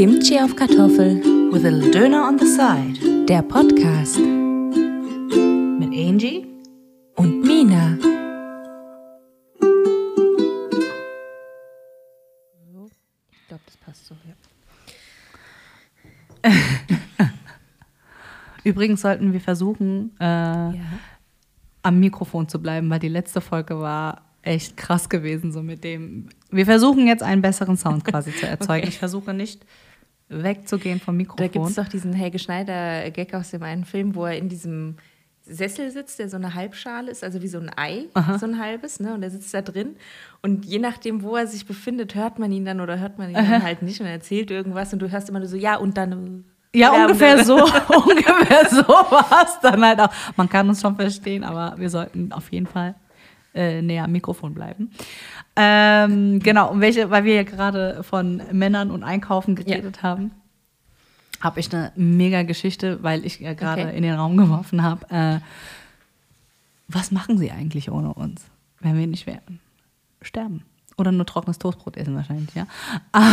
Kimchi auf Kartoffel. With a little Döner on the side. Der Podcast. Mit Angie. Und Mina. Ich glaube, das passt so, ja. Übrigens sollten wir versuchen, äh, am Mikrofon zu bleiben, weil die letzte Folge war echt krass gewesen, so mit dem. Wir versuchen jetzt einen besseren Sound quasi zu erzeugen. Okay. Ich versuche nicht wegzugehen vom Da Mikrofon. gibt es doch diesen Helge Schneider-Gag aus dem einen Film, wo er in diesem Sessel sitzt, der so eine Halbschale ist, also wie so ein Ei, so ein halbes, ne? Und er sitzt da drin. Und je nachdem, wo er sich befindet, hört man ihn dann oder hört man ihn dann halt nicht und er erzählt irgendwas und du hörst immer nur so, ja, und dann. Ja, Ja, ungefähr so, ungefähr so war es dann halt auch. Man kann uns schon verstehen, aber wir sollten auf jeden Fall äh, näher am Mikrofon bleiben. Ähm, genau, und welche, weil wir ja gerade von Männern und Einkaufen geredet haben, habe ich eine mega Geschichte, weil ich ja gerade Okay. in den Raum geworfen habe. Äh, was machen sie eigentlich ohne uns, wenn wir nicht wären? Sterben. Oder nur trockenes Toastbrot essen wahrscheinlich, ja.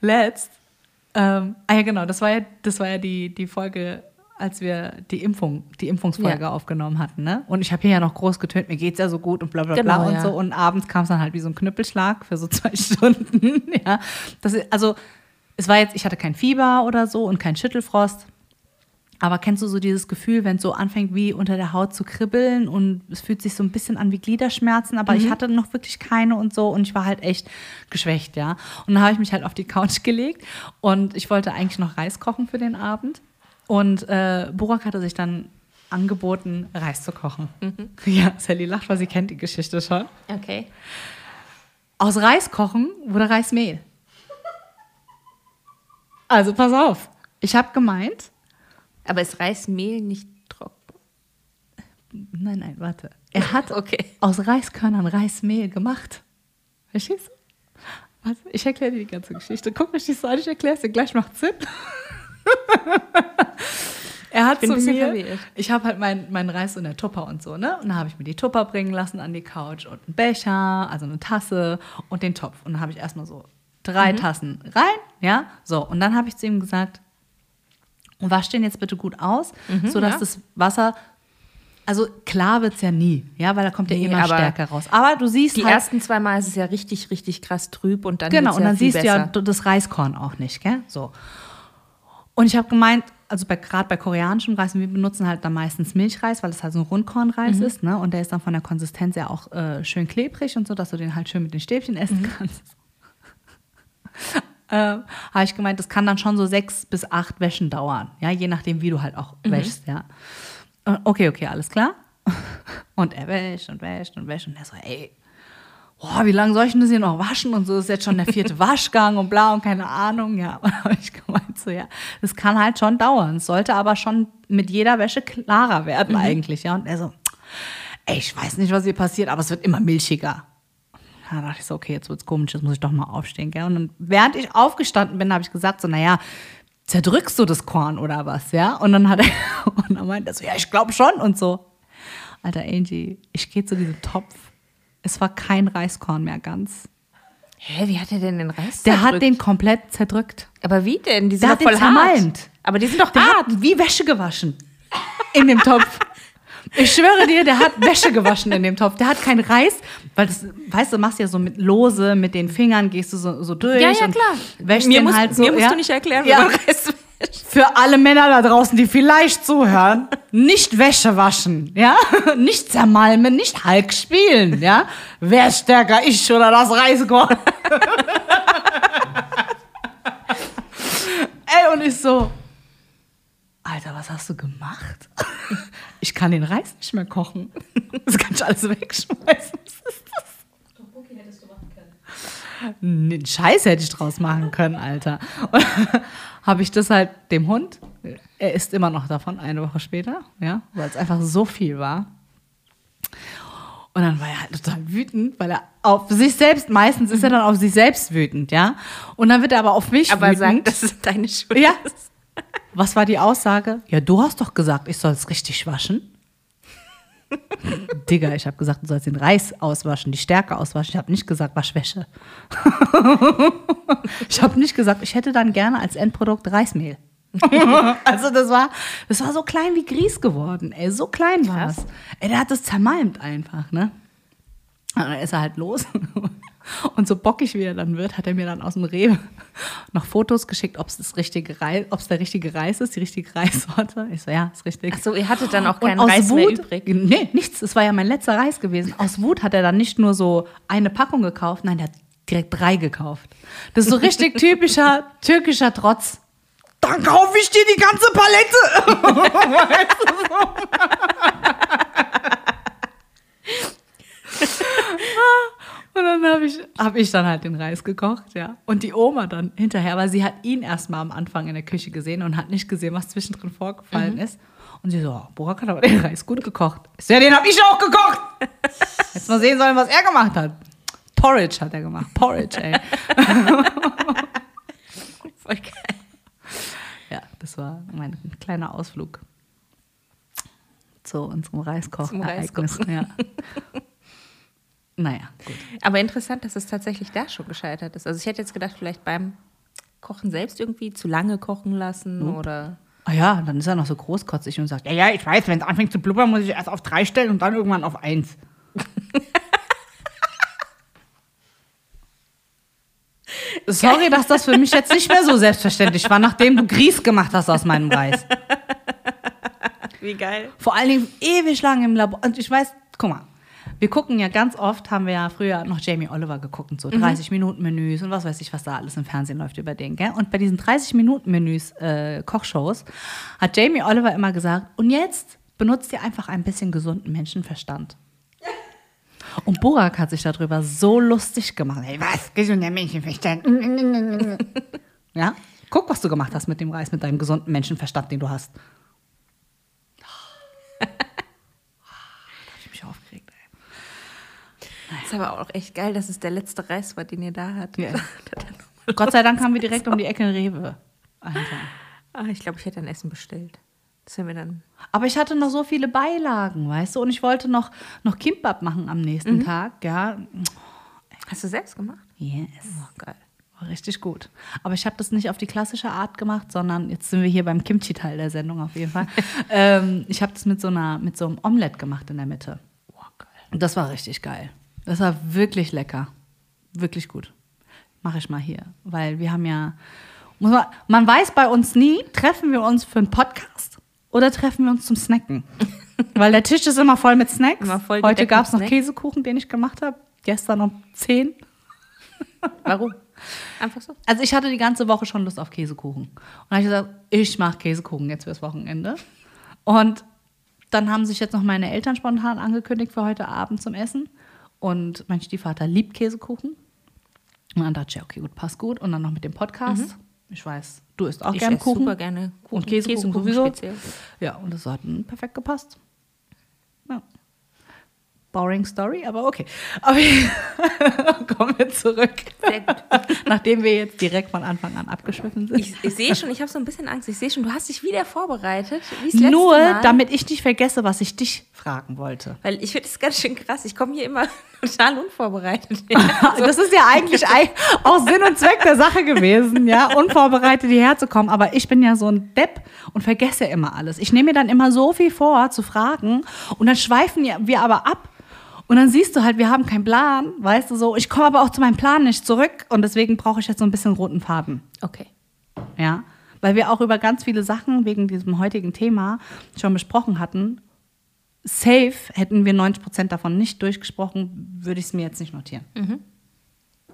letzt, ähm, ah ja genau, das war ja, das war ja die, die Folge, als wir die Impfung, die Impfungsfolge Ja. aufgenommen hatten, ne? Und ich habe hier ja noch groß getönt, mir geht's ja so gut und bla bla Genau, bla und ja. so. Und abends kam es dann halt wie so ein Knüppelschlag für so zwei Stunden. ja. Das ist, also, es war jetzt, ich hatte kein Fieber oder so und kein Schüttelfrost. Aber kennst du so dieses Gefühl, wenn es so anfängt, wie unter der Haut zu kribbeln und es fühlt sich so ein bisschen an wie Gliederschmerzen, aber ich hatte noch wirklich keine und so und ich war halt echt geschwächt, ja. Und dann habe ich mich halt auf die Couch gelegt und ich wollte eigentlich noch Reis kochen für den Abend. Und äh, Burak hatte sich dann angeboten, Reis zu kochen. Ja, Sally lacht, weil sie kennt die Geschichte schon. Okay. Aus Reis kochen wurde Reismehl. Also pass auf. Ich habe gemeint, Aber ist Reismehl nicht trocken? Nein, nein, warte. Er hat Okay. aus Reiskörnern Reismehl gemacht. Verstehst du? Warte, ich erkläre dir die ganze Geschichte. Guck mich nicht so an, ich erkläre es dir gleich, macht Sinn. er hat zu mir, verwirrt. ich habe halt meinen mein Reis in der Tupper und so, ne? Und dann habe ich mir die Tupper bringen lassen an die Couch und einen Becher, also eine Tasse und den Topf. Und dann habe ich erstmal so Mhm. drei Tassen rein, ja? So, und dann habe ich zu ihm gesagt, und wasch den jetzt bitte gut aus, sodass ja. das Wasser, also klar wird es ja nie, ja, weil da kommt ja Nee, immer aber Stärke raus. Aber du siehst Die halt, ersten zwei Mal ist es ja richtig, richtig krass trüb und dann genau, und dann viel siehst du ja besser. das Reiskorn auch nicht, gell? So. Und ich habe gemeint, also gerade bei koreanischem Reis, wir benutzen halt dann meistens Milchreis, weil es halt so ein Rundkornreis Mhm. ist, ne? Und der ist dann von der Konsistenz ja auch äh, schön klebrig und so, dass du den halt schön mit den Stäbchen essen Mhm. kannst. ähm, habe ich gemeint, das kann dann schon so sechs bis acht Wäschen dauern, ja, je nachdem, wie du halt auch Mhm. wäschst, ja. Äh, Okay, okay, alles klar. Und er wäscht und wäscht und wäscht und er so, ey, boah, wie lange soll ich denn das hier noch waschen? Und so ist jetzt schon der vierte Waschgang und bla und keine Ahnung. Ja, und habe ich gemeint, so, ja, das kann halt schon dauern. Es sollte aber schon mit jeder Wäsche klarer werden eigentlich, ja. Und er so, ey, ich weiß nicht, was hier passiert, aber es wird immer milchiger. Da dachte ich so, okay, jetzt wird's komisch, jetzt muss ich doch mal aufstehen, gell. Und dann, während ich aufgestanden bin, habe ich gesagt, so, naja, zerdrückst du das Korn oder was, ja? Und dann hat er, und dann meinte er so, ja, ich glaube schon und so. Alter Angie, ich gehe zu diesem Topf. Es war kein Reiskorn mehr ganz. Hä, wie hat er denn den Reis Der hat zerdrückt? den komplett zerdrückt. Aber wie denn? Die sind Der doch hat den voll hart. zermalmt. Aber die sind doch Der hart. hat wie Wäsche gewaschen in dem Topf. Ich schwöre dir, der hat Wäsche gewaschen in dem Topf. Der hat kein Reis, weil das, weißt du, machst ja so mit lose, mit den Fingern gehst du so, so durch. Ja, ja, klar. Wäschst mir den musst, halt so. mir musst ja? du nicht erklären, wie Ja. man Reis. Für alle Männer da draußen, die vielleicht zuhören, nicht Wäsche waschen, ja? Nicht zermalmen, nicht Hulk spielen, ja? Wer ist stärker, ich oder das Reiskorn? Ey, und ich so, Alter, was hast du gemacht? Ich kann den Reis nicht mehr kochen. Das kann ich alles wegschmeißen. Was ist das? einen Scheiß hätte ich draus machen können, Alter. Und habe ich das halt dem Hund, er isst immer noch davon, eine Woche später, ja, weil es einfach so viel war. Und dann war er halt total wütend, weil er auf sich selbst, meistens ist er dann auf sich selbst wütend, ja. Und dann wird er aber auf mich Aber wütend. sag, dass es deine Schuld Ja. ist. Was war die Aussage? Ja, du hast doch gesagt, ich soll es richtig waschen. Digga, ich habe gesagt, du sollst den Reis auswaschen, die Stärke auswaschen. Ich habe nicht gesagt, Waschwäsche. ich habe nicht gesagt, ich hätte dann gerne als Endprodukt Reismehl. also das war, das war so klein wie Grieß geworden, ey, so klein war es. Ey, der hat das zermalmt einfach, ne? Und dann ist er halt los. Und so bockig wie er dann wird, hat er mir dann aus dem Rewe noch Fotos geschickt, ob es richtige Reis, der richtige Reis ist, die richtige Reissorte. Ich so, ja, ist richtig. Achso, ihr hattet dann auch keinen Reis Wut, mehr übrig. Nee, nichts. Es war ja mein letzter Reis gewesen. Aus Wut hat er dann nicht nur so eine Packung gekauft, nein, der hat direkt drei gekauft. Das ist so richtig typischer türkischer Trotz. Dann kaufe ich dir die ganze Palette. Und dann habe ich, hab ich dann halt den Reis gekocht, ja. Und die Oma dann hinterher, weil sie hat ihn erstmal am Anfang in der Küche gesehen und hat nicht gesehen, was zwischendrin vorgefallen mhm. ist. Und sie so, oh, Burak hat aber den Reis gut gekocht. Ich so, ja, den habe ich auch gekocht. Jetzt mal sehen sollen, was er gemacht hat. Porridge hat er gemacht. Porridge, ey. Voll geil. Ja, das war mein kleiner Ausflug zu unserem Reiskoch. Zum Reiskochen. Ja. Naja, gut. Aber interessant, dass es tatsächlich da schon gescheitert ist. Also ich hätte jetzt gedacht, vielleicht beim Kochen selbst irgendwie zu lange kochen lassen nope. oder. Ah ja, dann ist er noch so großkotzig und sagt, ja, ja, ich weiß, wenn es anfängt zu blubbern, muss ich erst auf drei stellen und dann irgendwann auf eins. Sorry, dass das für mich jetzt nicht mehr so selbstverständlich war, nachdem du Grieß gemacht hast aus meinem Reis. Wie geil. Vor allen Dingen ewig lang im Labor. Und ich weiß, guck mal, wir gucken ja ganz oft, haben wir ja früher noch Jamie Oliver geguckt und so 30-Minuten-Menüs mhm. und was weiß ich, was da alles im Fernsehen läuft über den. Gell? Und bei diesen 30-Minuten-Menüs, äh, Kochshows, hat Jamie Oliver immer gesagt, und jetzt benutzt ihr einfach ein bisschen gesunden Menschenverstand. Und Burak hat sich darüber so lustig gemacht. Hey, was? Gesunder Menschenverstand. ja? Guck, was du gemacht hast mit dem Reis, mit deinem gesunden Menschenverstand, den du hast. Ist aber auch echt geil, dass es der letzte Reis war, den ihr da hattet. Ja. Gott sei Dank haben wir direkt um die Ecke Rewe. Alter. Ah, ich glaube, ich hätte ein Essen bestellt. Das wir dann. Aber ich hatte noch so viele Beilagen, weißt du? Und ich wollte noch, noch Kimbab machen am nächsten mhm. Tag, ja. Hast du selbst gemacht? Yes. Oh, geil. War richtig gut. Aber ich habe das nicht auf die klassische Art gemacht, sondern jetzt sind wir hier beim Kimchi-Teil der Sendung auf jeden Fall. ähm, ich habe das mit so, einer, mit so einem Omelett gemacht in der Mitte. Oh, geil. Und das war richtig geil. Das war wirklich lecker. Wirklich gut. Mache ich mal hier. Weil wir haben ja. Man, weiß bei uns nie, treffen wir uns für einen Podcast oder treffen wir uns zum Snacken. Weil der Tisch ist immer voll mit Snacks. Voll Heute gab es noch Käsekuchen, den ich gemacht habe. Gestern um 10. Warum? Einfach so? Also ich hatte die ganze Woche schon Lust auf Käsekuchen. Und dann habe ich gesagt, ich mache Käsekuchen jetzt fürs Wochenende. Und dann haben sich jetzt noch meine Eltern spontan angekündigt für heute Abend zum Essen. Und mein Stiefvater liebt Käsekuchen. Und dann dachte ich, okay, gut, passt gut. Und dann noch mit dem Podcast. Mhm. Ich weiß, du isst auch gerne Kuchen. super gerne Kuchen. Und Käsekuchen, Käsekuchen sowieso. Speziell. Ja, und das hat perfekt gepasst. Ja. Boring Story, aber okay. Aber kommen wir zurück. Sehr gut. Nachdem wir jetzt direkt von Anfang an abgeschwiffen sind. Ich, ich sehe schon, ich habe so ein bisschen Angst. Ich sehe schon, du hast dich wieder vorbereitet. Nur, damit ich nicht vergesse, was ich dich fragen wollte. Weil ich finde es ganz schön krass. Ich komme hier immer total unvorbereitet. das ist ja eigentlich auch Sinn und Zweck der Sache gewesen, ja, unvorbereitet hierher zu kommen. Aber ich bin ja so ein Depp und vergesse immer alles. Ich nehme mir dann immer so viel vor zu fragen und dann schweifen wir aber ab und dann siehst du halt, wir haben keinen Plan, weißt du so. Ich komme aber auch zu meinem Plan nicht zurück und deswegen brauche ich jetzt so ein bisschen roten Faden. Okay. Ja, weil wir auch über ganz viele Sachen wegen diesem heutigen Thema schon besprochen hatten. Safe hätten wir 90 Prozent davon nicht durchgesprochen, würde ich es mir jetzt nicht notieren. Mhm.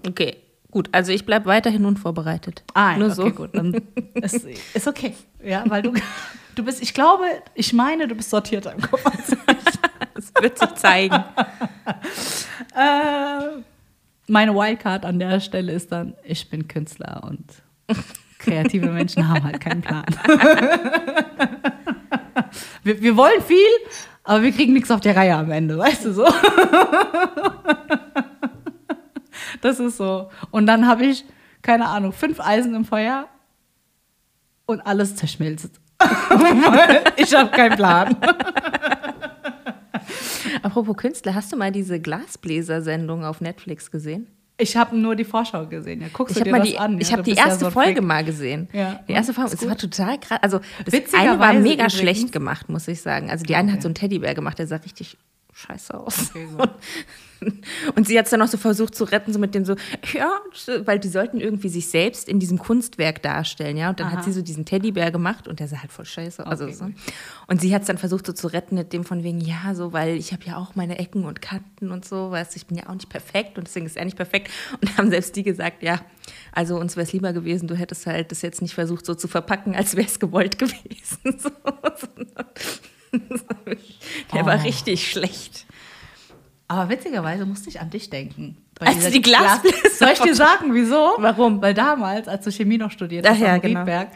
Okay, gut. Also ich bleibe weiterhin unvorbereitet. Ah, Nur okay, so. gut. Dann ist, ist okay. Ja, weil du, du bist, ich glaube, ich meine, du bist sortierter im Kopf das wird sich zeigen. äh, meine Wildcard an der Stelle ist dann, ich bin Künstler und kreative Menschen haben halt keinen Plan. wir, wir wollen viel, aber wir kriegen nichts auf der Reihe am Ende, weißt du so? das ist so. Und dann habe ich, keine Ahnung, fünf Eisen im Feuer und alles zerschmilzt. ich habe keinen Plan. Apropos Künstler, hast du mal diese Glasbläser-Sendung auf Netflix gesehen? Ich habe nur die Vorschau gesehen. Ja, guckst ich du dir mal das die, an? Ich ja, habe du die bist ja erste so Folge Freak. mal gesehen. Ja. Die erste Folge, es war total krass. Also das eine war mega übrigens- schlecht gemacht, muss ich sagen. Also die eine hat so einen Teddybär gemacht, der sah richtig scheiße aus. Okay, so. und, sie hat es dann noch so versucht zu retten, so mit dem so, ja, weil die sollten irgendwie sich selbst in diesem Kunstwerk darstellen, ja. Und dann Aha. hat sie so diesen Teddybär gemacht und der sah halt voll scheiße aus. Okay, Also so. Und sie hat es dann versucht so zu retten mit dem von wegen, ja, so, weil ich habe ja auch meine Ecken und Kanten und so, weißt du, ich bin ja auch nicht perfekt und deswegen ist er nicht perfekt. Und haben selbst die gesagt, ja, also uns wäre es lieber gewesen, du hättest halt das jetzt nicht versucht so zu verpacken, als wäre es gewollt gewesen. So. Der war Oh. richtig schlecht. Aber witzigerweise musste ich an dich denken. Als dieser die Glasbläser- Soll ich dir sagen, wieso? Warum? Weil damals, als du Chemie noch studiert hast ja, genau. Riedberg,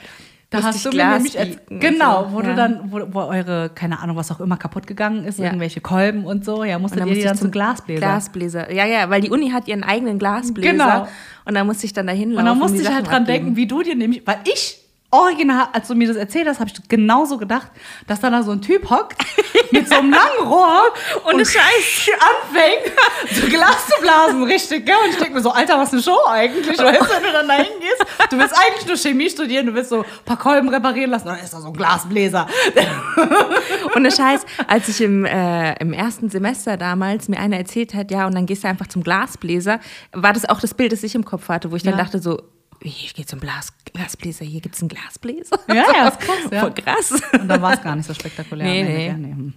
da hast du mir Glas nämlich genau, so, wo ja. du dann, wo, wo eure, keine Ahnung, was auch immer kaputt gegangen ist, Ja. irgendwelche Kolben und so, ja, musstet ihr die musste dann ich zum Glasbläser. Glasbläser. Ja, ja, weil die Uni hat ihren eigenen Glasbläser. Genau. Und da musste ich dann dahin laufen. Und dann musste die ich halt dran abgeben. denken, wie du dir nämlich, weil ich original, als du mir das erzählt hast, habe ich genauso gedacht, dass da, da so ein Typ hockt mit so einem langen Rohr und, Ohne Scheiß anfängt, so Glas zu blasen, richtig, gell? Und ich denke mir so, Alter, was eine Show eigentlich, weißt du, wenn du dann da hingehst, du willst eigentlich nur Chemie studieren, du willst so ein paar Kolben reparieren lassen, dann ist da so ein Glasbläser. Ohne Scheiß, als ich im, äh, im ersten Semester damals mir einer erzählt hat, ja, und dann gehst du einfach zum Glasbläser, war das auch das Bild, das ich im Kopf hatte, wo ich dann Ja. dachte so, ich gehe zum Glas, Glasbläser, hier gibt es einen Glasbläser. Ja, ja, ist krass, ja. Voll krass. Und dann war es gar nicht so spektakulär. Nee, nee. nee. hm.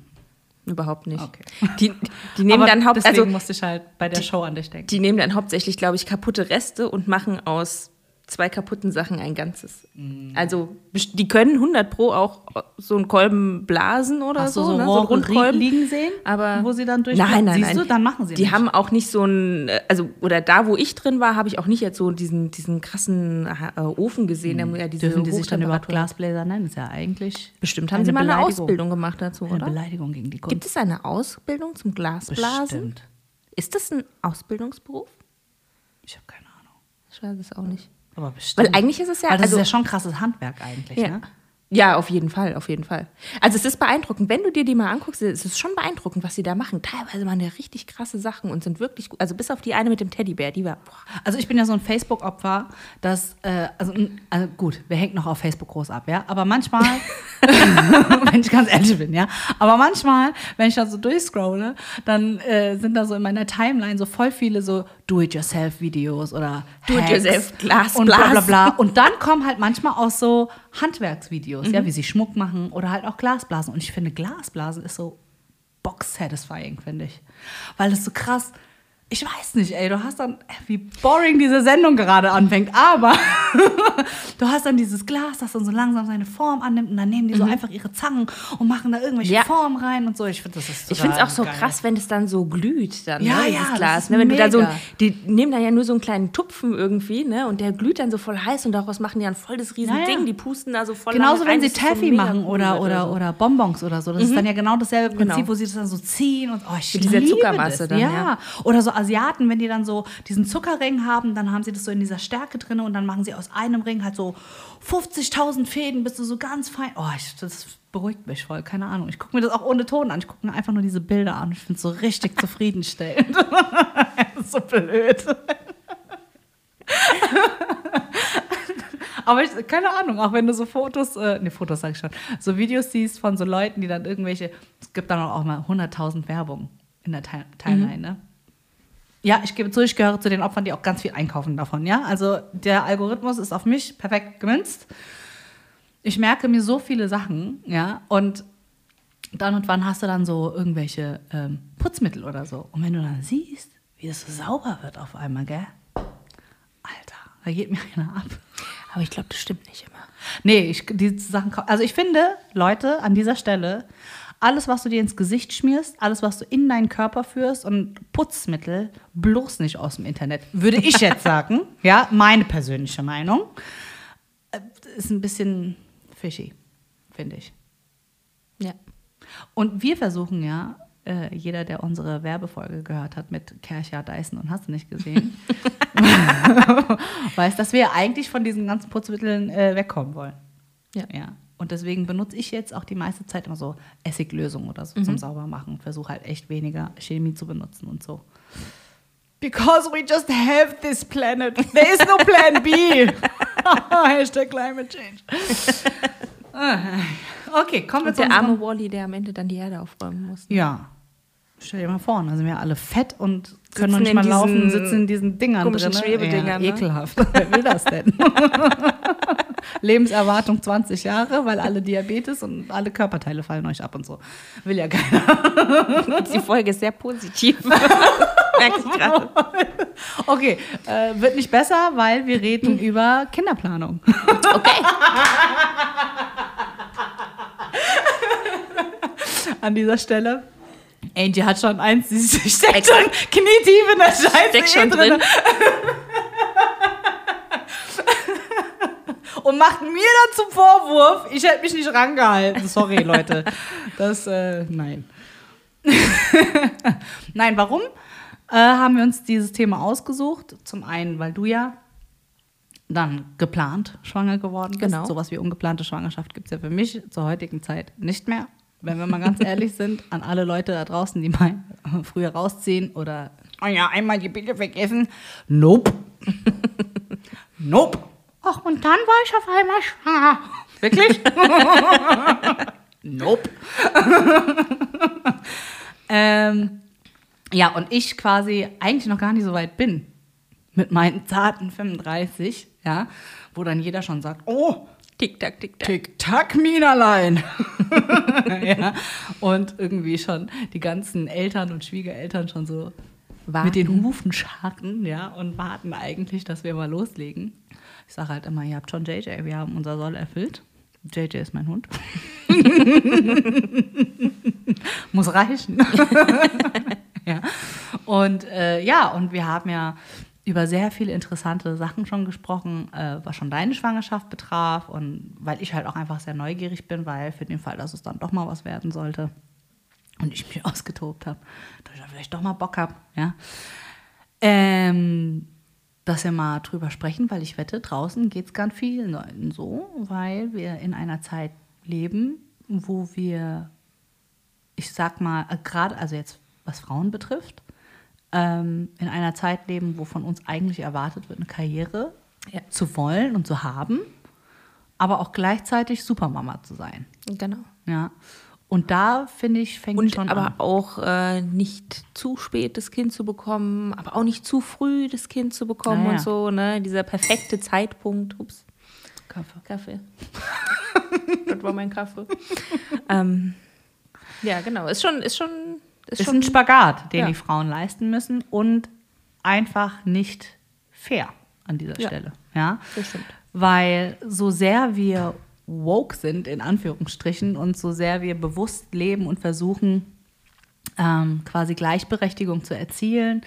Überhaupt nicht. Okay. Die, die nehmen Aber dann haupt, deswegen also musste ich halt bei der Show an dich denken. die nehmen dann hauptsächlich, glaube ich, kaputte Reste und machen aus zwei kaputten Sachen ein Ganzes. Mm. Also die können 100 pro auch so einen Kolben blasen oder Hast so, so ne? Rohre Rundkolben. liegen sehen, aber wo sie dann durch Nein, nein, Siehst nein. du, dann machen sie Die nicht. haben auch nicht so ein, äh, also oder da, wo ich drin war, habe ich auch nicht jetzt so diesen, diesen krassen äh, Ofen gesehen. der ja diese. Dürfen die sich dann überhaupt Glasbläser nennen? Ist ja eigentlich Bestimmt haben sie mal eine. Ausbildung gemacht dazu, Eine oder? Beleidigung gegen die Kunst. Gibt es eine Ausbildung zum Glasblasen? Bestimmt. Ist das ein Ausbildungsberuf? Ich habe keine Ahnung. Ich weiß es auch nicht. Aber bestimmt. Weil eigentlich ist es ja, das also, ist ja schon krasses Handwerk eigentlich, ja. ne? Ja, auf jeden Fall, auf jeden Fall. Also es ist beeindruckend. Wenn du dir die mal anguckst, es ist schon beeindruckend, was sie da machen. Teilweise machen die richtig krasse Sachen und sind wirklich gut. Also bis auf die eine mit dem Teddybär, die war, boah, Also ich bin ja so ein Facebook-Opfer, das, äh, also, also gut, wer hängt noch auf Facebook groß ab, ja? Aber manchmal, wenn ich ganz ehrlich bin, ja? Aber manchmal, wenn ich da so durchscrolle, dann äh, sind da so in meiner Timeline so voll viele so Do-it-yourself-Videos oder Do-it-yourself, Glas und bla bla bla. Und dann kommen halt manchmal auch so Handwerksvideos, ja, wie sie Schmuck machen oder halt auch Glasblasen. Und ich finde, Glasblasen ist so box-satisfying, finde ich. Weil es so krass, ich weiß nicht, ey, du hast dann, wie boring diese Sendung gerade anfängt, aber du hast dann dieses Glas, das dann so langsam seine Form annimmt und dann nehmen die so einfach ihre Zangen und machen da irgendwelche Mhm. Ja. Formen rein und so. Ich finde, das ist Ich finde es auch so geil. krass, wenn es dann so glüht, dann, Ja, ne, ja, dieses das Glas. Ne? Wenn du da so, mega. die nehmen da ja nur so einen kleinen Tupfen irgendwie, ne? Und der glüht dann so voll heiß und daraus machen die dann voll das riesen Ja, ja. Ding. Die pusten da so voll Genauso lange wenn rein, sie so Taffy mega machen oder, oder, so. Mhm. oder Bonbons oder so. Das ist dann ja genau dasselbe Prinzip, Genau. wo sie das dann so ziehen und oh, ich Mit dieser Zuckermasse das. dann, ja. ja. Oder so Asiaten, wenn die dann so diesen Zuckerring haben, dann haben sie das so in dieser Stärke drin und dann machen sie aus einem Ring halt so 50.000 Fäden, bis du so ganz fein. Oh, ich, das beruhigt mich voll, keine Ahnung. Ich gucke mir das auch ohne Ton an. Ich gucke mir einfach nur diese Bilder an. Ich finde es so richtig zufriedenstellend. das ist so blöd. Aber ich, keine Ahnung, auch wenn du so Fotos, äh, ne, Fotos sag ich schon, so Videos siehst von so Leuten, die dann irgendwelche, es gibt dann auch mal 100.000 Werbung in der Ti- Timeline, ne? Ja, ich gebe zu, ich gehöre zu den Opfern, die auch ganz viel einkaufen davon, ja? Also der Algorithmus ist auf mich perfekt gemünzt. Ich merke mir so viele Sachen, ja, und dann und wann hast du dann so irgendwelche ähm, Putzmittel oder so. Und wenn du dann siehst, wie das so sauber wird auf einmal, gell? Alter, da geht mir einer ab. Aber ich glaube, das stimmt nicht immer. Nee, ich, die Sachen. Also ich finde, Leute, an dieser Stelle, alles, was du dir ins Gesicht schmierst, alles, was du in deinen Körper führst und Putzmittel, bloß nicht aus dem Internet. Würde ich jetzt sagen. ja, meine persönliche Meinung. Äh, Ist ein bisschen fishy, finde ich. Ja. Und wir versuchen ja, äh, jeder, der unsere Werbefolge gehört hat mit Kercher, Dyson und hast du nicht gesehen, weiß, dass wir eigentlich von diesen ganzen Putzmitteln äh, wegkommen wollen. Ja. ja. Und deswegen benutze ich jetzt auch die meiste Zeit immer so Essiglösung oder so mhm. zum Saubermachen. Versuche halt echt weniger Chemie zu benutzen und so. Because we just have this planet. There is no plan B. Hashtag climate change. okay, kommen wir Und der arme Wally, der am Ende dann die Erde aufräumen muss. Ja. Stell dir mal vor, da sind wir alle fett und können noch nicht mal laufen, sitzen in diesen Dingern drin. Schwebedingern. Ja, ne? ekelhaft. Wer will das denn? Lebenserwartung 20 Jahre, weil alle Diabetes und alle Körperteile fallen euch ab und so. Will ja keiner. Die Folge ist sehr positiv. Merke ich gerade. Okay, äh, wird nicht besser, weil wir reden über Kinderplanung. Okay. An dieser Stelle Angie hat schon eins, sie steckt schon knietief in der Scheiße. Steckt schon drin. drin. Und macht mir dazu Vorwurf, ich hätte mich nicht rangehalten. Sorry, Leute. Das, äh, nein. nein, warum äh, haben wir uns dieses Thema ausgesucht? Zum einen, weil du ja dann geplant schwanger geworden bist. Genau. Sowas wie ungeplante Schwangerschaft gibt es ja für mich zur heutigen Zeit nicht mehr wenn wir mal ganz ehrlich sind, an alle Leute da draußen, die mal früher rausziehen oder, oh ja, einmal die Pille vergessen. Nope. nope. Ach, und dann war ich auf einmal schwanger. Wirklich? nope. ähm, ja, und ich quasi eigentlich noch gar nicht so weit bin mit meinen zarten 35, ja, wo dann jeder schon sagt, oh, Tick-Tack, Tick-Tack. Tick-Tack, Minalein. ja. Und irgendwie schon die ganzen Eltern und Schwiegereltern schon so warten. mit den Hufen scharren, ja, und warten eigentlich, dass wir mal loslegen. Ich sage halt immer, ihr habt schon JJ, wir haben unser Soll erfüllt. JJ ist mein Hund. Muss reichen. ja. Und äh, ja, und wir haben ja über sehr viele interessante Sachen schon gesprochen, äh, was schon deine Schwangerschaft betraf und weil ich halt auch einfach sehr neugierig bin, weil für den Fall, dass es dann doch mal was werden sollte und ich mich ausgetobt habe, dass ich dann vielleicht doch mal Bock habe, ja, ähm, dass wir mal drüber sprechen, weil ich wette, draußen geht es ganz vielen Leuten so, weil wir in einer Zeit leben, wo wir, ich sag mal, äh, gerade, also jetzt was Frauen betrifft, ähm, in einer Zeit leben, wo von uns eigentlich erwartet wird, eine Karriere ja. zu wollen und zu haben, aber auch gleichzeitig Supermama zu sein. Genau. Ja. Und da finde ich, fängt und schon aber an. auch äh, nicht zu spät das Kind zu bekommen, aber auch nicht zu früh das Kind zu bekommen naja. und so, ne? Dieser perfekte Zeitpunkt. Ups. Kaffee. Kaffee. das war mein Kaffee. ähm, ja, genau. Ist schon, ist schon ist, ist ein Spagat, den ja. die Frauen leisten müssen und einfach nicht fair an dieser ja. Stelle. Ja, das stimmt. Weil so sehr wir woke sind, in Anführungsstrichen, und so sehr wir bewusst leben und versuchen, ähm, quasi Gleichberechtigung zu erzielen,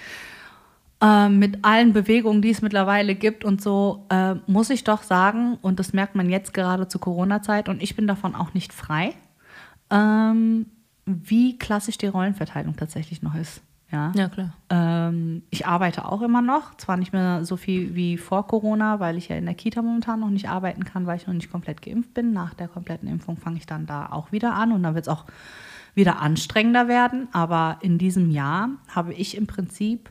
äh, mit allen Bewegungen, die es mittlerweile gibt und so, äh, muss ich doch sagen, und das merkt man jetzt gerade zur Corona-Zeit, und ich bin davon auch nicht frei, ähm, wie klassisch die Rollenverteilung tatsächlich noch ist. Ja, ja klar. Ähm, ich arbeite auch immer noch, zwar nicht mehr so viel wie vor Corona, weil ich ja in der Kita momentan noch nicht arbeiten kann, weil ich noch nicht komplett geimpft bin. Nach der kompletten Impfung fange ich dann da auch wieder an und dann wird es auch wieder anstrengender werden. Aber in diesem Jahr habe ich im Prinzip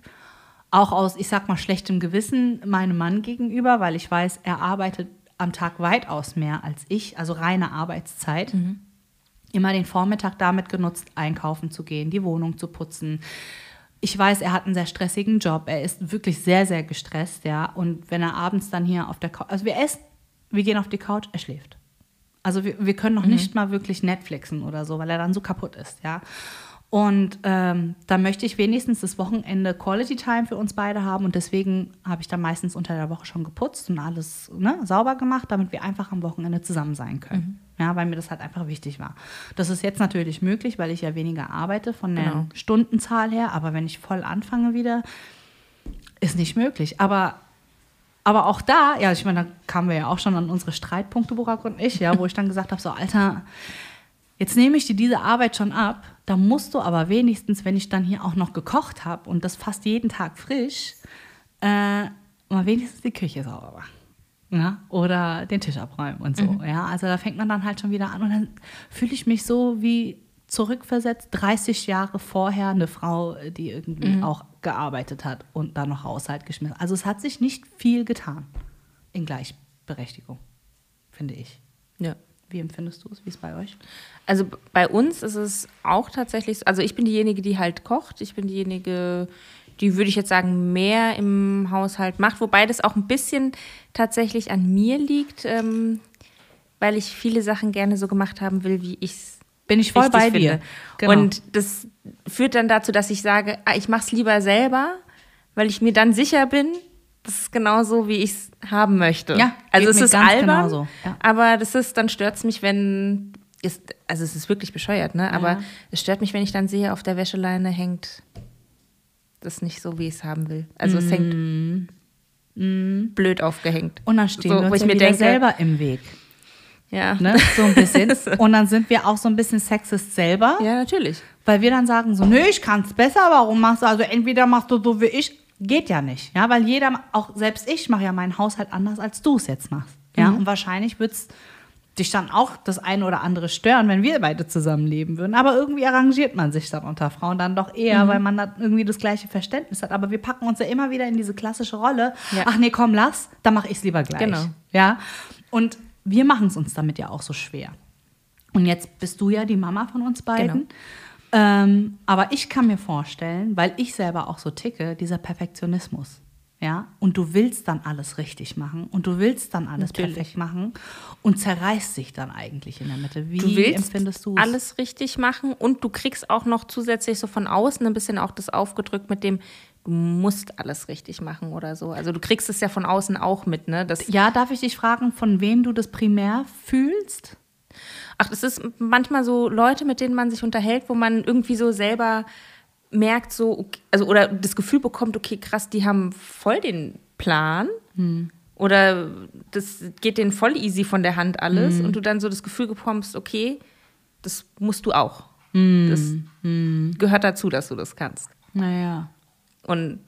auch aus, ich sag mal, schlechtem Gewissen meinem Mann gegenüber, weil ich weiß, er arbeitet am Tag weitaus mehr als ich, also reine Arbeitszeit. Mhm immer den Vormittag damit genutzt, einkaufen zu gehen, die Wohnung zu putzen. Ich weiß, er hat einen sehr stressigen Job. Er ist wirklich sehr, sehr gestresst, ja. Und wenn er abends dann hier auf der Couch, also wir essen, wir gehen auf die Couch, er schläft. Also wir, wir können noch mhm. nicht mal wirklich Netflixen oder so, weil er dann so kaputt ist, ja. Und ähm, da möchte ich wenigstens das Wochenende Quality Time für uns beide haben. Und deswegen habe ich dann meistens unter der Woche schon geputzt und alles ne, sauber gemacht, damit wir einfach am Wochenende zusammen sein können. Mhm. Ja, weil mir das halt einfach wichtig war. Das ist jetzt natürlich möglich, weil ich ja weniger arbeite von der genau. Stundenzahl her. Aber wenn ich voll anfange wieder, ist nicht möglich. Aber aber auch da, ja, ich meine, da kamen wir ja auch schon an unsere Streitpunkte, Burak und ich, ja, wo ich dann gesagt habe, so, Alter, jetzt nehme ich dir diese Arbeit schon ab, da musst du aber wenigstens, wenn ich dann hier auch noch gekocht habe und das fast jeden Tag frisch, äh, mal wenigstens die Küche sauber machen. Ja, oder den Tisch abräumen und so. Mhm. Ja, also da fängt man dann halt schon wieder an und dann fühle ich mich so wie zurückversetzt, 30 Jahre vorher eine Frau, die irgendwie mhm. auch gearbeitet hat und dann noch Haushalt geschmissen. Also es hat sich nicht viel getan in Gleichberechtigung, finde ich. Ja. Wie empfindest du es? Wie ist es bei euch? Also bei uns ist es auch tatsächlich, also ich bin diejenige, die halt kocht. Ich bin diejenige, die würde ich jetzt sagen, mehr im Haushalt macht, wobei das auch ein bisschen tatsächlich an mir liegt, ähm, weil ich viele Sachen gerne so gemacht haben will, wie ich es bin ich voll bei dir. Genau. Und das führt dann dazu, dass ich sage, ah, ich mache es lieber selber, weil ich mir dann sicher bin, das ist genau so, wie ich es haben möchte. Ja, also es ist albern, ja. aber das ist, dann stört es mich, wenn, ist, also es ist wirklich bescheuert, ne? aber ja. es stört mich, wenn ich dann sehe, auf der Wäscheleine hängt das nicht so, wie ich es haben will. Also es hängt mm. blöd aufgehängt. Und dann stehen so, wir uns ich mir denke, selber im Weg. Ja. Ne? So ein bisschen. Und dann sind wir auch so ein bisschen sexist selber. Ja, natürlich. Weil wir dann sagen so, nö, ich kann es besser, warum machst du, also entweder machst du so wie ich, geht ja nicht. Ja, weil jeder, auch selbst ich mache ja meinen Haushalt anders, als du es jetzt machst. Ja, mhm. und wahrscheinlich wird es dich dann auch das eine oder andere stören, wenn wir beide zusammenleben würden. Aber irgendwie arrangiert man sich dann unter Frauen dann doch eher, mhm. weil man dann irgendwie das gleiche Verständnis hat. Aber wir packen uns ja immer wieder in diese klassische Rolle. Ja. Ach nee, komm, lass, dann mache ich es lieber gleich. Genau. Ja. Und wir machen es uns damit ja auch so schwer. Und jetzt bist du ja die Mama von uns beiden. Genau. Ähm, aber ich kann mir vorstellen, weil ich selber auch so ticke, dieser Perfektionismus. Ja, und du willst dann alles richtig machen und du willst dann alles Natürlich. perfekt machen und zerreißt sich dann eigentlich in der Mitte. Wie du willst empfindest du alles richtig machen und du kriegst auch noch zusätzlich so von außen ein bisschen auch das aufgedrückt mit dem du musst alles richtig machen oder so. Also du kriegst es ja von außen auch mit, ne? Das ja, darf ich dich fragen, von wem du das primär fühlst? Ach, das ist manchmal so Leute, mit denen man sich unterhält, wo man irgendwie so selber merkt, so, also oder das Gefühl bekommt, okay, krass, die haben voll den Plan. Hm. Oder das geht denen voll easy von der Hand alles hm. und du dann so das Gefühl bekommst, okay, das musst du auch. Hm. Das hm. gehört dazu, dass du das kannst. Naja. Und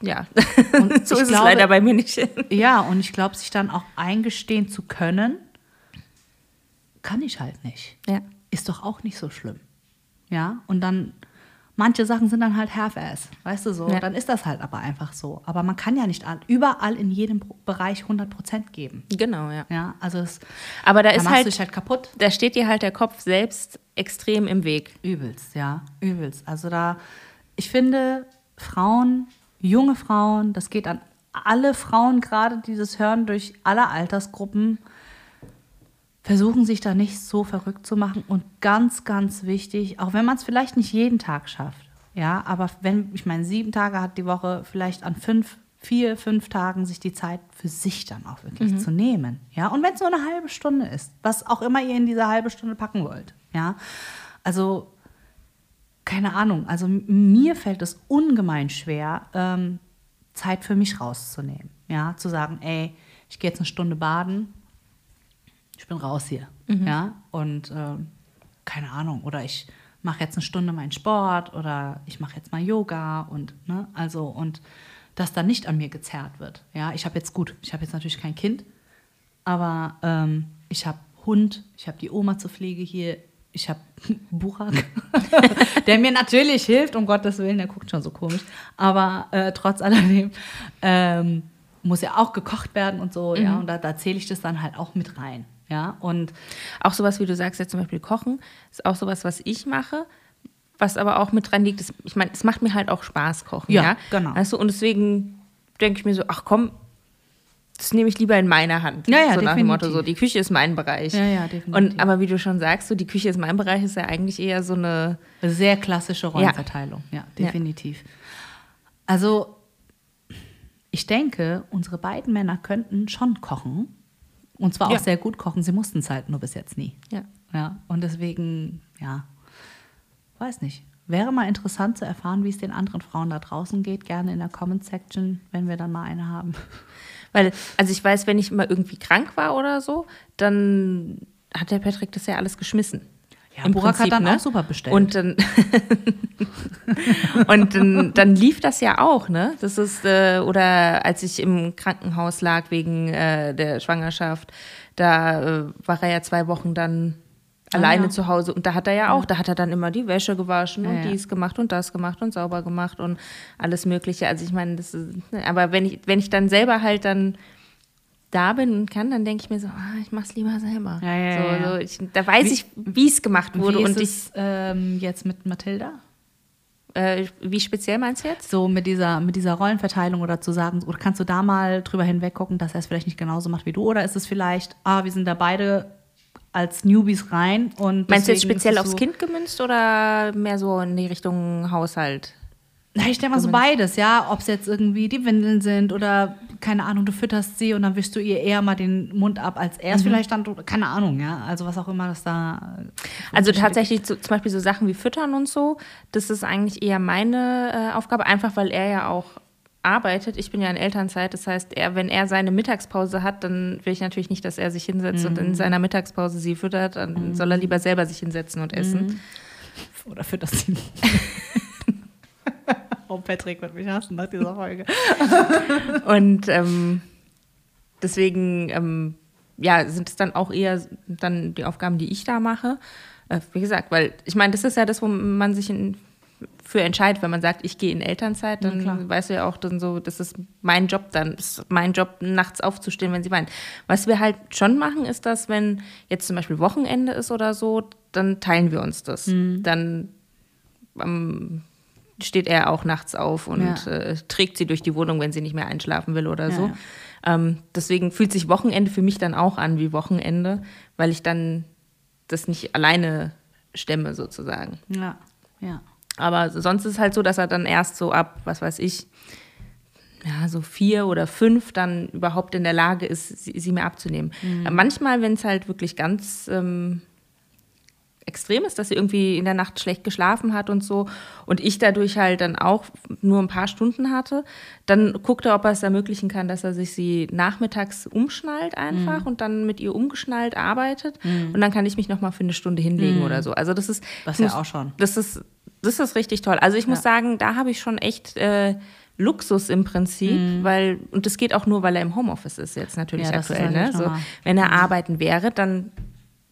ja, und so ist glaube, es leider bei mir nicht. ja, und ich glaube, sich dann auch eingestehen zu können, kann ich halt nicht. Ja. Ist doch auch nicht so schlimm. Ja, und dann manche Sachen sind dann halt half-ass, weißt du so. Ja. Dann ist das halt aber einfach so. Aber man kann ja nicht überall in jedem Bereich 100 Prozent geben. Genau, ja. Ja, also es, aber da ist halt, halt kaputt. Da steht dir halt der Kopf selbst extrem im Weg. Übelst, ja, übelst. Also da, ich finde, Frauen, junge Frauen, das geht an alle Frauen gerade, die das hören, durch alle Altersgruppen, versuchen sich da nicht so verrückt zu machen. Und ganz, ganz wichtig, auch wenn man es vielleicht nicht jeden Tag schafft, ja, aber wenn, ich meine, sieben Tage hat die Woche, vielleicht an fünf, vier, fünf Tagen sich die Zeit für sich dann auch wirklich mhm. zu nehmen, ja, und wenn es nur eine halbe Stunde ist, was auch immer ihr in diese halbe Stunde packen wollt, ja, also keine Ahnung, also mir fällt es ungemein schwer, ähm, Zeit für mich rauszunehmen, ja, zu sagen, ey, ich gehe jetzt eine Stunde baden, ich bin raus hier. Mhm. Ja, und äh, keine Ahnung, oder ich mache jetzt eine Stunde meinen Sport oder ich mache jetzt mal Yoga und, ne, also, und dass da nicht an mir gezerrt wird. Ja, ich habe jetzt gut, ich habe jetzt natürlich kein Kind, aber ähm, ich habe Hund, ich habe die Oma zur Pflege hier, ich habe Burak, der mir natürlich hilft, um Gottes Willen, der guckt schon so komisch, aber äh, trotz alledem ähm, muss ja auch gekocht werden und so, mhm. ja, und da, da zähle ich das dann halt auch mit rein. Ja, und auch sowas, wie du sagst, jetzt zum Beispiel Kochen, ist auch sowas, was ich mache, was aber auch mit dran liegt. Ist, ich meine, es macht mir halt auch Spaß, kochen. Ja, ja? genau. Weißt du, und deswegen denke ich mir so, ach komm, das nehme ich lieber in meiner Hand. Ja, ja, so nach dem Motto, so die Küche ist mein Bereich. Ja, ja, definitiv. Und, aber wie du schon sagst, so die Küche ist mein Bereich ist ja eigentlich eher so eine sehr klassische Rollenverteilung. Ja, ja definitiv. Ja. Also ich denke, unsere beiden Männer könnten schon kochen. Und zwar ja. auch sehr gut kochen. Sie mussten es halt nur bis jetzt nie. Ja. ja. Und deswegen, ja, weiß nicht. Wäre mal interessant zu erfahren, wie es den anderen Frauen da draußen geht. Gerne in der Comment-Section, wenn wir dann mal eine haben. Weil, also ich weiß, wenn ich mal irgendwie krank war oder so, dann hat der Patrick das ja alles geschmissen. Ja, Burak hat dann ne? auch super bestellt. Und dann, und dann, dann, lief das ja auch, ne? Das ist, äh, oder als ich im Krankenhaus lag wegen äh, der Schwangerschaft, da äh, war er ja zwei Wochen dann ah, alleine ja. zu Hause und da hat er ja auch, ja. da hat er dann immer die Wäsche gewaschen und ja, dies gemacht und das gemacht und sauber gemacht und alles Mögliche. Also ich meine, das ist, ne, aber wenn ich, wenn ich dann selber halt dann da bin und kann, dann denke ich mir so, ah, ich mache es lieber selber. Ja, ja, so. So, ich, da weiß wie, ich, wie es gemacht wurde. Wie ist und es, ähm, jetzt mit Mathilda? Äh, wie speziell meinst du jetzt? So mit dieser, mit dieser Rollenverteilung oder zu sagen, oder kannst du da mal drüber hinweg gucken, dass er es vielleicht nicht genauso macht wie du? Oder ist es vielleicht, ah, wir sind da beide als Newbies rein und. Meinst du jetzt speziell aufs Kind gemünzt oder mehr so in die Richtung Haushalt? Na, ich denke mal so beides, ja. Ob es jetzt irgendwie die Windeln sind oder, keine Ahnung, du fütterst sie und dann wischst du ihr eher mal den Mund ab, als er es mhm. vielleicht dann, keine Ahnung, ja. Also was auch immer das da. Also tatsächlich zu, zum Beispiel so Sachen wie Füttern und so, das ist eigentlich eher meine äh, Aufgabe, einfach weil er ja auch arbeitet. Ich bin ja in Elternzeit, das heißt, er, wenn er seine Mittagspause hat, dann will ich natürlich nicht, dass er sich hinsetzt mhm. und in mhm. seiner Mittagspause sie füttert. Dann mhm. soll er lieber selber sich hinsetzen und essen. Mhm. Oder füttert sie. Oh, Patrick wird mich hassen nach dieser Folge. und ähm, deswegen, ähm, ja, sind es dann auch eher dann die Aufgaben, die ich da mache. Äh, wie gesagt, weil ich meine, das ist ja das, wo man sich in, für entscheidet, wenn man sagt, ich gehe in Elternzeit, dann ja, weißt du ja auch dann so, das ist mein Job dann, ist mein Job, nachts aufzustehen, wenn sie weinen. Was wir halt schon machen, ist, dass wenn jetzt zum Beispiel Wochenende ist oder so, dann teilen wir uns das. Mhm. Dann ähm, steht er auch nachts auf und ja. äh, trägt sie durch die Wohnung, wenn sie nicht mehr einschlafen will oder so. Ja. Ähm, deswegen fühlt sich Wochenende für mich dann auch an wie Wochenende, weil ich dann das nicht alleine stemme sozusagen. Ja, ja. Aber sonst ist es halt so, dass er dann erst so ab, was weiß ich, ja, so vier oder fünf dann überhaupt in der Lage ist, sie, sie mir abzunehmen. Mhm. Manchmal, wenn es halt wirklich ganz ähm, extrem ist, dass sie irgendwie in der Nacht schlecht geschlafen hat und so und ich dadurch halt dann auch nur ein paar Stunden hatte, dann guckt er, ob er es ermöglichen kann, dass er sich sie nachmittags umschnallt einfach mhm. und dann mit ihr umgeschnallt arbeitet mhm. und dann kann ich mich noch mal für eine Stunde hinlegen mhm. oder so. Also das ist das muss, ja auch schon. Das ist das ist richtig toll. Also ich ja. muss sagen, da habe ich schon echt äh, Luxus im Prinzip, mhm. weil und das geht auch nur, weil er im Homeoffice ist jetzt natürlich ja, aktuell. Ne? So, wenn er arbeiten wäre, dann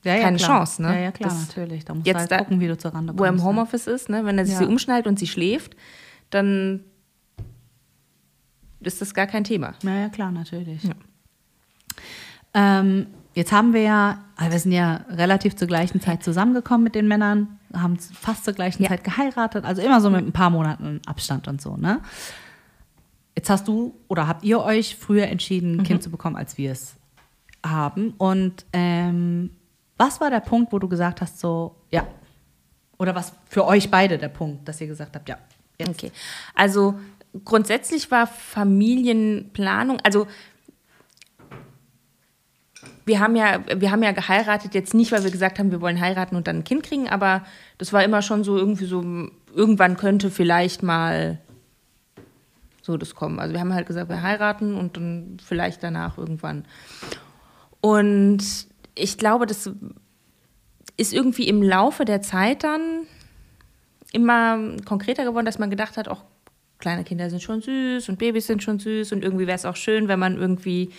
ja, ja, keine klar. Chance. Ne? Ja, ja, klar, das natürlich. Da musst jetzt du halt gucken, wie du zur Rande kommst. Wo er im Homeoffice ist, ne? wenn er sich ja. sie umschnallt und sie schläft, dann ist das gar kein Thema. Ja, ja, klar, natürlich. Ja. Ähm, jetzt haben wir ja, wir sind ja relativ zur gleichen Zeit zusammengekommen mit den Männern, haben fast zur gleichen Zeit geheiratet, also immer so mit ein paar Monaten Abstand und so, ne? Jetzt hast du oder habt ihr euch früher entschieden, ein mhm. Kind zu bekommen, als wir es haben. Und ähm, was war der Punkt, wo du gesagt hast, so, ja? Oder was für euch beide der Punkt, dass ihr gesagt habt, ja? Jetzt. Okay. Also grundsätzlich war Familienplanung, also wir haben ja, wir haben ja geheiratet, jetzt nicht, weil wir gesagt haben, wir wollen heiraten und dann ein Kind kriegen, aber das war immer schon so irgendwie so, irgendwann könnte vielleicht mal so das kommen. Also wir haben halt gesagt, wir heiraten und dann vielleicht danach irgendwann. Und ich glaube, das ist irgendwie im Laufe der Zeit dann immer konkreter geworden, dass man gedacht hat, auch kleine Kinder sind schon süß und Babys sind schon süß und irgendwie wäre es auch schön, wenn man irgendwie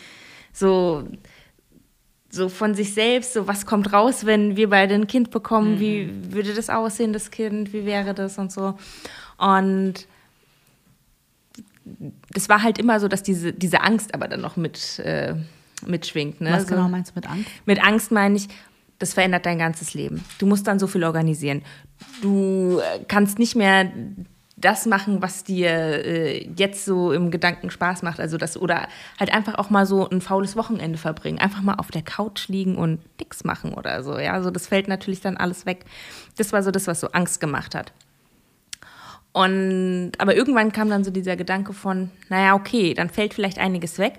so so von sich selbst, so was kommt raus, wenn wir beide ein Kind bekommen, mhm. wie würde das aussehen, das Kind, wie wäre das und so. Und das war halt immer so, dass diese, diese Angst aber dann noch mit äh, mitschwingt. Ne? Was genau meinst du mit Angst? Mit Angst meine ich, das verändert dein ganzes Leben. Du musst dann so viel organisieren. Du äh, kannst nicht mehr das machen, was dir äh, jetzt so im Gedanken Spaß macht. Also das, oder halt einfach auch mal so ein faules Wochenende verbringen. Einfach mal auf der Couch liegen und nix machen oder so. Ja, also das fällt natürlich dann alles weg. Das war so das, was so Angst gemacht hat. Und aber irgendwann kam dann so dieser Gedanke von, naja, okay, dann fällt vielleicht einiges weg.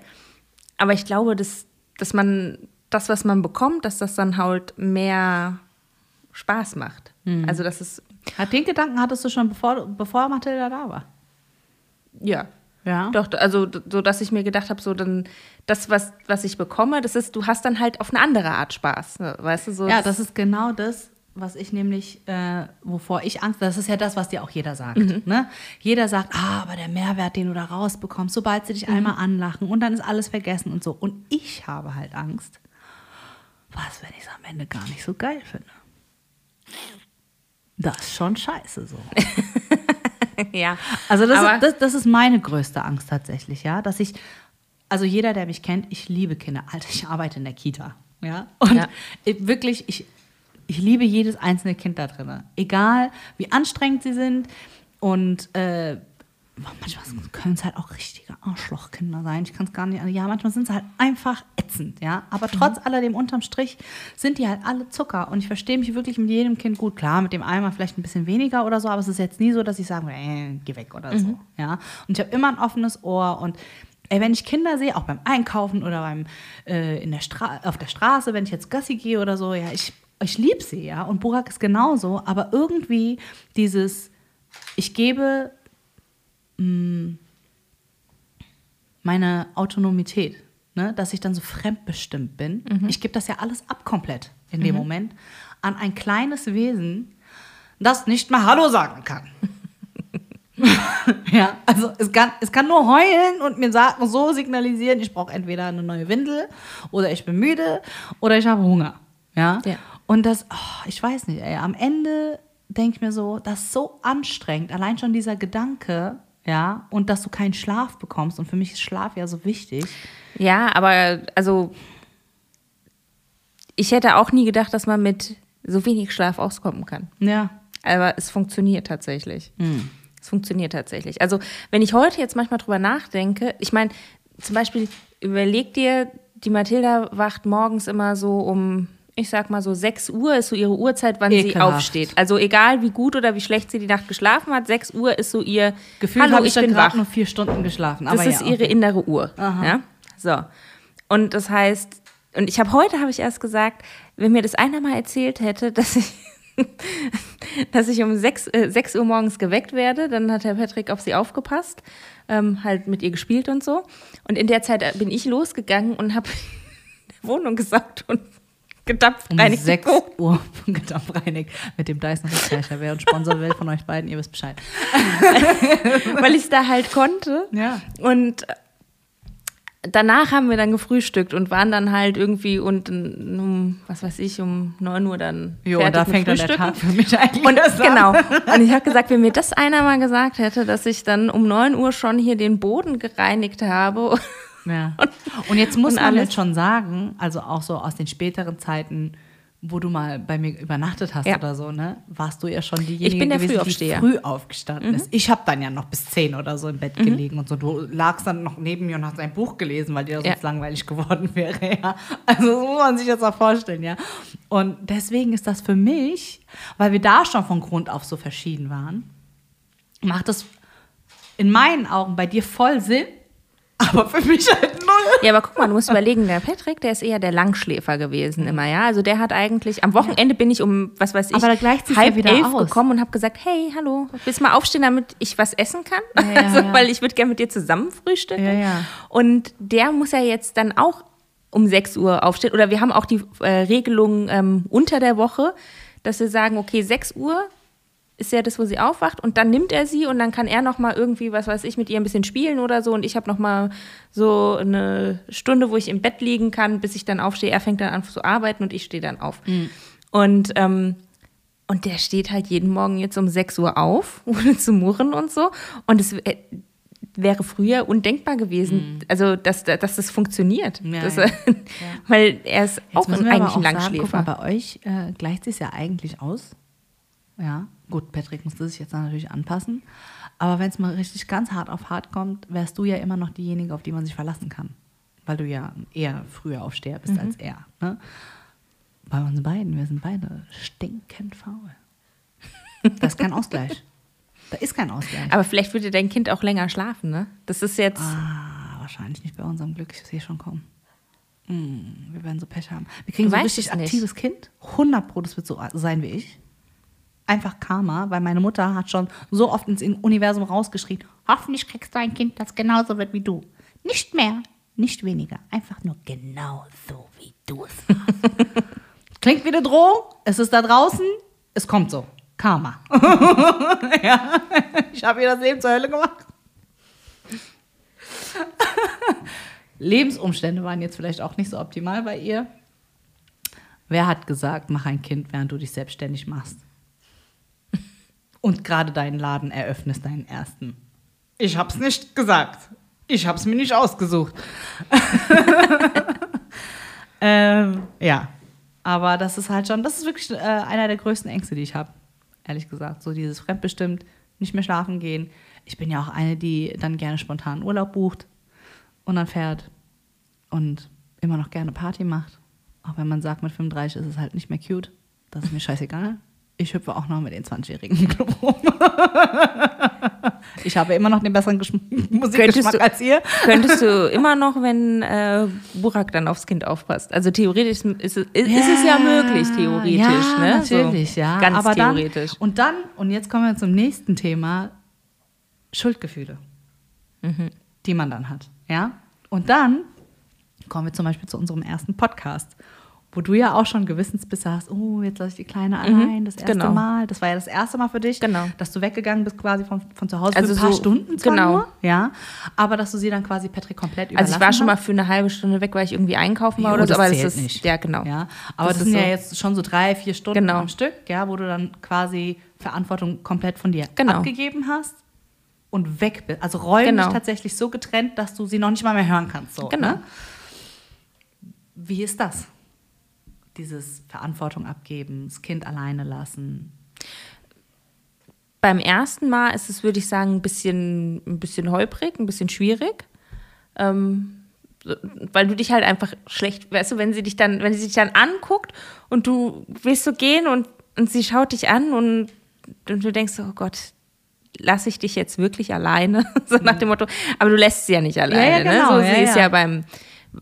Aber ich glaube, dass, dass man das, was man bekommt, dass das dann halt mehr Spaß macht. Mhm. Also, dass es. Hat den Gedanken hattest du schon, bevor, bevor Mathilda da war? Ja. Ja. Doch, also so, dass ich mir gedacht habe, so dann das, was, was ich bekomme, das ist, du hast dann halt auf eine andere Art Spaß. Ne? Weißt du, so. Ja, das ist genau das, was ich nämlich, äh, wovor ich Angst, das ist ja das, was dir auch jeder sagt. Mhm. Ne? Jeder sagt, ah, aber der Mehrwert, den du da rausbekommst, sobald sie dich mhm. einmal anlachen und dann ist alles vergessen und so. Und ich habe halt Angst, was, wenn ich es am Ende gar nicht so geil finde? Das ist schon scheiße so. ja. Also das ist, das, das ist meine größte Angst tatsächlich, ja, dass ich, also jeder, der mich kennt, ich liebe Kinder. Alter, ich arbeite in der Kita. Ja, und ja. Ich, wirklich, ich, ich liebe jedes einzelne Kind da drin. Egal, wie anstrengend sie sind. Und äh, manchmal können es halt auch richtige Arschlochkinder sein. Ich kann es gar nicht. Ja, manchmal sind sie halt einfach ätzend, ja. Aber trotz mhm. alledem unterm Strich sind die halt alle Zucker. Und ich verstehe mich wirklich mit jedem Kind gut. Klar, mit dem einmal vielleicht ein bisschen weniger oder so, aber es ist jetzt nie so, dass ich sage, äh, geh weg oder mhm. so. Ja. Und ich habe immer ein offenes Ohr und Ey, wenn ich Kinder sehe, auch beim Einkaufen oder beim, äh, in der auf der Straße, wenn ich jetzt Gassi gehe oder so, ja, ich ich liebe sie, ja, und Burak ist genauso, aber irgendwie dieses, ich gebe mh, mm, meine Autonomität, ne, dass ich dann so fremdbestimmt bin. Mhm. Ich gebe das ja alles ab komplett in dem mhm. Moment an ein kleines Wesen, das nicht mal Hallo sagen kann. ja, also es kann, es kann nur heulen und mir sagen, so signalisieren, ich brauche entweder eine neue Windel oder ich bin müde oder ich habe Hunger. Ja? ja. Und das, oh, ich weiß nicht, ey, am Ende denke ich mir so, das ist so anstrengend, allein schon dieser Gedanke, ja, und dass du keinen Schlaf bekommst. Und für mich ist Schlaf ja so wichtig. Ja, aber also ich hätte auch nie gedacht, dass man mit so wenig Schlaf auskommen kann. Ja. Aber es funktioniert tatsächlich. Mhm. Es funktioniert tatsächlich. Also, wenn ich heute jetzt manchmal drüber nachdenke, ich meine, zum Beispiel, überleg dir, die Mathilda wacht morgens immer so um ich sag mal so 6 Uhr ist so ihre Uhrzeit, wann Ekelhaft. sie aufsteht. Also egal wie gut oder wie schlecht sie die Nacht geschlafen hat, 6 Uhr ist so ihr Gefühl, Hallo, ich, ich bin wach. nur vier Stunden geschlafen. das ist ja, ihre innere Uhr. Aha. Ja? So. Und das heißt, und ich habe heute habe ich erst gesagt, wenn mir das einer mal erzählt hätte, dass ich dass ich um 6, äh, 6 Uhr morgens geweckt werde, dann hat Herr Patrick auf sie aufgepasst, ähm, halt mit ihr gespielt und so. Und in der Zeit bin ich losgegangen und habe Wohnung gesagt und gedampfreinigt. Um 6 Uhr gedampfreinigt mit dem Dyson Recharger. Wer uns Sponsor will von euch beiden, ihr wisst Bescheid. Weil ich es da halt konnte. Ja. Und danach haben wir dann gefrühstückt und waren dann halt irgendwie und um, was weiß ich, um 9 Uhr dann jo, fertig da fängt dann der Tag für mich eigentlich und, an. Genau. Und ich habe gesagt, wenn mir das einer mal gesagt hätte, dass ich dann um 9 Uhr schon hier den Boden gereinigt habe ja. Und jetzt muss man jetzt schon sagen, also auch so aus den späteren Zeiten, wo du mal bei mir übernachtet hast ja. oder so, ne, warst du ja schon diejenige ich bin der gewesen, die früh aufgestanden mhm. ist. Ich habe dann ja noch bis zehn oder so im Bett mhm. gelegen und so. Du lagst dann noch neben mir und hast ein Buch gelesen, weil dir das ja. sonst langweilig geworden wäre. Ja. Also das muss man sich jetzt auch vorstellen, ja. Und deswegen ist das für mich, weil wir da schon von Grund auf so verschieden waren, macht das in meinen Augen bei dir voll Sinn, aber für mich halt null. Ja, aber guck mal, du musst überlegen, der Patrick, der ist eher der Langschläfer gewesen immer, ja. Also der hat eigentlich, am Wochenende bin ich um, was weiß ich, aber da halb wieder elf aus. gekommen und habe gesagt, hey, hallo, willst du mal aufstehen, damit ich was essen kann? Ja, also, ja. Weil ich würde gerne mit dir zusammen frühstücken. Ja, ja. Und der muss ja jetzt dann auch um 6 Uhr aufstehen. Oder wir haben auch die äh, Regelung ähm, unter der Woche, dass wir sagen, okay, 6 Uhr ist ja das, wo sie aufwacht und dann nimmt er sie und dann kann er noch mal irgendwie, was weiß ich, mit ihr ein bisschen spielen oder so und ich habe noch mal so eine Stunde, wo ich im Bett liegen kann, bis ich dann aufstehe. Er fängt dann an zu arbeiten und ich stehe dann auf. Mhm. Und ähm, und der steht halt jeden Morgen jetzt um 6 Uhr auf, ohne zu murren und so. Und es äh, wäre früher undenkbar gewesen, mhm. also dass, dass das funktioniert. Ja, dass, ja. Weil er ist jetzt auch ein, eigentlich ein Langschläfer. Sagen, guck mal, bei euch äh, gleicht es ja eigentlich aus. Ja, gut, Patrick musste sich jetzt natürlich anpassen. Aber wenn es mal richtig ganz hart auf hart kommt, wärst du ja immer noch diejenige, auf die man sich verlassen kann. Weil du ja eher früher aufsteher bist mhm. als er. Ne? Bei uns beiden, wir sind beide stinkend faul. Das ist kein Ausgleich. Da ist kein Ausgleich. Aber vielleicht würde dein Kind auch länger schlafen, ne? Das ist jetzt. Ah, wahrscheinlich nicht bei unserem Glück. Ich sehe schon kommen. Mm, wir werden so Pech haben. Wir kriegen so ein richtig aktives Kind. 100 Pro, das wird so sein wie ich einfach Karma, weil meine Mutter hat schon so oft ins Universum rausgeschrien, hoffentlich kriegst du ein Kind, das genauso wird wie du. Nicht mehr, nicht weniger, einfach nur genauso wie du es Klingt wie eine Drohung, es ist da draußen, es kommt so. Karma. ja, ich habe ihr das Leben zur Hölle gemacht. Lebensumstände waren jetzt vielleicht auch nicht so optimal bei ihr. Wer hat gesagt, mach ein Kind, während du dich selbstständig machst? Und gerade deinen Laden eröffnest, deinen ersten. Ich hab's nicht gesagt. Ich hab's mir nicht ausgesucht. ähm, ja, aber das ist halt schon, das ist wirklich äh, einer der größten Ängste, die ich habe, ehrlich gesagt. So dieses fremdbestimmt, nicht mehr schlafen gehen. Ich bin ja auch eine, die dann gerne spontan Urlaub bucht und dann fährt und immer noch gerne Party macht. Auch wenn man sagt, mit 35 ist es halt nicht mehr cute. Das ist mir scheißegal. Ich hüpfe auch noch mit den 20-Jährigen im Club rum. ich habe immer noch den besseren Geschm Musikgeschmack du, als ihr. Könntest du immer noch, wenn äh, Burak dann aufs Kind aufpasst. Also theoretisch ist, es, ist, ja, ist es ja möglich, theoretisch. Ja, ne? natürlich, so, ja. Ganz Aber theoretisch. Dann, und dann, und jetzt kommen wir zum nächsten Thema, Schuldgefühle, mhm. die man dann hat. Ja? Und dann kommen wir zum Beispiel zu unserem ersten Podcast, wo du ja auch schon Gewissensbisse hast, oh, jetzt lasse ich die Kleine Mhm, allein, das erste genau. Mal. Das war ja das erste Mal für dich, Genau. dass du weggegangen bist quasi von, von zu Hause Also für ein paar so- Stunden zwar genau. nur, ja, aber dass du sie dann quasi Patrick komplett überlassen Also ich war schon mal für eine halbe Stunde weg, weil ich irgendwie einkaufen war Jo, oder so, aber das ist nicht. ja genau. Ja, aber das, Das sind ist ja so. jetzt schon so drei, vier Stunden Genau. am Stück, ja, wo du dann quasi Verantwortung komplett von dir Genau. abgegeben hast und weg bist. Also räumlich Genau. tatsächlich so getrennt, dass du sie noch nicht mal mehr hören kannst. So, Genau. Ne? Wie ist das? Dieses Verantwortung abgeben, das Kind alleine lassen. Beim ersten Mal ist es, würde ich sagen, ein bisschen, ein bisschen holprig, ein bisschen schwierig. Ähm, weil du dich halt einfach schlecht, weißt du, wenn sie dich dann, wenn sie dich dann anguckt und du willst so gehen und, und sie schaut dich an und, und du denkst, oh Gott, lasse ich dich jetzt wirklich alleine? so nach dem Motto, aber du lässt sie ja nicht alleine, genau, ne? So, ja, sie ist ja. ja beim,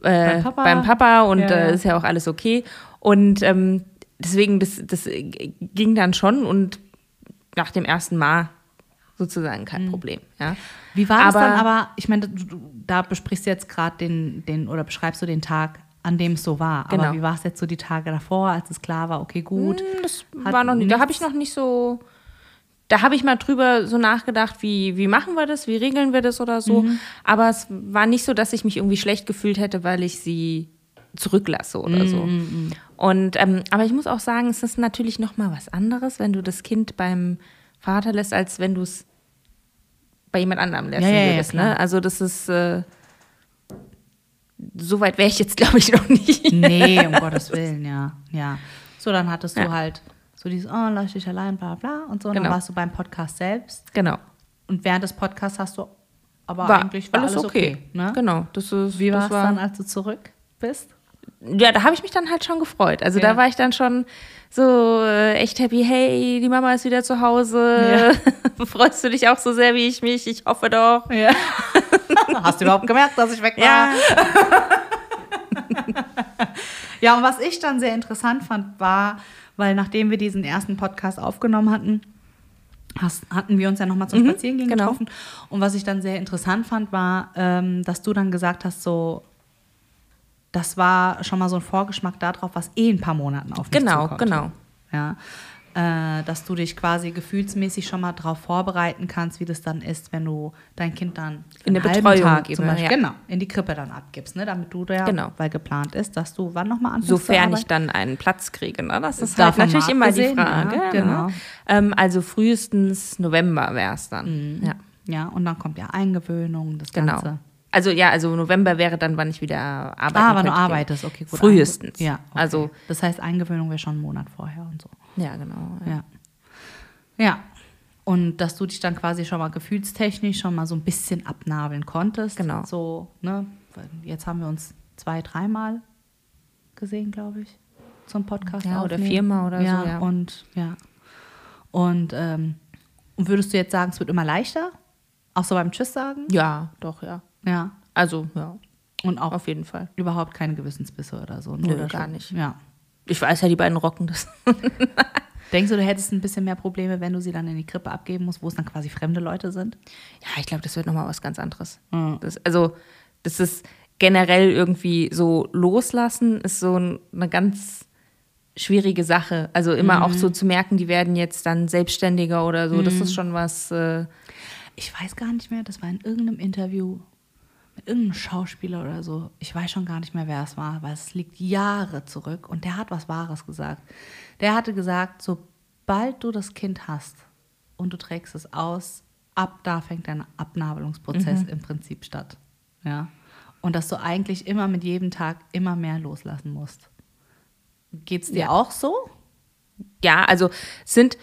äh, Beim Papa. beim Papa und Ja, ja. Äh, ist ja auch alles okay. Und ähm, deswegen, das, das ging dann schon und nach dem ersten Mal sozusagen kein Problem. Ja. Wie war das Aber- dann aber, ich meine, da besprichst du jetzt gerade den, den, oder beschreibst du den Tag, an dem es so war. Aber Genau. wie war es jetzt so die Tage davor, als es klar war, okay, gut. Das Hat war noch nicht, da habe ich noch nicht so. Da habe ich mal drüber so nachgedacht, wie, wie machen wir das, wie regeln wir das oder so. Mhm. Aber es war nicht so, dass ich mich irgendwie schlecht gefühlt hätte, weil ich sie zurücklasse oder so. Und ähm, aber ich muss auch sagen, es ist natürlich noch mal was anderes, wenn du das Kind beim Vater lässt, als wenn du es bei jemand anderem lassen Ja, ja, ja, ne? Also das ist äh, so weit wäre ich jetzt, glaube ich, noch nicht. Nee, um Gottes Willen, ja. ja. So, dann hattest du halt so dieses, oh, lass ich dich allein, bla bla und so. Und Genau. dann warst du beim Podcast selbst. Genau. Und während des Podcasts hast du aber War eigentlich war alles, okay. ne? Genau. Das ist, Wie war es dann, als du zurück bist? Ja, da habe ich mich dann halt schon gefreut. Also Ja. da war ich dann schon so äh, echt happy. Hey, die Mama ist wieder zu Hause. Freust du dich auch so sehr wie ich mich? Ich hoffe doch. Ja. Hast du überhaupt gemerkt, dass ich weg war? Ja. Ja, und was ich dann sehr interessant fand, war, weil nachdem wir diesen ersten Podcast aufgenommen hatten, hatten wir uns ja nochmal zum Spazierengehen genau. getroffen. Und was ich dann sehr interessant fand, war, ähm, dass du dann gesagt hast, so, das war schon mal so ein Vorgeschmack darauf, was eh in ein paar Monaten auf mich Genau, zukommt. genau. Ja. Äh, dass du dich quasi gefühlsmäßig schon mal darauf vorbereiten kannst, wie das dann ist, wenn du dein Kind dann In der Betreuung Tag gebe, zum Beispiel, ja. genau, in die Krippe dann abgibst, ne? damit du da, Genau. weil geplant ist, dass du wann nochmal anfängst Sofern ich dann einen Platz kriege. Ne? Das ist halt natürlich immer die Frage. ja, ne? genau. Ähm, also frühestens November wäre es dann. Ja, Ja, und dann kommt ja Eingewöhnung, das genau. Also ja, also November wäre dann, wann ich wieder arbeiten Ah, wann du arbeitest, okay, gut. Frühestens. Ja, okay. Also das heißt, Eingewöhnung wäre schon einen Monat vorher und so. ja, genau. Ja. Ja. Ja. Und dass du dich dann quasi schon mal gefühlstechnisch schon mal so ein bisschen abnabeln konntest. Genau. So, ne? Jetzt haben wir uns zwei, dreimal gesehen, glaube ich, zum Podcast. Ja, oder viermal oder ja, so, ja. Und ja. Und, ähm, und würdest du jetzt sagen, es wird immer leichter? Auch so beim Tschüss sagen? ja, doch, ja. Ja. Also, ja, Und auch auf jeden Fall. überhaupt keine Gewissensbisse oder so. Nö, oder gar schon? nicht. Ja. Ich weiß ja, die beiden rocken das. Denkst du, du hättest ein bisschen mehr Probleme, wenn du sie dann in die Krippe abgeben musst, wo es dann quasi fremde Leute sind? Ja, ich glaube, das wird nochmal was ganz anderes. Mhm. Das, also, das ist generell irgendwie so loslassen, ist so ein- eine ganz schwierige Sache. Also immer mhm. auch so zu merken, die werden jetzt dann selbstständiger oder so. Mhm. Das ist schon was. Äh ich weiß gar nicht mehr, das war in irgendeinem Interview mit irgendeinem Schauspieler oder so. Ich weiß schon gar nicht mehr, wer es war, weil es liegt Jahre zurück. Und der hat was Wahres gesagt. Der hatte gesagt, sobald du das Kind hast und du trägst es aus, ab da fängt dein Abnabelungsprozess mhm. im Prinzip statt. Ja. Und dass du eigentlich immer mit jedem Tag immer mehr loslassen musst. Geht es dir ja. auch so? Ja, also sind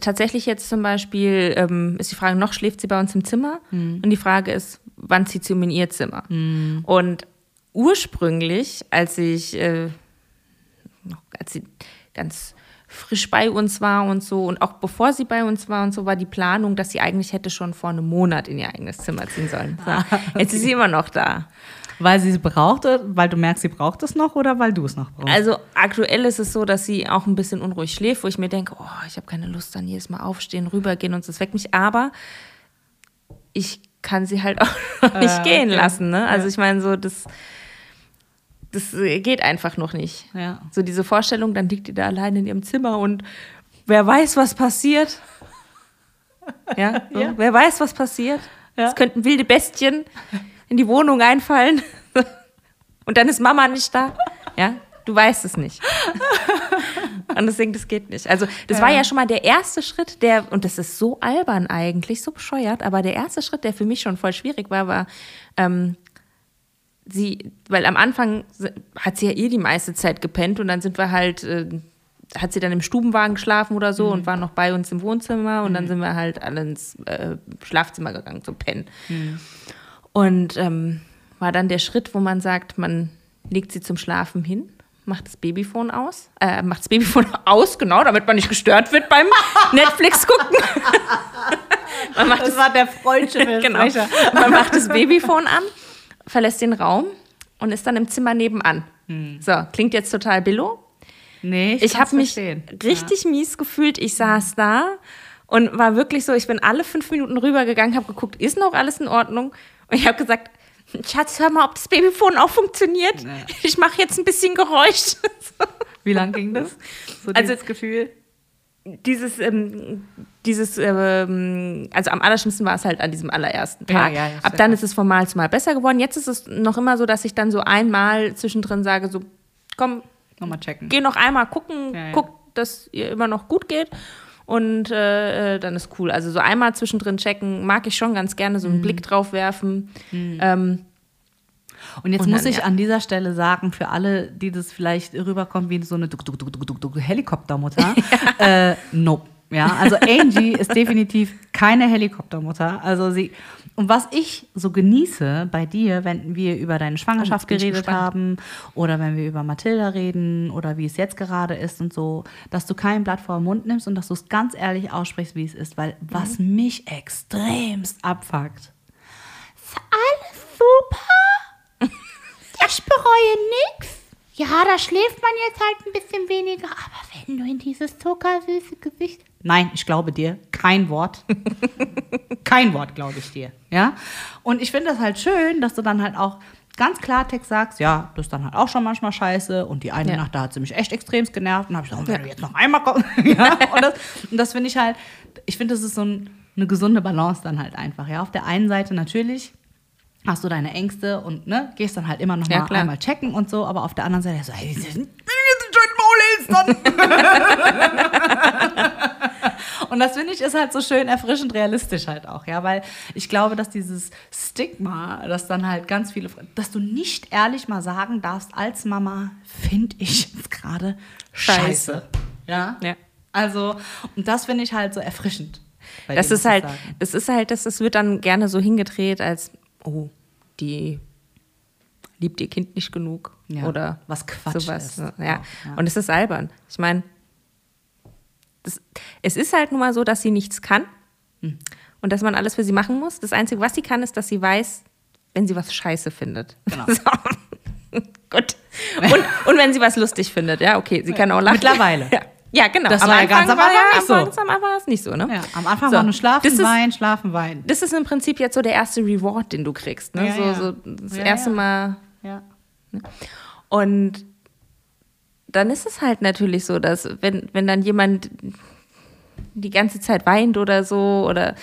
tatsächlich jetzt zum Beispiel, ähm, ist die Frage, noch schläft sie bei uns im Zimmer? Mhm. Und die Frage ist, wann zieht sie um in ihr Zimmer? Mhm. Und ursprünglich, als ich, äh, als sie ganz frisch bei uns war und so und auch bevor sie bei uns war und so, war die Planung, dass sie eigentlich hätte schon vor einem Monat in ihr eigenes Zimmer ziehen sollen. So. Ah, okay. Jetzt ist sie immer noch da. Weil sie es braucht, weil du merkst, sie braucht es noch oder weil du es noch brauchst? Also aktuell ist es so, dass sie auch ein bisschen unruhig schläft, wo ich mir denke, oh, ich habe keine Lust, dann jedes Mal aufstehen, rübergehen und das weckt mich. Aber ich kann sie halt auch nicht äh, gehen okay. lassen. Ne? Also ja. ich meine, so das, das geht einfach noch nicht. Ja. So diese Vorstellung, dann liegt die da allein in ihrem Zimmer und wer weiß, was passiert. Ja, so. ja. wer weiß, was passiert. Es könnten wilde Bestien in die Wohnung einfallen und dann ist Mama nicht da. Ja, du weißt es nicht. Und deswegen, das geht nicht. Also, das ja. war ja schon mal der erste Schritt, der, und das ist so albern eigentlich, so bescheuert, aber der erste Schritt, der für mich schon voll schwierig war, war, ähm, sie, weil am Anfang hat sie ja eh die meiste Zeit gepennt und dann sind wir halt, äh, hat sie dann im Stubenwagen geschlafen oder so mhm. und war noch bei uns im Wohnzimmer und mhm. dann sind wir halt alle ins äh, Schlafzimmer gegangen zum Pennen. Mhm. Und ähm, war dann der Schritt, wo man sagt, man legt sie zum Schlafen hin, macht das Babyphone aus, äh, macht das Babyphone aus, genau, damit man nicht gestört wird beim Netflix gucken. man macht das, das war der freudsche genau. Man macht das Babyphone an, verlässt den Raum und ist dann im Zimmer nebenan. Hm. So, klingt jetzt total billo. Nee, ich, ich habe mich richtig ja. mies gefühlt. Ich saß da und war wirklich so, ich bin alle fünf Minuten rübergegangen, habe geguckt, ist noch alles in Ordnung? Und ich habe gesagt, Schatz, hör mal, ob das Babyphone auch funktioniert. Nee. Ich mache jetzt ein bisschen Geräusch. Wie lang ging das? So also das Gefühl? Dieses, ähm, dieses, ähm, also am allerschlimmsten war es halt an diesem allerersten Tag. Ja, ja, Ab dann ist es von Mal zu Mal besser geworden. Jetzt ist es noch immer so, dass ich dann so einmal zwischendrin sage, so, komm, nochmal checken. Geh noch einmal gucken, ja, guck, dass ihr immer noch gut geht und äh, äh, dann ist cool. Also so einmal zwischendrin checken, mag ich schon ganz gerne, so einen mhm. Blick drauf werfen. Mhm. Ähm, und jetzt und muss dann, ich ja. an dieser Stelle sagen, für alle, die das vielleicht rüberkommen wie so eine Helikoptermutter, ja. äh, nope. Ja, also Angie ist definitiv keine Helikoptermutter. Also sie, und was ich so genieße bei dir, wenn wir über deine Schwangerschaft oh, geredet haben oder wenn wir über Mathilda reden oder wie es jetzt gerade ist und so, dass du kein Blatt vor den Mund nimmst und dass du es ganz ehrlich aussprichst, wie es ist. Weil was mhm. mich extremst abfuckt, ist alles super. ich bereue nichts. Ja, da schläft man jetzt halt ein bisschen weniger, aber wenn du in dieses zuckersüße Gewicht Nein, ich glaube dir. Kein Wort. Kein Wort glaube ich dir. Ja? Und ich finde das halt schön, dass du dann halt auch ganz Klartext sagst, ja, das ist dann halt auch schon manchmal scheiße. Und die eine ja. Nacht, da hat sie mich echt extremst genervt. Und habe ich gesagt, wenn du jetzt noch einmal kommst. ja? Und das, und das finde ich halt, ich finde, das ist so ein, eine gesunde Balance dann halt einfach. Ja? Auf der einen Seite natürlich hast du deine Ängste und ne, gehst dann halt immer noch ja, mal einmal checken und so, aber auf der anderen Seite so, hey, jetzt schön Maul dann. Und das finde ich ist halt so schön erfrischend realistisch halt auch, ja, weil ich glaube, dass dieses Stigma, dass dann halt ganz viele, dass du nicht ehrlich mal sagen darfst als Mama, finde ich jetzt gerade scheiße. Ja? ja. Also, und das finde ich halt so erfrischend. Das ist halt, das ist halt, das, das wird dann gerne so hingedreht als, oh, die liebt ihr Kind nicht genug ja, oder was Quatsch sowas. Ist. Ja. ja. Und es ist albern. Ich meine, das, es ist halt nun mal so, dass sie nichts kann mhm. und dass man alles für sie machen muss. Das Einzige, was sie kann, ist, dass sie weiß, wenn sie was scheiße findet. Genau. So. Gut. Und, und wenn sie was lustig findet, ja, okay, sie kann auch lachen. Mittlerweile. Ja. Ja, genau. Das am war ja ganz am Anfang nicht so. Am Anfang war es nicht so, ne? Ja, am Anfang so. war nur schlafen, das weinen, ist, schlafen, weinen. Das ist im Prinzip jetzt so der erste Reward, den du kriegst, ne? Ja, so, ja. so das erste Mal. Ja. Ne? Und dann ist es halt natürlich so, dass wenn, wenn dann jemand die ganze Zeit weint oder so oder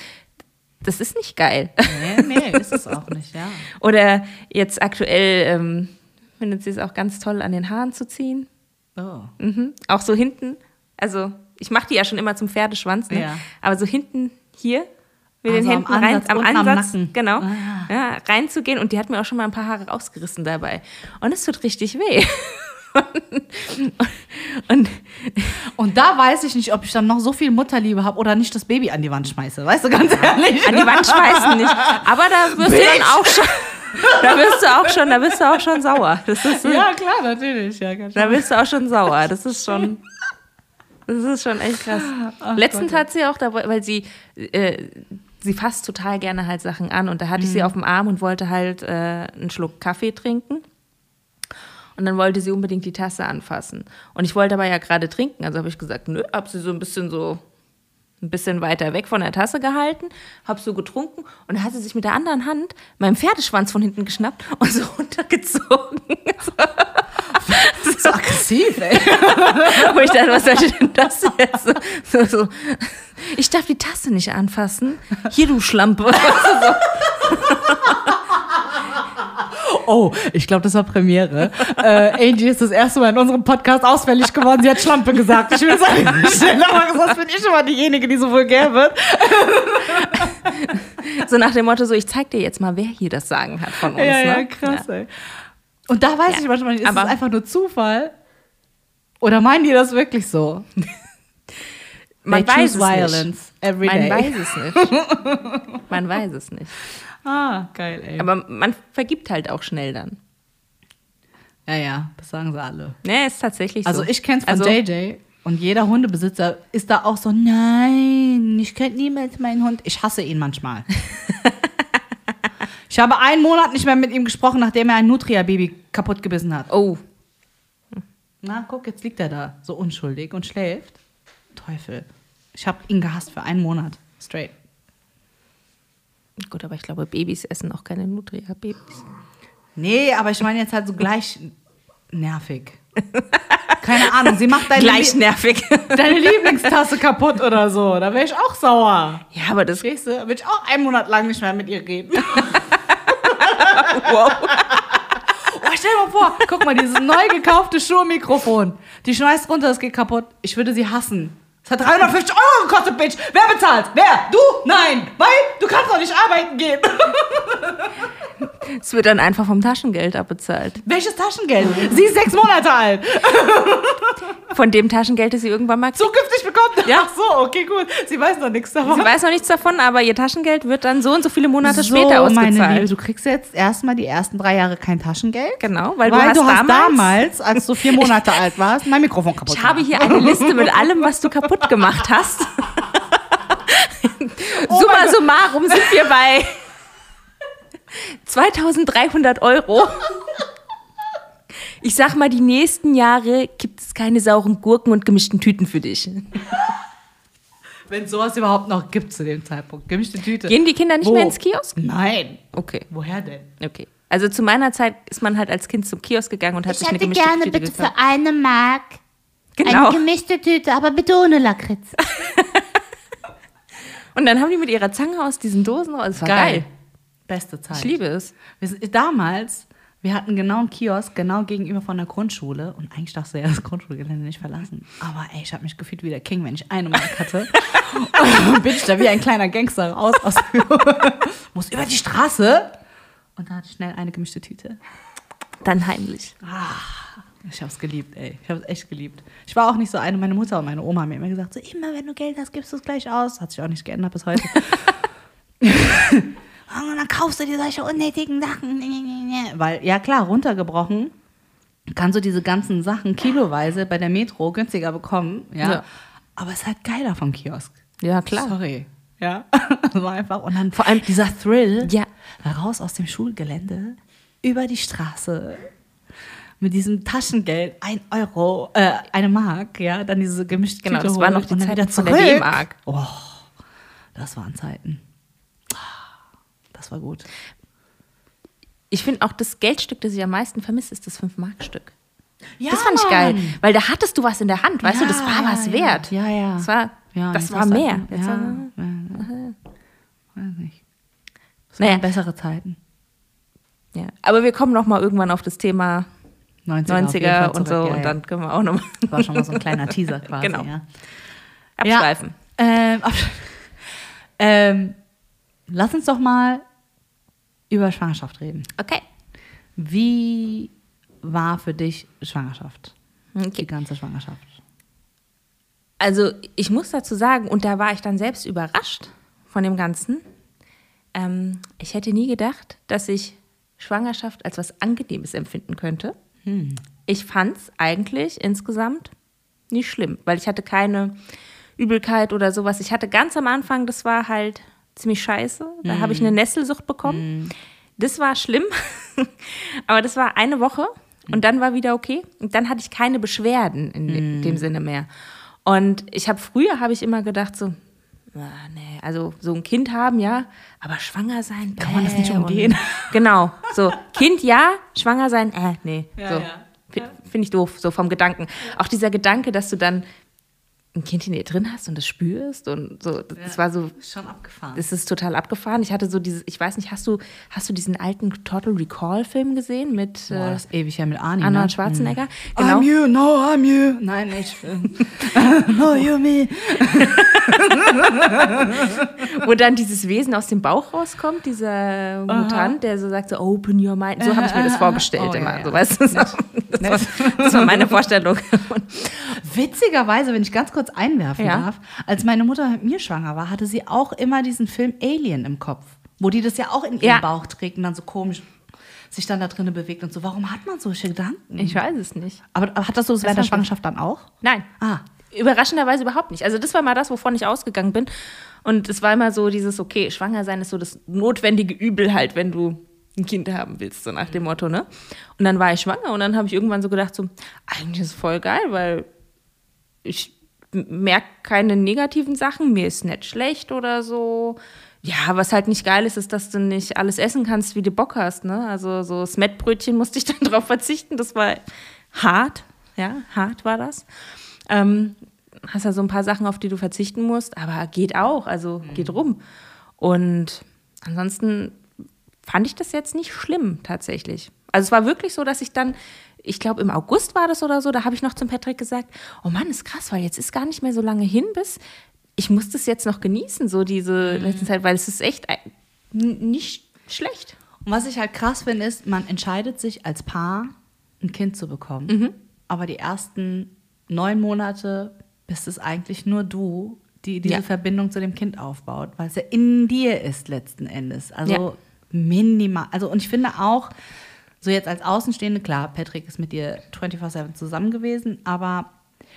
das ist nicht geil. Nee, nee, ist es auch nicht, ja. Oder jetzt aktuell ähm, findet sie es auch ganz toll, an den Haaren zu ziehen. Oh. Mhm. Auch so hinten. Also, ich mache die ja schon immer zum Pferdeschwanz, ne? Ja. aber so hinten hier mit Also den am Händen rein, Ansatz, am am Ansatz, Nacken. genau, Ah. ja, reinzugehen. Und die hat mir auch schon mal ein paar Haare rausgerissen dabei. Und es tut richtig weh. und, Und da weiß ich nicht, ob ich dann noch so viel Mutterliebe habe oder nicht das Baby an die Wand schmeiße. Weißt du, ganz ehrlich. an die Wand schmeißen nicht. Aber da wirst du dann auch schon, da wirst du auch schon, da bist du auch schon sauer. Das ist, Ja, klar, natürlich. Ja, Da bist du auch schon sauer. Das ist schon. Das ist schon echt krass. Letztens hat sie auch, da, weil sie, äh, sie fasst total gerne halt Sachen an und da hatte ich sie auf dem Arm und wollte halt äh, einen Schluck Kaffee trinken. Und dann wollte sie unbedingt die Tasse anfassen. Und ich wollte aber ja gerade trinken. Also habe ich gesagt, nö, hab sie so ein bisschen so ein bisschen weiter weg von der Tasse gehalten, hab so getrunken und dann hat sie sich mit der anderen Hand meinen Pferdeschwanz von hinten geschnappt und so runtergezogen. so aggressiv, ey. Wo ich dachte, was sollte denn das jetzt? So, so, so. Ich darf die Tasse nicht anfassen. Hier, du Schlampe. Oh, ich glaube, das war Premiere. Äh, Angie ist das erste Mal in unserem Podcast ausfällig geworden. Sie hat Schlampe gesagt. Ich will sagen, mal gesagt, bin ich immer diejenige, die so vulgär wird. So nach dem Motto, so, ich zeig dir jetzt mal, wer hier das Sagen hat von uns. Ja, ja, ne? krass, ey. Und da weiß Ja, ich manchmal nicht, ist aber- das einfach nur Zufall? Oder meinen die das wirklich so? Man They weiß es violence nicht. every Man day. weiß es nicht. Man weiß es nicht. Ah, geil, ey. Aber man vergibt halt auch schnell dann. ja, ja, das sagen sie alle. Ne, ist tatsächlich so. Also ich kenn's von Also, JJ und jeder Hundebesitzer ist da auch so, nein, ich könnte niemals meinen Hund. Ich hasse ihn manchmal. ich habe einen Monat nicht mehr mit ihm gesprochen, nachdem er ein Nutria-Baby kaputt gebissen hat. Oh, Na, guck, jetzt liegt er da, so unschuldig und schläft. Teufel. Ich habe ihn gehasst für einen Monat. Straight. Gut, aber ich glaube, Babys essen auch keine Nutria-Babys. Nee, aber ich meine jetzt halt so gleich nervig. Keine Ahnung, sie macht deine, Gleich nervig. deine Lieblingstasse kaputt oder so. Da wäre ich auch sauer. ja, aber das. Verstehst du? Will ich auch einen Monat lang nicht mehr mit ihr reden. Wow. Oh, stell dir mal vor, guck mal, dieses neu gekaufte Schuhmikrofon. Die schmeißt runter, es geht kaputt. Ich würde sie hassen. Es hat 350 Euro gekostet, Bitch. Wer bezahlt? Wer? Du? Nein. Weil du kannst doch nicht arbeiten gehen. Es wird dann einfach vom Taschengeld abbezahlt. Welches Taschengeld? Sie ist sechs Monate alt. Von dem Taschengeld, das sie irgendwann mal kriegt. Zukünftig bekommt. Ja. Ach so, okay, gut. Sie weiß noch nichts davon. Sie weiß noch nichts davon, aber ihr Taschengeld wird dann so und so viele Monate so, später ausgezahlt. meine Liebe, du kriegst jetzt erstmal die ersten drei Jahre kein Taschengeld. Genau, weil, Weil, du, hast, damals, damals, als du vier Monate alt warst, mein Mikrofon kaputt Ich habe hier eine Liste mit allem, was du kaputt gemacht hast. Oh Summa summarum sind wir bei 2300 Euro. Ich sag mal, die nächsten Jahre gibt es keine sauren Gurken und gemischten Tüten für dich. Wenn es sowas überhaupt noch gibt zu dem Zeitpunkt. Gemischte Tüte. Gehen die Kinder nicht Wo? mehr ins Kiosk? Nein. Okay, Woher denn? okay. Also zu meiner Zeit ist man halt als Kind zum Kiosk gegangen und hat Ich sich eine hätte gemischte gerne Tüte bitte gekauft. für eine Mark Genau. eine gemischte Tüte, aber bitte ohne Lakritz. Und dann haben die mit ihrer Zange aus diesen Dosen raus. Das war geil. Beste Zeit. Ich liebe es. Wir sind, damals, wir hatten genau einen Kiosk, genau gegenüber von der Grundschule. Und eigentlich darfst du ja das Grundschulgelände nicht verlassen. Aber ey, ich habe mich gefühlt wie der King, wenn ich eine Mark hatte. und dann bin ich da wie ein kleiner Gangster raus. Aus, muss über die Straße. Und da hatte ich schnell eine gemischte Tüte. Dann heimlich. Ich habe es geliebt, ey. Ich habe es echt geliebt. Ich war auch nicht so eine. Meine Mutter und meine Oma haben mir immer gesagt, so immer wenn du Geld hast, gibst du es gleich aus. Hat sich auch nicht geändert bis heute. und dann kaufst du dir solche unnötigen Sachen. Weil, ja klar, runtergebrochen kannst du diese ganzen Sachen kiloweise bei der Metro günstiger bekommen. Ja. Ja. Aber es ist halt geiler vom Kiosk. Ja, klar. Sorry. Ja. War einfach. Und dann vor allem dieser Thrill. Ja. Raus aus dem Schulgelände, über die Straße. Mit diesem Taschengeld, ein Euro, äh, eine Mark, ja, dann diese gemischte Genau, Tüte das war noch die Zeit wieder zurück. der D-Mark. Oh, das waren Zeiten. Das war gut. Ich finde auch das Geldstück, das ich am meisten vermisse, ist das 5-Mark-Stück. Ja, das fand ich geil. Weil da hattest du was in der Hand, weißt du, das war Ja, was ja, wert. Ja, ja. Das war, ja, das war mehr. Ja, war- ja, ja. Weiß nicht. Das Naja. bessere Zeiten. ja. Aber wir kommen noch mal irgendwann auf das Thema 90er, auf jeden 90er Fall und so ja, und dann können wir auch noch mal Das war schon mal so ein kleiner Teaser quasi. Genau. Ja. abschweifen. Ähm, ähm, lass uns doch mal über Schwangerschaft reden. Okay. Wie war für dich Schwangerschaft? Die okay. ganze Schwangerschaft. Also ich muss dazu sagen, und da war ich dann selbst überrascht von dem Ganzen. Ähm, ich hätte nie gedacht, dass ich Schwangerschaft als was Angenehmes empfinden könnte. Ich fand es eigentlich insgesamt nicht schlimm, weil ich hatte keine Übelkeit oder sowas. Ich hatte ganz am Anfang, das war halt ziemlich scheiße. Da habe ich eine Nesselsucht bekommen. Das war schlimm, aber das war eine Woche und dann war wieder okay. Und dann hatte ich keine Beschwerden in de- dem Sinne mehr. Und ich habe früher habe ich immer gedacht so, ah, nee, also so ein Kind haben ja, aber schwanger sein, Kann man das nicht und- umgehen? Genau, so Kind ja, schwanger sein, äh, nee, Ja, so ja. Fi- finde ich doof, so vom Gedanken. Auch dieser Gedanke, dass du dann ein Kind in dir drin hast und das spürst und so, das, das war so Schon abgefahren. das ist total abgefahren. Ich hatte so dieses, ich weiß nicht, hast du, hast du diesen alten Total Recall Film gesehen mit Boah, äh, das ist ewig ja mit Arnie. Arnold ne? Schwarzenegger? Mhm. Genau. I'm you, no, I'm you. Nein, nicht. no, you, me. Wo dann dieses Wesen aus dem Bauch rauskommt, dieser Mutant, der so sagt so, open your mind. So habe ich mir das vorgestellt Oh, ja, immer. ja. So, weißt du, so. Das, war, das war meine Vorstellung. Witzigerweise, wenn ich ganz kurz einwerfen Ja. darf, als meine Mutter mit mir schwanger war, hatte sie auch immer diesen Film Alien im Kopf, wo die das ja auch in ihrem Ja. Bauch trägt und dann so komisch sich dann da drinnen bewegt und so. Warum hat man solche Gedanken? ich weiß es nicht. Aber aber hattest du das während der Schwangerschaft dann auch? Nein. Ah, Überraschenderweise überhaupt nicht. Also das war mal das, wovon ich ausgegangen bin. Und es war immer so dieses, okay, schwanger sein ist so das notwendige Übel halt, wenn du ein Kind haben willst, so nach dem Motto, ne? Und dann war ich schwanger und dann habe ich irgendwann so gedacht, so, eigentlich ist es voll geil, weil ich merke keine negativen Sachen, mir ist nicht schlecht oder so. Ja, was halt nicht geil ist, ist, dass du nicht alles essen kannst, wie du Bock hast, ne? Also so das Mettbrötchen musste ich dann drauf verzichten, das war hart, ja, hart war das. Ähm, hast ja so ein paar Sachen, auf die du verzichten musst, aber geht auch, also geht rum. Und ansonsten fand ich das jetzt nicht schlimm tatsächlich. Also es war wirklich so, dass ich dann, ich glaube im August war das oder so, da habe ich noch zum Patrick gesagt, oh Mann, ist krass, weil jetzt ist gar nicht mehr so lange hin bis, ich muss das jetzt noch genießen, so diese letzte Zeit, weil es ist echt nicht schlecht. Und was ich halt krass finde, ist, man entscheidet sich als Paar, ein Kind zu bekommen. Mhm. Aber die ersten neun Monate bist es eigentlich nur du, die diese Ja. Verbindung zu dem Kind aufbaut, weil es ja in dir ist letzten Endes. Also Ja. minimal. Also und ich finde auch, so jetzt als Außenstehende, klar, Patrick ist mit dir 24-7 zusammen gewesen, aber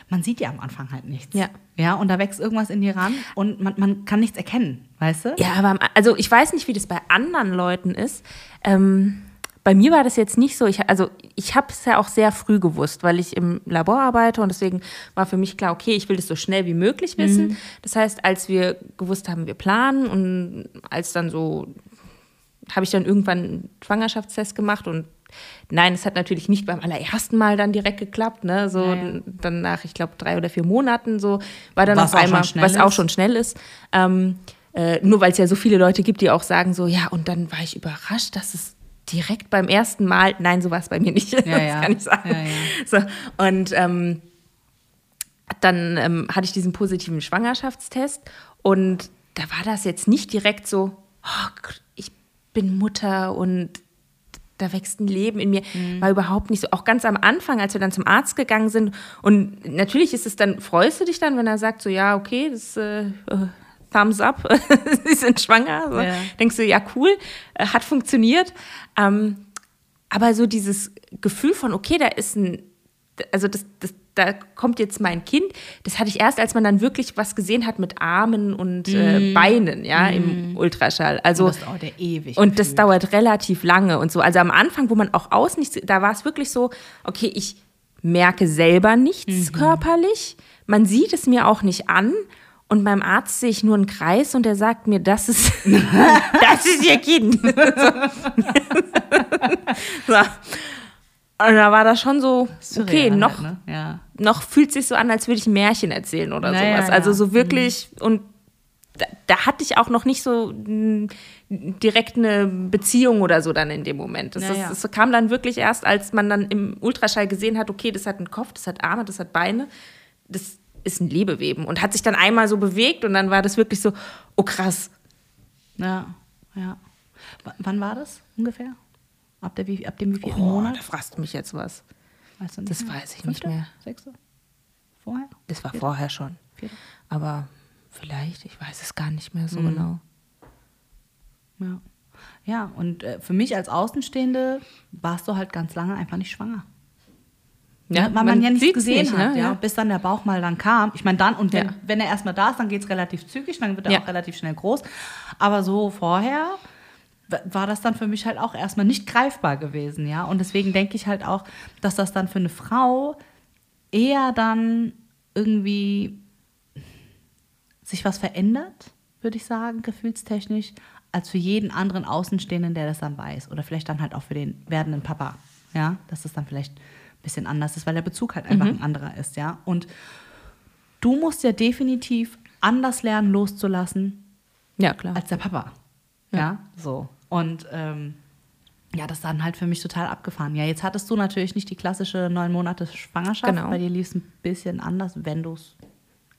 man sieht ja am Anfang halt nichts. Ja. Ja, und da wächst irgendwas in dir ran und man, man kann nichts erkennen, weißt du? Ja, aber also ich weiß nicht, wie das bei anderen Leuten ist. Ähm, bei mir war das jetzt nicht so. Ich, also ich habe es ja auch sehr früh gewusst, weil ich im Labor arbeite und deswegen war für mich klar, okay, ich will das so schnell wie möglich wissen. Das heißt, als wir gewusst haben, wir planen und als dann so habe ich dann irgendwann einen Schwangerschaftstest gemacht und nein, es hat natürlich nicht beim allerersten Mal dann direkt geklappt, ne? So Ja, ja. dann nach, ich glaube, drei oder vier Monaten so war dann Was auf auch einmal, was auch ist. schon schnell ist. Ähm, äh, nur weil es ja so viele Leute gibt, die auch sagen so, ja, und dann war ich überrascht, dass es direkt beim ersten Mal, nein, so war es bei mir nicht, Ja, das ja. kann ich sagen. Ja, ja. So, und ähm, dann ähm, hatte ich diesen positiven Schwangerschaftstest und da war das jetzt nicht direkt so, oh, ich bin Mutter und da wächst ein Leben in mir, war überhaupt nicht so. Auch ganz am Anfang, als wir dann zum Arzt gegangen sind und natürlich ist es dann, freust du dich dann, wenn er sagt so, ja, okay, das äh, äh, Thumbs up, sie sind schwanger. So. Ja. Denkst du, ja, cool, äh, hat funktioniert. Ähm, aber so dieses Gefühl von, okay, da ist ein, also das, das, da kommt jetzt mein Kind, das hatte ich erst, als man dann wirklich was gesehen hat mit Armen und äh, Beinen, ja, im Ultraschall. Also, Und das dauert ja ewig. und das dauert relativ lange und so. Also am Anfang, wo man auch außen nicht, da war es wirklich so, okay, ich merke selber nichts Mhm. körperlich. man sieht es mir auch nicht an. Und beim Arzt sehe ich nur einen Kreis und der sagt mir, das ist, das ist ihr Kind. so. so. Und da war das schon so, okay, Surreal noch, halt, ne? Ja. noch fühlt sich so an, als würde ich ein Märchen erzählen oder Naja, sowas. ja. Also so wirklich, und da, da hatte ich auch noch nicht so direkt eine Beziehung oder so dann in dem Moment. Das, Ja, ja. ist, das kam dann wirklich erst, als man dann im Ultraschall gesehen hat, okay, das hat einen Kopf, das hat Arme, das hat Beine, das ist ein Lebeweben und hat sich dann einmal so bewegt und dann war das wirklich so, oh krass. Ja, ja. W wann war das ungefähr? Ab, der, ab dem wievielten Oh, Monat? da fragst du mich jetzt was. Weißt du nicht das mehr? weiß ich nicht Fünfte? mehr. Sechste? Vorher? Das war vorher schon. Vierte? Aber vielleicht, ich weiß es gar nicht mehr so Mhm. genau. Ja. Ja, und äh, für mich als Außenstehende warst du halt ganz lange einfach nicht schwanger. Ja, weil man, ja nichts gesehen nicht, hat, ne? ja, bis dann der Bauch mal dann kam. Ich meine, dann, und wenn, Ja. wenn er erstmal da ist, dann geht es relativ zügig, dann wird er Ja. auch relativ schnell groß. Aber so vorher war das dann für mich halt auch erstmal nicht greifbar gewesen, ja. Und deswegen denke ich halt auch, dass das dann für eine Frau eher dann irgendwie sich was verändert, würde ich sagen, gefühlstechnisch, als für jeden anderen Außenstehenden, der das dann weiß. Oder vielleicht dann halt auch für den werdenden Papa. Ja, dass das dann vielleicht ein bisschen anders ist, weil der Bezug halt einfach ein anderer ist, ja. Und du musst ja definitiv anders lernen, loszulassen, Ja, klar. als der Papa. Ja, so. Und ähm, ja, das ist dann halt für mich total abgefahren. Ja, jetzt hattest du natürlich nicht die klassische neun Monate Schwangerschaft. Genau. Bei dir lief es ein bisschen anders, wenn du es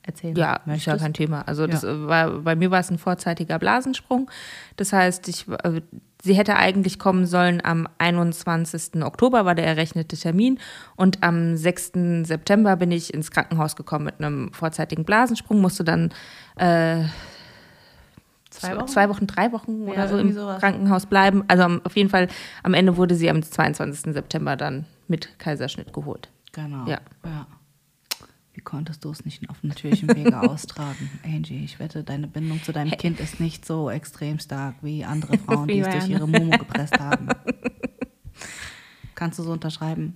erzählen Ja, ist ja möchtest. kein Thema. Also das Ja. war, bei mir war es ein vorzeitiger Blasensprung. Das heißt, ich, äh, sie hätte eigentlich kommen sollen am 21. Oktober, war der errechnete Termin. Und am 6. September bin ich ins Krankenhaus gekommen mit einem vorzeitigen Blasensprung, musste dann äh, Zwei Wochen? zwei Wochen, drei Wochen Ja, oder so im sowas. Krankenhaus bleiben. Also am, auf jeden Fall, am Ende wurde sie am 22. September dann mit Kaiserschnitt geholt. Genau. Ja. ja. Wie konntest du es nicht auf natürlichem Wege austragen? Angie, ich wette, deine Bindung zu deinem Kind ist nicht so extrem stark wie andere Frauen, die Wie es durch ihre Momo gepresst haben. Kannst du so unterschreiben?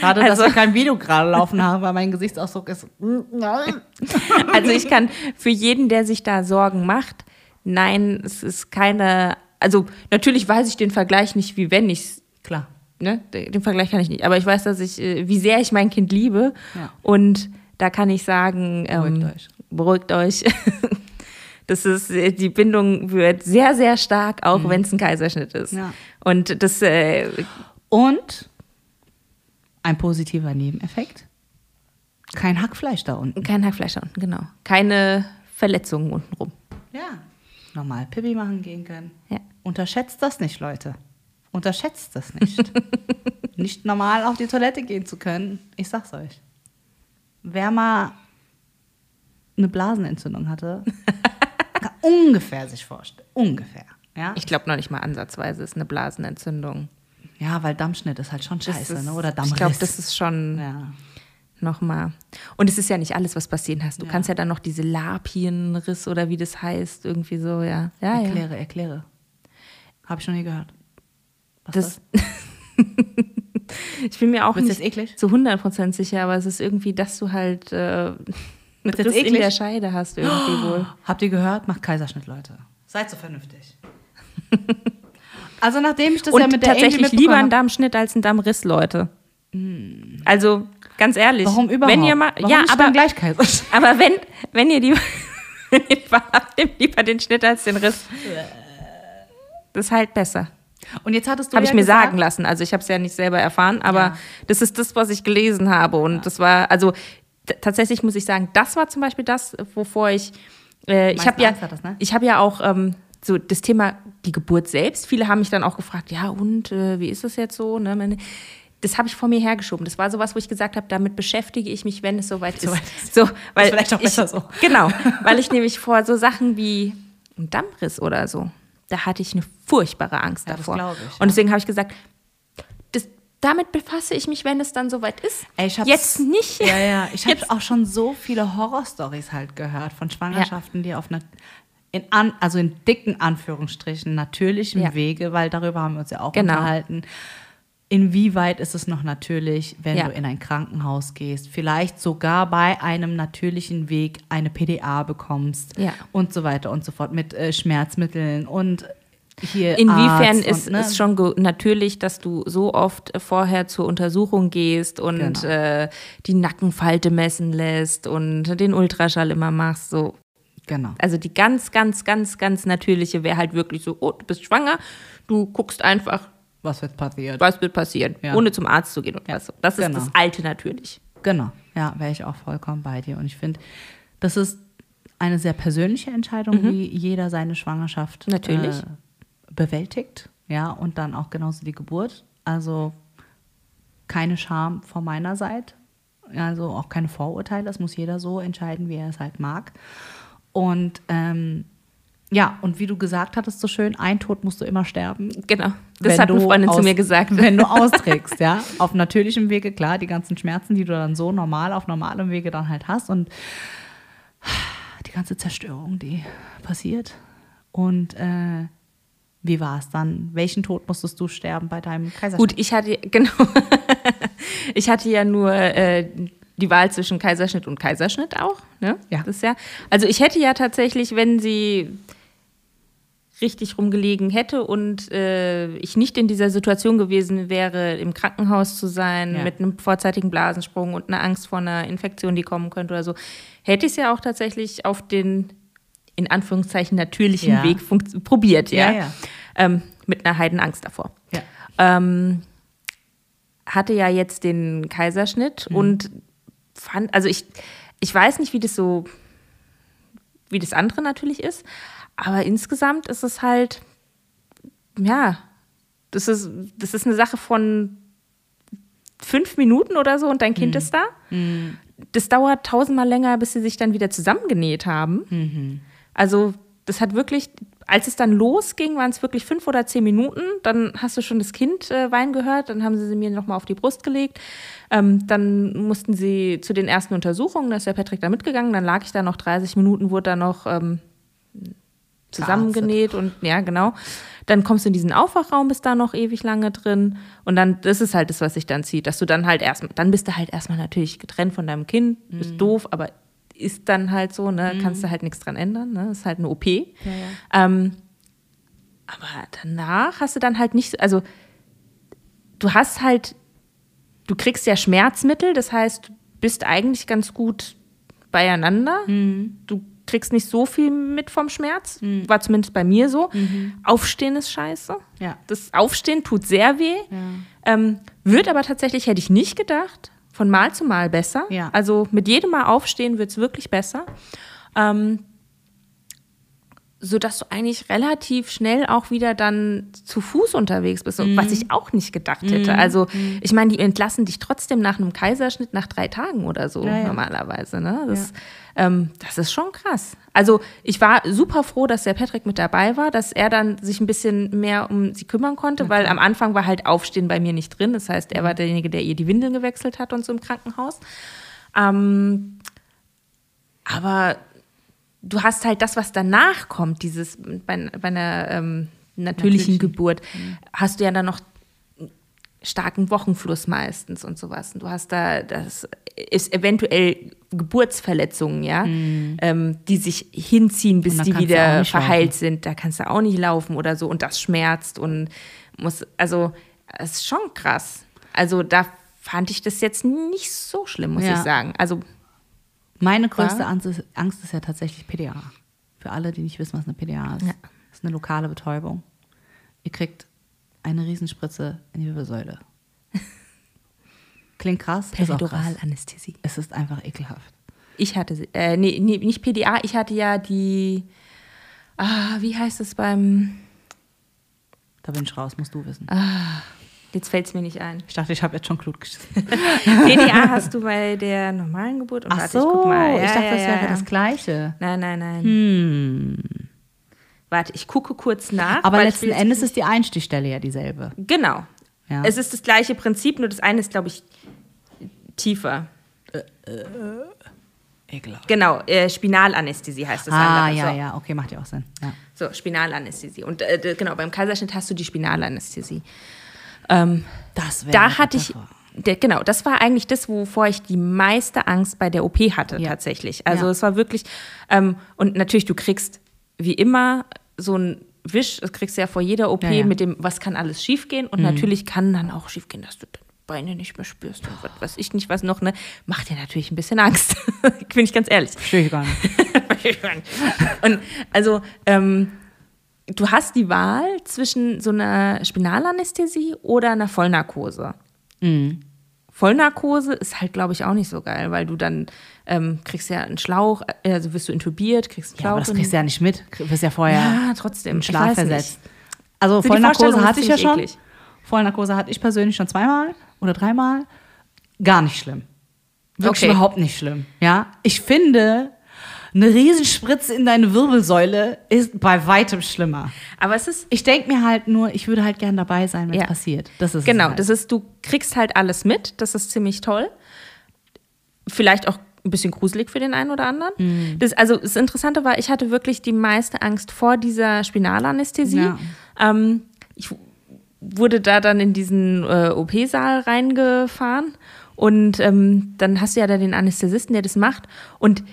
Schade, Also- dass wir kein Video gerade laufen haben, weil mein Gesichtsausdruck ist. Nein. Also ich kann für jeden, der sich da Sorgen macht, nein, es ist keine, also natürlich weiß ich den Vergleich nicht, wie wenn ich Klar. ne, den Vergleich kann ich nicht, aber ich weiß, dass ich, äh, wie sehr ich mein Kind liebe Ja. und da kann ich sagen, ähm, Beruhigt euch. beruhigt euch. Das ist, äh, die Bindung wird sehr, sehr stark, auch wenn es ein Kaiserschnitt ist. Mhm. Ja. Und das, äh, Und ein positiver Nebeneffekt: kein Hackfleisch da unten. kein Hackfleisch da unten, genau. Keine Verletzungen untenrum. Ja. Normal Pipi machen gehen können. Ja. Unterschätzt das nicht, Leute. Unterschätzt das nicht. nicht normal auf die Toilette gehen zu können. Ich sag's euch. Wer mal eine Blasenentzündung hatte, kann ungefähr sich vorstellen. Ungefähr. Ja, Ich glaube noch nicht mal ansatzweise ist eine Blasenentzündung. Ja weil Dammschnitt ist halt schon Das scheiße, ist, ne? oder Dammriss. Ich glaube, das ist schon ja. nochmal. Und es ist ja nicht alles, was passieren hast. Du Ja. kannst ja dann noch diese Lapienriss oder wie das heißt, irgendwie so, ja. Ja, ja. Erkläre, erkläre. Habe ich noch nie gehört. Was ist Das, ich bin mir auch Wird's nicht zu 100% sicher, aber es ist irgendwie, dass du halt äh, jetzt Riss in eklig? der Scheide hast irgendwie wohl. Habt ihr gehört? Macht Kaiserschnitt, Leute. Seid so vernünftig. also nachdem ich das Und ja mit der tatsächlich lieber ein hab- Dammschnitt als ein Dammriss, Leute. Also, ganz ehrlich. Warum überhaupt? Wenn ihr mal, Warum ja, aber gleich? Aber wenn, wenn ihr lieber, wenn ihr lieber habt, nehmt lieber den Schnitt als den Riss. Das ist halt besser. Und jetzt hattest du Habe ja ich mir gesagt, sagen lassen. Also ich habe es ja nicht selber erfahren, aber Ja. das ist das, was ich gelesen habe. Und das war, also tatsächlich muss ich sagen, das war zum Beispiel das, wovor ich, äh, ich habe ja, das, ne? ich habe ja auch ähm, so das Thema die Geburt selbst. Viele haben mich dann auch gefragt, ja und äh, wie ist das jetzt so? Ne? Das habe ich vor mir hergeschoben. Das war sowas, wo ich gesagt habe, damit beschäftige ich mich, wenn es soweit ist. So, weil vielleicht auch ich, besser so. Genau, weil ich nämlich vor so Sachen wie ein Dammriss oder so, da hatte ich eine furchtbare Angst Ja, das davor. glaub ich, ja. Und deswegen habe ich gesagt, das, damit befasse ich mich, wenn es dann soweit ist. Ey, ich Jetzt nicht. Ja, ja. Ich habe auch schon so viele Horrorstories halt gehört von Schwangerschaften, die auf einer in an, also in dicken Anführungsstrichen natürlichem Ja. Wege, weil darüber haben wir uns ja auch Genau. unterhalten. Inwieweit ist es noch natürlich, wenn Ja. du in ein Krankenhaus gehst, vielleicht sogar bei einem natürlichen Weg eine PDA bekommst Ja. und so weiter und so fort mit äh, Schmerzmitteln und hier Inwiefern Arzt ist und, ne? es schon natürlich, dass du so oft vorher zur Untersuchung gehst und Genau. äh, die Nackenfalte messen lässt und den Ultraschall immer machst? So. Genau. Also die ganz, ganz, ganz, ganz natürliche wäre halt wirklich so, oh, du bist schwanger, du guckst einfach, Was wird passiert? was wird passieren, Ja. ohne zum Arzt zu gehen und Ja, was. Das ist genau. das alte natürlich. Genau, ja, wäre ich auch vollkommen bei dir. Und ich finde, das ist eine sehr persönliche Entscheidung, wie jeder seine Schwangerschaft Mhm. Natürlich. Äh, bewältigt. Ja, und dann auch genauso die Geburt. Also keine Scham von meiner Seite. Also auch keine Vorurteile. Das muss jeder so entscheiden, wie er es halt mag. Und ähm, ja, und wie du gesagt hattest, so schön, ein Tod musst du immer sterben. Genau. Das hat eine Freundin zu aus- mir gesagt. Wenn du austrägst, ja. Auf natürlichem Wege, klar, die ganzen Schmerzen, die du dann so normal, auf normalem Wege dann halt hast und die ganze Zerstörung, die passiert. Und äh, wie war es dann? Welchen Tod musstest du sterben bei deinem Kaiserschnitt? Gut, ich hatte, genau. ich hatte ja nur äh, die Wahl zwischen Kaiserschnitt und Kaiserschnitt auch. Ne? Ja. Das ist ja. Also ich hätte ja tatsächlich, wenn sie richtig rumgelegen hätte und äh, ich nicht in dieser Situation gewesen wäre, im Krankenhaus zu sein, Ja. mit einem vorzeitigen Blasensprung und einer Angst vor einer Infektion, die kommen könnte oder so, hätte ich es ja auch tatsächlich auf den, in Anführungszeichen, natürlichen Ja. Weg probiert, ja. Ja. Ähm, mit einer Heidenangst davor ähm, hatte ja jetzt den Kaiserschnitt und fand, also ich, ich weiß nicht, wie das so, wie das andere natürlich ist, aber insgesamt ist es halt, ja, das ist, das ist eine Sache von fünf Minuten oder so und dein Kind ist da. Das dauert tausendmal länger, bis sie sich dann wieder zusammengenäht haben. Also das hat wirklich, als es dann losging, waren es wirklich fünf oder zehn Minuten. Dann hast du schon das Kind äh, weinen gehört. Dann haben sie sie mir nochmal auf die Brust gelegt. Ähm, dann mussten sie zu den ersten Untersuchungen. Da ist der Patrick da mitgegangen. Dann lag ich da noch 30 Minuten, wurde da noch ähm, zusammengenäht und ja, genau. Dann kommst du in diesen Aufwachraum, bist da noch ewig lange drin und dann, das ist halt das, was sich dann zieht, dass du dann halt erstmal, dann bist du halt erstmal natürlich getrennt von deinem Kind, ist doof, aber ist dann halt so, ne, kannst du halt nichts dran ändern, ne, ist halt eine OP. Ähm, aber danach hast du dann halt nicht, also du hast halt, du kriegst ja Schmerzmittel, das heißt, du bist eigentlich ganz gut beieinander. Du kriegst nicht so viel mit vom Schmerz, war zumindest bei mir so. Aufstehen ist scheiße. Ja. Das Aufstehen tut sehr weh. Ähm, wird aber tatsächlich, hätte ich nicht gedacht, von Mal zu Mal besser. Ja. Also mit jedem Mal aufstehen wird es wirklich besser. Ähm, sodass du eigentlich relativ schnell auch wieder dann zu Fuß unterwegs bist, und was ich auch nicht gedacht hätte. Also ich meine, die entlassen dich trotzdem nach einem Kaiserschnitt nach drei Tagen oder so Ja, ja. normalerweise. Ne? Das, ähm, das ist schon krass. Also ich war super froh, dass der Patrick mit dabei war, dass er dann sich ein bisschen mehr um sie kümmern konnte, weil am Anfang war halt Aufstehen bei mir nicht drin. Das heißt, er war derjenige, der ihr die Windeln gewechselt hat und so im Krankenhaus. Ähm, aber du hast halt das, was danach kommt, dieses bei, bei einer ähm, natürlichen Natürlichen. Geburt, hast du ja dann noch starken Wochenfluss meistens und sowas. Und du hast da, das ist eventuell Geburtsverletzungen, ja, ähm, die sich hinziehen, bis die wieder verheilt laufen. sind. Da kannst du auch nicht laufen oder so und das schmerzt und muss, also, es ist schon krass. Also, da fand ich das jetzt nicht so schlimm, muss Ja. ich sagen. Also, Meine größte Ja. Angst ist, Angst ist ja tatsächlich PDA. Für alle, die nicht wissen, was eine PDA ist. Ja. Das ist eine lokale Betäubung. Ihr kriegt eine Riesenspritze in die Wirbelsäule. Klingt krass. Periduralanästhesie. Es ist einfach ekelhaft. Ich hatte, sie- äh, nee, nee, nicht PDA, ich hatte ja die, ah, wie heißt es beim, Da bin ich raus, musst du wissen. Jetzt fällt es mir nicht ein. Ich dachte, ich habe jetzt schon Blut geschissen. PDA hast du bei der normalen Geburt? Und Ach warte, so, ich, mal. ich Ja, dachte, ja, das ja, wäre ja. das Gleiche. Nein, nein, nein. Hm. Warte, ich gucke kurz nach. Aber letzten Endes ist die Einstichstelle ja dieselbe. Genau. Ja. Es ist das gleiche Prinzip, nur das eine ist, glaube ich, tiefer. Ekelhaft. Genau, äh, Spinalanästhesie heißt das Ah, andere. ja, so. ja, okay, macht ja auch Sinn. Ja. So, Spinalanästhesie. Und äh, genau, beim Kaiserschnitt hast du die Spinalanästhesie. Ähm, Das wäre da hatte ich, genau, das war eigentlich das, wovor ich die meiste Angst bei der OP hatte, Ja. tatsächlich. Also Ja. es war wirklich, ähm, und natürlich, du kriegst wie immer so ein Wisch, das kriegst du ja vor jeder OP Ja, mit dem, was kann alles schiefgehen. Und natürlich kann dann auch schiefgehen, dass du deine Beine nicht mehr spürst und was weiß ich nicht was noch, ne? Macht dir natürlich ein bisschen Angst. Bin ich ganz ehrlich. Verstehe ich gar nicht. und also, ähm, du hast die Wahl zwischen so einer Spinalanästhesie oder einer Vollnarkose. Vollnarkose ist halt, glaube ich, auch nicht so geil, weil du dann ähm, kriegst ja einen Schlauch, äh, also wirst du intubiert, kriegst einen Schlauch. Ja, aber das kriegst du ja nicht mit. Du wirst ja vorher ja, trotzdem. im Schlaf versetzt. nicht. Also So, die Vollnarkose hatte ich ja schon. eklig. Vollnarkose hatte ich persönlich schon zweimal oder dreimal. Gar nicht schlimm. Wirklich Okay. überhaupt nicht schlimm. Ja, ich finde, eine Riesenspritze in deine Wirbelsäule ist bei weitem schlimmer. Aber es ist Ich denke mir halt nur, ich würde halt gern dabei sein, wenn es Ja. passiert. Das ist Genau, halt. das ist, du kriegst halt alles mit, das ist ziemlich toll. Vielleicht auch ein bisschen gruselig für den einen oder anderen. Mhm. Das, also das Interessante war, ich hatte wirklich die meiste Angst vor dieser Spinalanästhesie. Ja. Ähm, ich wurde da dann in diesen äh, OP-Saal reingefahren und ähm, dann hast du ja da den Anästhesisten, der das macht und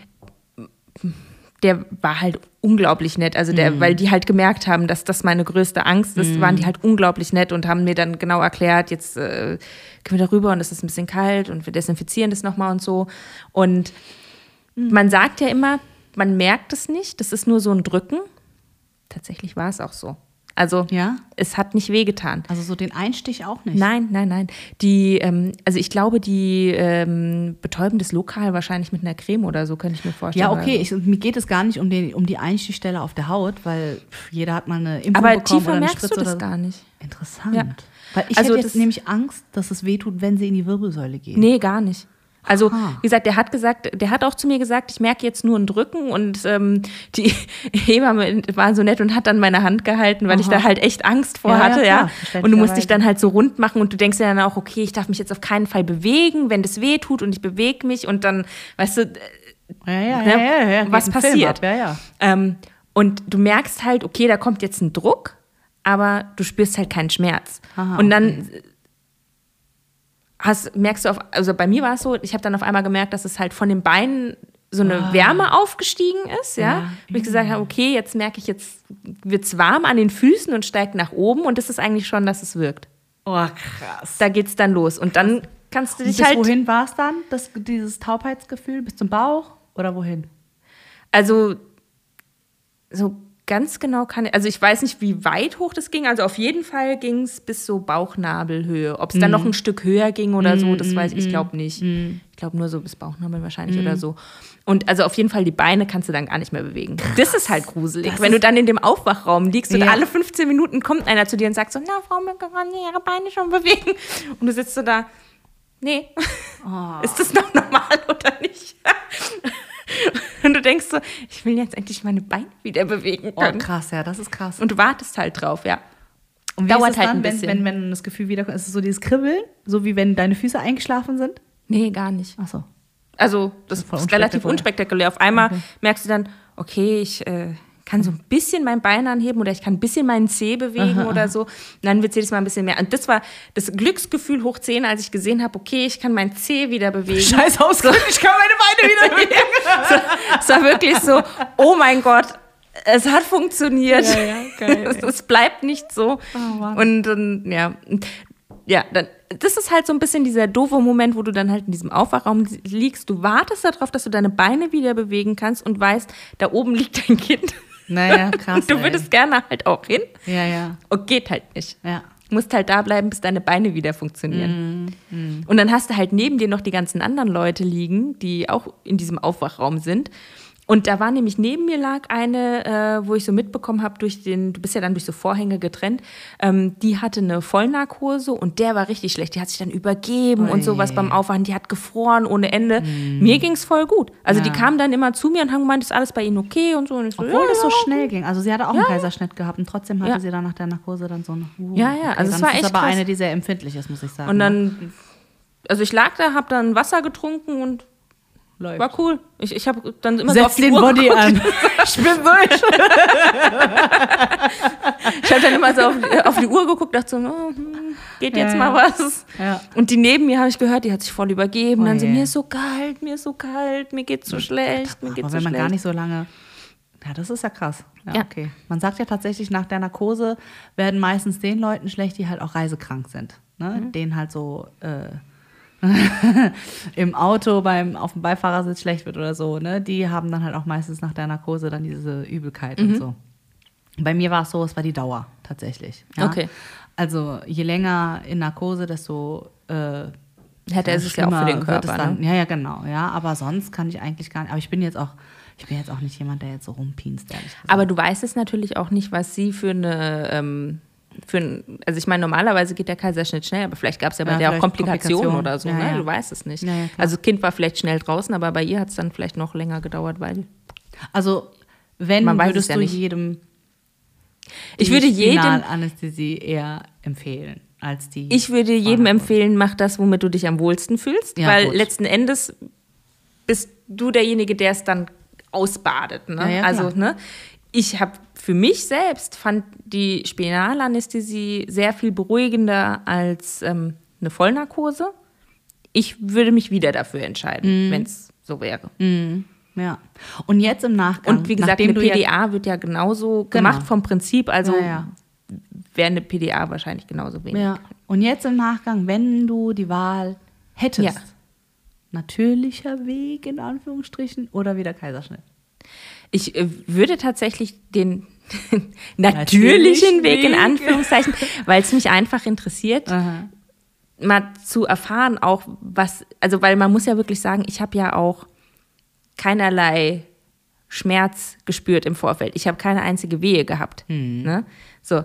der war halt unglaublich nett. Also der, weil die halt gemerkt haben, dass das meine größte Angst ist, waren die halt unglaublich nett und haben mir dann genau erklärt, jetzt äh, können wir da rüber und es ist ein bisschen kalt und wir desinfizieren das nochmal und so. Und man sagt ja immer, man merkt es nicht, das ist nur so ein Drücken. Tatsächlich war es auch so. Also Ja? es hat nicht wehgetan. Also so den Einstich auch nicht. Nein, nein, nein. Die, ähm, also ich glaube, die ähm, betäuben das lokal wahrscheinlich mit einer Creme oder so, könnte ich mir vorstellen. Ja, okay, ich, mir geht es gar nicht um, den, um die Einstichstelle auf der Haut, weil pff, jeder hat mal eine Impfung Aber bekommen tiefer oder eine merkst Spritze du das so. gar nicht. Interessant. Ja. Weil ich Also hätte jetzt nämlich Angst, dass es wehtut, wenn sie in die Wirbelsäule geht. Nee, gar nicht. Also, Aha. wie gesagt, der hat gesagt, der hat auch zu mir gesagt, ich merke jetzt nur ein Drücken und ähm, die Hebamme war so nett und hat dann meine Hand gehalten, weil ich Aha. da halt echt Angst vor Ja, ja, hatte, klar, ja. Und du musst dich dann halt so rund machen und du denkst dir dann auch, okay, ich darf mich jetzt auf keinen Fall bewegen, wenn das weh tut und ich bewege mich und dann, weißt du, äh, Ja, ja, Ne? ja, ja, ja. Was passiert? Ja, ja. Ähm, und du merkst halt, okay, da kommt jetzt ein Druck, aber du spürst halt keinen Schmerz. Aha, und dann hast, merkst du, auf, also bei mir war es so, ich habe dann auf einmal gemerkt, dass es halt von den Beinen so eine Wärme aufgestiegen ist, ja. Ja. Wo ich gesagt habe, okay, jetzt merke ich, jetzt wird es warm an den Füßen und steigt nach oben und das ist eigentlich schon, dass es wirkt. Oh, krass. Da geht's dann los. Und dann kannst du Und dich bis halt. wohin war es dann, das, dieses Taubheitsgefühl? Bis zum Bauch oder wohin? Also, so ganz genau kann ich, also ich weiß nicht, wie weit hoch das ging. Also auf jeden Fall ging es bis so Bauchnabelhöhe. Ob es dann noch ein Stück höher ging oder so, das weiß ich, ich glaube nicht. Ich glaube nur so bis Bauchnabel wahrscheinlich oder so. Und also auf jeden Fall die Beine kannst du dann gar nicht mehr bewegen. Das ist halt gruselig. Das Wenn du dann in dem Aufwachraum liegst und Ja. alle 15 Minuten kommt einer zu dir und sagt so, na Frau Mücke, können Ihre Beine schon bewegen? Und du sitzt so da, nee. Ist das noch normal oder nicht? Und du denkst so, ich will jetzt endlich meine Beine wieder bewegen Oh, können. krass, ja, das ist krass. Und du wartest halt drauf, ja. Und dauert ist halt dann, ein wenn, bisschen. wenn, wenn das Gefühl wiederkommt? Ist es so dieses Kribbeln? So wie wenn deine Füße eingeschlafen sind? Nee, gar nicht. Ach so. Also, das ist voll ist relativ unspektakulär. Auf einmal merkst du dann, okay, ich äh, kann so ein bisschen mein Bein anheben oder ich kann ein bisschen meinen Zeh bewegen oder so. Und dann wird es jedes Mal ein bisschen mehr. Und das war das Glücksgefühl hoch 10, als ich gesehen habe, okay, ich kann mein Zeh wieder bewegen. Scheiß Ausdruck, ich kann meine Beine wieder bewegen. Es war wirklich so, oh mein Gott, es hat funktioniert. Ja, ja, geil, es, es bleibt nicht so. Oh, und dann, ja, ja, dann, das ist halt so ein bisschen dieser doofe Moment, wo du dann halt in diesem Aufwachraum liegst. Du wartest darauf, dass du deine Beine wieder bewegen kannst und weißt, da oben liegt dein Kind. Naja, krass. Und du ey. würdest gerne halt auch hin. Ja, ja. Und geht halt nicht. Ja. Musst halt da bleiben, bis deine Beine wieder funktionieren. Und dann hast du halt neben dir noch die ganzen anderen Leute liegen, die auch in diesem Aufwachraum sind. Und da war nämlich neben mir lag eine, äh, wo ich so mitbekommen habe, durch den, du bist ja dann durch so Vorhänge getrennt, ähm, die hatte eine Vollnarkose und der war richtig schlecht. Die hat sich dann übergeben und sowas beim Aufwachen, die hat gefroren ohne Ende. Mir ging es voll gut. Also die Ja. kamen dann immer zu mir und haben gemeint, ist alles bei ihnen okay und so. Und so, Obwohl ja, das so ja. schnell ging. Also sie hatte auch einen Kaiserschnitt gehabt und trotzdem hatte Ja. sie dann nach der Narkose dann so eine. Uh, Ja, ja, also es war ist echt aber krass. eine, die sehr empfindlich ist, muss ich sagen. Und dann, also ich lag da, hab dann Wasser getrunken und läuft. war cool. Ich, ich habe dann immer so auf Setz die den Uhr Body geguckt. an. Ich bin durch. Ich habe dann immer so auf, die- auf die Uhr geguckt, dachte so, oh, hm, geht jetzt Ja, mal was. Ja. Und die neben mir habe ich gehört, die hat sich voll übergeben. Oh dann so, mir ist so kalt, mir ist so kalt, mir geht's so schlecht, mir geht's Aber so wenn man schlecht. gar nicht so lange Ja, das ist ja krass. Ja, Ja. okay. Man sagt ja tatsächlich, nach der Narkose werden meistens den Leuten schlecht, die halt auch reisekrank sind. Ne? Mhm. Denen halt so äh, im Auto beim auf dem Beifahrersitz schlecht wird oder so. Ne? Die haben dann halt auch meistens nach der Narkose dann diese Übelkeit Mhm. und so. Bei mir war es so, es war die Dauer tatsächlich. Ja? Okay. Also je länger in Narkose, desto äh, Hätte es es ja auch für den Körper. Dann, Ne? Ja, ja, genau. Ja, aber sonst kann ich eigentlich gar nicht. Aber ich bin jetzt auch, ich bin jetzt auch nicht jemand, der jetzt so gesagt. Aber du weißt es natürlich auch nicht, was sie für eine. Ähm, für ein, also ich meine, normalerweise geht der Kaiserschnitt schnell, aber vielleicht gab es ja bei Ja, der auch Komplikationen Komplikationen. oder so. Ja, ne? ja. Du weißt es nicht. Also das Kind war vielleicht schnell draußen, aber bei ihr hat es dann vielleicht noch länger gedauert, weil Also, wenn würdest ja du nicht. jedem Ich würde jedem- Spinalanästhesie eher empfehlen als die. Ich würde jedem empfehlen, mach das, womit du dich am wohlsten fühlst, weil gut. letzten Endes bist du derjenige, der es dann ausbadet. Ne? Also, ne? Ich habe für mich selbst fand die Spinalanästhesie sehr viel beruhigender als ähm, eine Vollnarkose. Ich würde mich wieder dafür entscheiden, wenn es so wäre. Ja. Und jetzt im Nachgang. Und wie gesagt, eine du ja- PDA wird ja genauso Genau. gemacht vom Prinzip, also Ja, ja. wäre eine PDA wahrscheinlich genauso wenig. Ja. Und jetzt im Nachgang, wenn du die Wahl hättest, Ja. natürlicher Weg in Anführungsstrichen oder wieder Kaiserschnitt? Ich äh, würde tatsächlich den natürlichen Weg in. Anführungszeichen, weil es mich einfach interessiert, Aha. mal zu erfahren, auch was, also weil man muss ja wirklich sagen, ich habe ja auch keinerlei Schmerz gespürt im Vorfeld. Ich habe keine einzige Wehe gehabt. Mhm. Ne? So,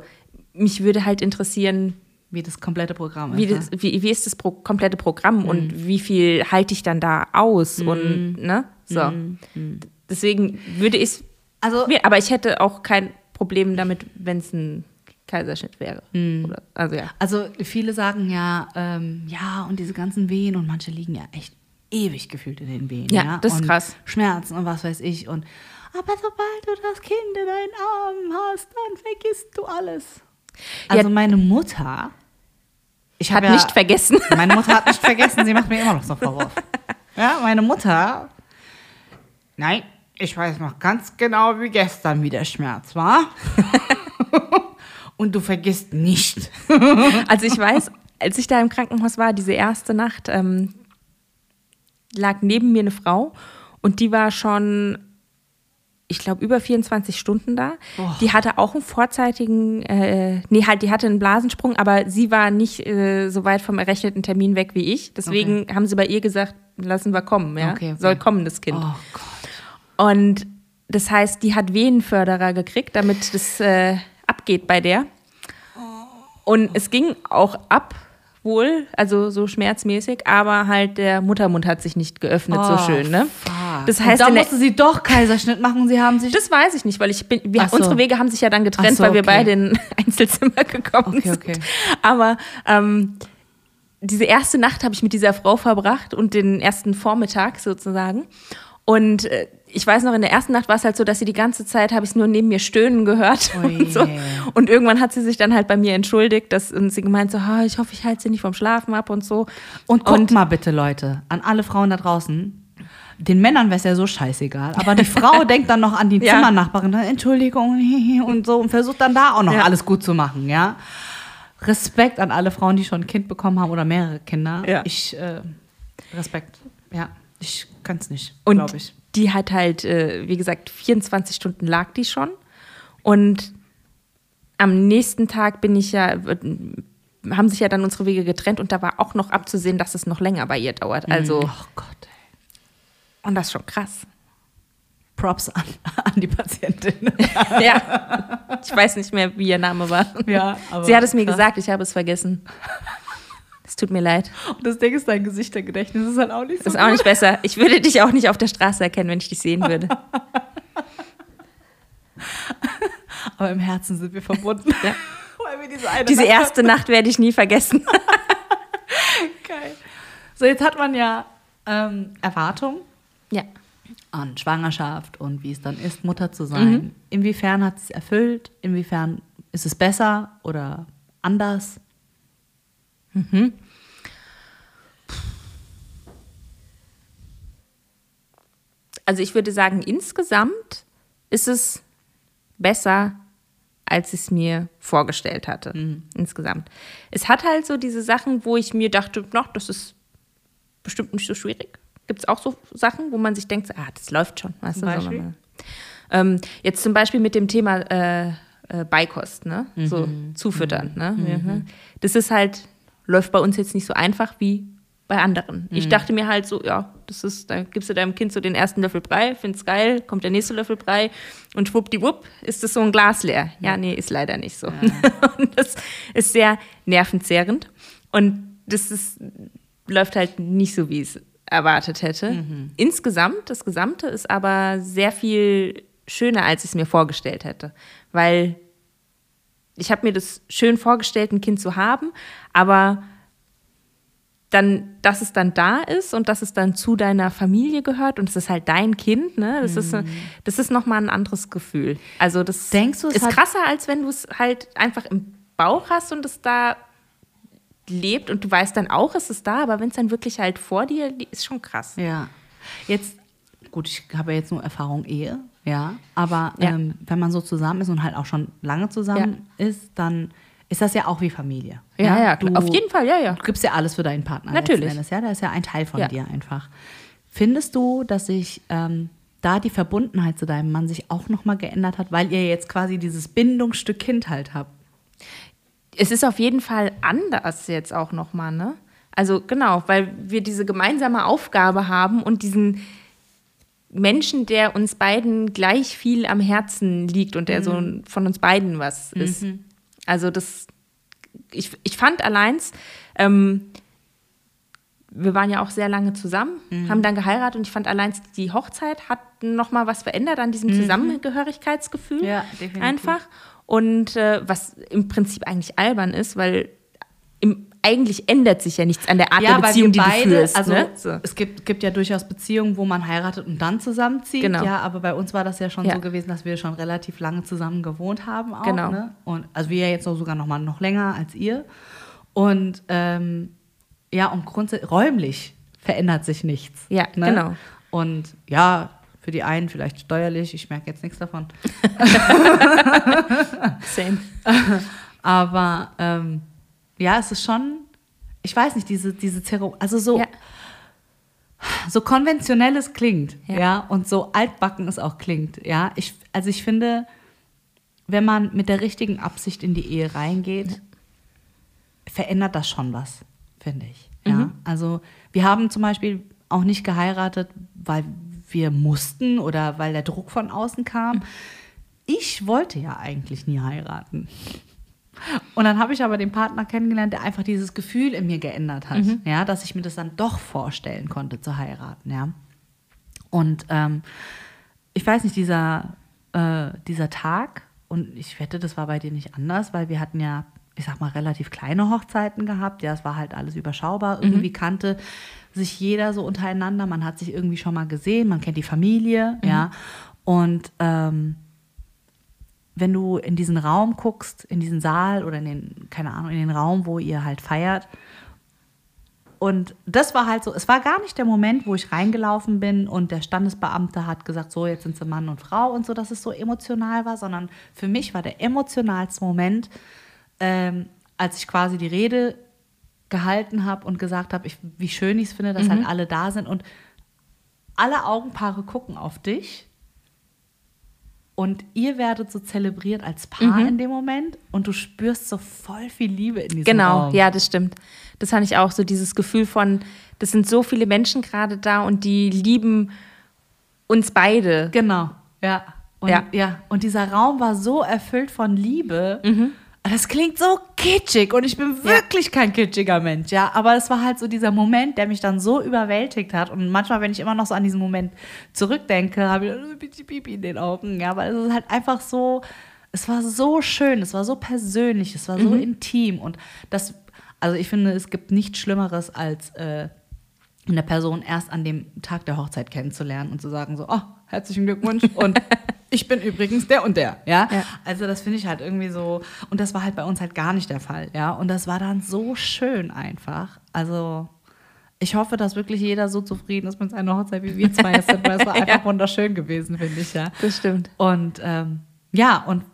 mich würde halt interessieren, Wie das komplette Programm wie, ist. das, wie, wie ist das Pro komplette Programm Mhm. und wie viel halte ich dann da aus und ne? So. Mhm. Deswegen würde ich Also- aber ich hätte auch kein Problem damit, wenn es ein Kaiserschnitt wäre. Mhm. Oder, also ja. Also viele sagen ja, ähm, ja, und diese ganzen Wehen und manche liegen ja echt ewig gefühlt in den Wehen. Ja, das ist und krass. Schmerzen und was weiß ich. Und aber sobald du das Kind in deinen Armen hast, dann vergisst du alles. Also Ja. meine Mutter, ich habe ja, nicht vergessen. Meine Mutter hat nicht vergessen, sie macht mir immer noch so einen Vorwurf. Ja, meine Mutter. Nein, ich weiß noch ganz genau, wie gestern wie der Schmerz war. Und du vergisst nicht. Also ich weiß, als ich da im Krankenhaus war, diese erste Nacht, ähm, lag neben mir eine Frau und die war schon, ich glaube, über 24 Stunden da. Die hatte auch einen vorzeitigen, äh, nee, halt, die hatte einen Blasensprung, aber sie war nicht äh, so weit vom errechneten Termin weg wie ich. Deswegen haben sie bei ihr gesagt, lassen wir kommen, ja. Okay, okay. Soll kommen, das Kind. Oh Gott. Und das heißt, die hat Venenförderer gekriegt, damit das äh, abgeht bei der. Und es ging auch ab, wohl, also so schmerzmäßig, aber halt der Muttermund hat sich nicht geöffnet, so Oh, schön, ne? fuck. Das heißt, da musste sie doch Kaiserschnitt machen. Sie haben sich. das weiß ich nicht, weil ich bin, wir, so. unsere Wege haben sich ja dann getrennt, so, weil wir okay. beide in Einzelzimmer gekommen Okay, sind. okay. Aber ähm, diese erste Nacht habe ich mit dieser Frau verbracht und den ersten Vormittag sozusagen. Und äh, ich weiß noch, in der ersten Nacht war es halt so, dass sie die ganze Zeit, habe ich es nur neben mir stöhnen gehört. Oh Und, so. und irgendwann hat sie sich dann halt bei mir entschuldigt dass, und sie gemeint so, "Ah, ich hoffe, ich halte sie nicht vom Schlafen ab und so. Und guckt mal bitte, Leute, an alle Frauen da draußen. Den Männern wäre es ja so scheißegal. Aber die Frau denkt dann noch an die Ja. Zimmernachbarin, ne, Entschuldigung und so und versucht dann da auch noch Ja. alles gut zu machen, ja. Respekt an alle Frauen, die schon ein Kind bekommen haben oder mehrere Kinder. Ja. Ich, äh, Respekt. Ja, ich kann es nicht, Und glaube ich. Die hat halt, äh, wie gesagt, 24 Stunden lag die schon. Und am nächsten Tag bin ich ja, haben sich ja dann unsere Wege getrennt und da war auch noch abzusehen, dass es noch länger bei ihr dauert. Also, Oh Gott, ey. und das ist schon krass. Props an, an die Patientin. ja. Ich weiß nicht mehr, wie ihr Name war. Ja, aber Sie hat es mir krass. gesagt, ich habe es vergessen. Es tut mir leid. Und das Ding ist, dein Gesichtergedächtnis ist halt auch nicht so Das ist auch nicht besser. Ich würde dich auch nicht auf der Straße erkennen, wenn ich dich sehen würde. Aber im Herzen sind wir verbunden. Ja. Wir diese Diese erste Nacht werde ich nie vergessen. Geil. So, jetzt hat man ja ähm, Erwartung Ja. an Schwangerschaft und wie es dann ist, Mutter zu sein. Inwiefern hat es erfüllt? Inwiefern ist es besser oder anders? Also ich würde sagen, insgesamt ist es besser, als ich es mir vorgestellt hatte, Mhm. insgesamt. Es hat halt so diese Sachen, wo ich mir dachte, noch, das ist bestimmt nicht so schwierig. Gibt es auch so Sachen, wo man sich denkt, ah, das läuft schon. Weißt Zum du, so ähm, jetzt zum Beispiel mit dem Thema äh, äh, Beikost, ne? so Mhm. zufüttern. Ne? Mhm. Das ist halt, läuft bei uns jetzt nicht so einfach wie bei anderen. Mhm. Ich dachte mir halt so, ja, das ist, da gibst du deinem Kind so den ersten Löffel Brei, find's geil, kommt der nächste Löffel Brei und schwuppdiwupp ist das so ein Glas leer. Ja, nee, ist leider nicht so. und das ist sehr nervenzehrend. Und das ist, läuft halt nicht so, wie ich es erwartet hätte. Mhm. Insgesamt, das Gesamte ist aber sehr viel schöner, als ich es mir vorgestellt hätte. Weil ich habe mir das schön vorgestellt, ein Kind zu haben, aber dann, dass es dann da ist und dass es dann zu deiner Familie gehört und es ist halt dein Kind, ne? Das ist, das ist nochmal ein anderes Gefühl. Also das Mhm. Denkst du, ist hat- krasser, als wenn du es halt einfach im Bauch hast und es da lebt und du weißt dann auch, es ist da, aber wenn es dann wirklich halt vor dir liegt, ist schon krass. Ja. Jetzt, gut, ich habe ja jetzt nur Erfahrung Ehe, ja. Aber Ja. Ähm, wenn man so zusammen ist und halt auch schon lange zusammen ist, dann ist das ja auch wie Familie. Ja, ja, du, auf jeden Fall, ja, ja. Du gibst ja alles für deinen Partner. Natürlich. Endes, Ja, da ist ja ein Teil von Ja. dir einfach. Findest du, dass sich ähm, da die Verbundenheit zu deinem Mann sich auch nochmal geändert hat, weil ihr jetzt quasi dieses Bindungsstück Kind halt habt? Es ist auf jeden Fall anders jetzt auch nochmal, ne? Also genau, weil wir diese gemeinsame Aufgabe haben und diesen Menschen, der uns beiden gleich viel am Herzen liegt und der so von uns beiden was ist. Also das, ich, ich fand allein, ähm, wir waren ja auch sehr lange zusammen, haben dann geheiratet und ich fand allein die Hochzeit hat nochmal was verändert an diesem Zusammengehörigkeitsgefühl. Ja, definitiv. Einfach. Und äh, was im Prinzip eigentlich albern ist, weil im, eigentlich ändert sich ja nichts an der Art der Beziehung, die du führst. also ne? so. es gibt, gibt ja durchaus Beziehungen, wo man heiratet und dann zusammenzieht. Genau. Ja, aber bei uns war das ja schon Ja. so gewesen, dass wir schon relativ lange zusammen gewohnt haben auch. Genau. Ne? Und also wir ja jetzt auch sogar noch mal noch länger als ihr. Und ähm, ja, und grundsätzlich räumlich verändert sich nichts. Ja, ne? genau. Und ja, für die einen vielleicht steuerlich, ich merke jetzt nichts davon. Same. Aber ähm, ja, es ist schon, ich weiß nicht, diese, diese Zero, also so, Ja. so konventionell es klingt, Ja. ja. und so altbacken es auch klingt, ja. Ich, also ich finde, wenn man mit der richtigen Absicht in die Ehe reingeht, verändert das schon was, finde ich. Ja? Mhm. Also wir haben zum Beispiel auch nicht geheiratet, weil wir mussten oder weil der Druck von außen kam. Ich wollte ja eigentlich nie heiraten. Und dann habe ich aber den Partner kennengelernt, der einfach dieses Gefühl in mir geändert hat, ja, dass ich mir das dann doch vorstellen konnte zu heiraten, ja. Und ähm, ich weiß nicht, dieser, äh, dieser Tag, und ich wette, das war bei dir nicht anders, weil wir hatten ja, ich sag mal, relativ kleine Hochzeiten gehabt. Ja, es war halt alles überschaubar. Irgendwie kannte sich jeder so untereinander. Man hat sich irgendwie schon mal gesehen, man kennt die Familie, ja. Und ähm, wenn du in diesen Raum guckst, in diesen Saal oder in den, keine Ahnung, in den Raum, wo ihr halt feiert. Und das war halt so, es war gar nicht der Moment, wo ich reingelaufen bin und der Standesbeamte hat gesagt, so, jetzt sind sie Mann und Frau und so, dass es so emotional war, sondern für mich war der emotionalste Moment, ähm, als ich quasi die Rede gehalten habe und gesagt habe, wie schön ich es finde, dass halt alle da sind. Und alle Augenpaare gucken auf dich und ihr werdet so zelebriert als Paar in dem Moment und du spürst so voll viel Liebe in diesem Genau, Raum. ja, das stimmt. Das fand ich auch so, dieses Gefühl von, das sind so viele Menschen gerade da und die lieben uns beide. Genau, ja. Und, ja. Ja. Und dieser Raum war so erfüllt von Liebe. Das klingt so kitschig und ich bin wirklich kein kitschiger Mensch, ja. Aber es war halt so dieser Moment, der mich dann so überwältigt hat. Und manchmal, wenn ich immer noch so an diesen Moment zurückdenke, habe ich ein bisschen Pipi in den Augen, ja. Weil es ist halt einfach so, es war so schön, es war so persönlich, es war so intim. Und das, also ich finde, es gibt nichts Schlimmeres als äh, eine Person erst an dem Tag der Hochzeit kennenzulernen und zu sagen so, oh, herzlichen Glückwunsch und ich bin übrigens der und der, ja. Ja. Also das finde ich halt irgendwie so und das war halt bei uns halt gar nicht der Fall, ja. Und das war dann so schön einfach. Also ich hoffe, dass wirklich jeder so zufrieden ist mit seiner Hochzeit, wie wir zwei sind, weil es war einfach wunderschön gewesen, finde ich, ja. Das stimmt. Und ähm, ja, und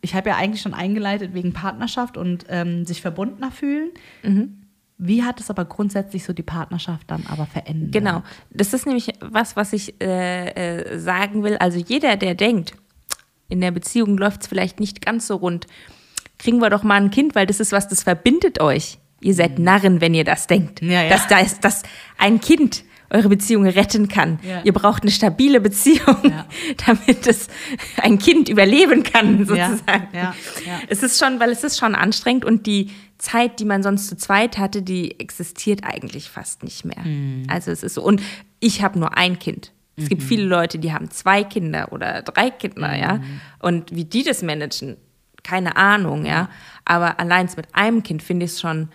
ich habe ja eigentlich schon eingeleitet wegen Partnerschaft und ähm, sich verbundener fühlen. Wie hat es aber grundsätzlich so die Partnerschaft dann aber verändert? Genau. Das ist nämlich was, was ich äh, äh, sagen will. Also jeder, der denkt, in der Beziehung läuft es vielleicht nicht ganz so rund, kriegen wir doch mal ein Kind, weil das ist was, das verbindet euch. Ihr seid Narren, wenn ihr das denkt. Mhm. Ja, ja. Dass, da ist, dass ein Kind eure Beziehung retten kann. Ja. Ihr braucht eine stabile Beziehung, Ja. damit es ein Kind überleben kann, Ja, sozusagen. ja, ja. Es ist schon, weil es ist schon anstrengend und die Zeit, die man sonst zu zweit hatte, die existiert eigentlich fast nicht mehr. Mhm. Also es ist so. Und ich habe nur ein Kind. Es gibt viele Leute, die haben zwei Kinder oder drei Kinder, ja. Mhm. Und wie die das managen, keine Ahnung, ja. Aber allein mit einem Kind finde ich es schon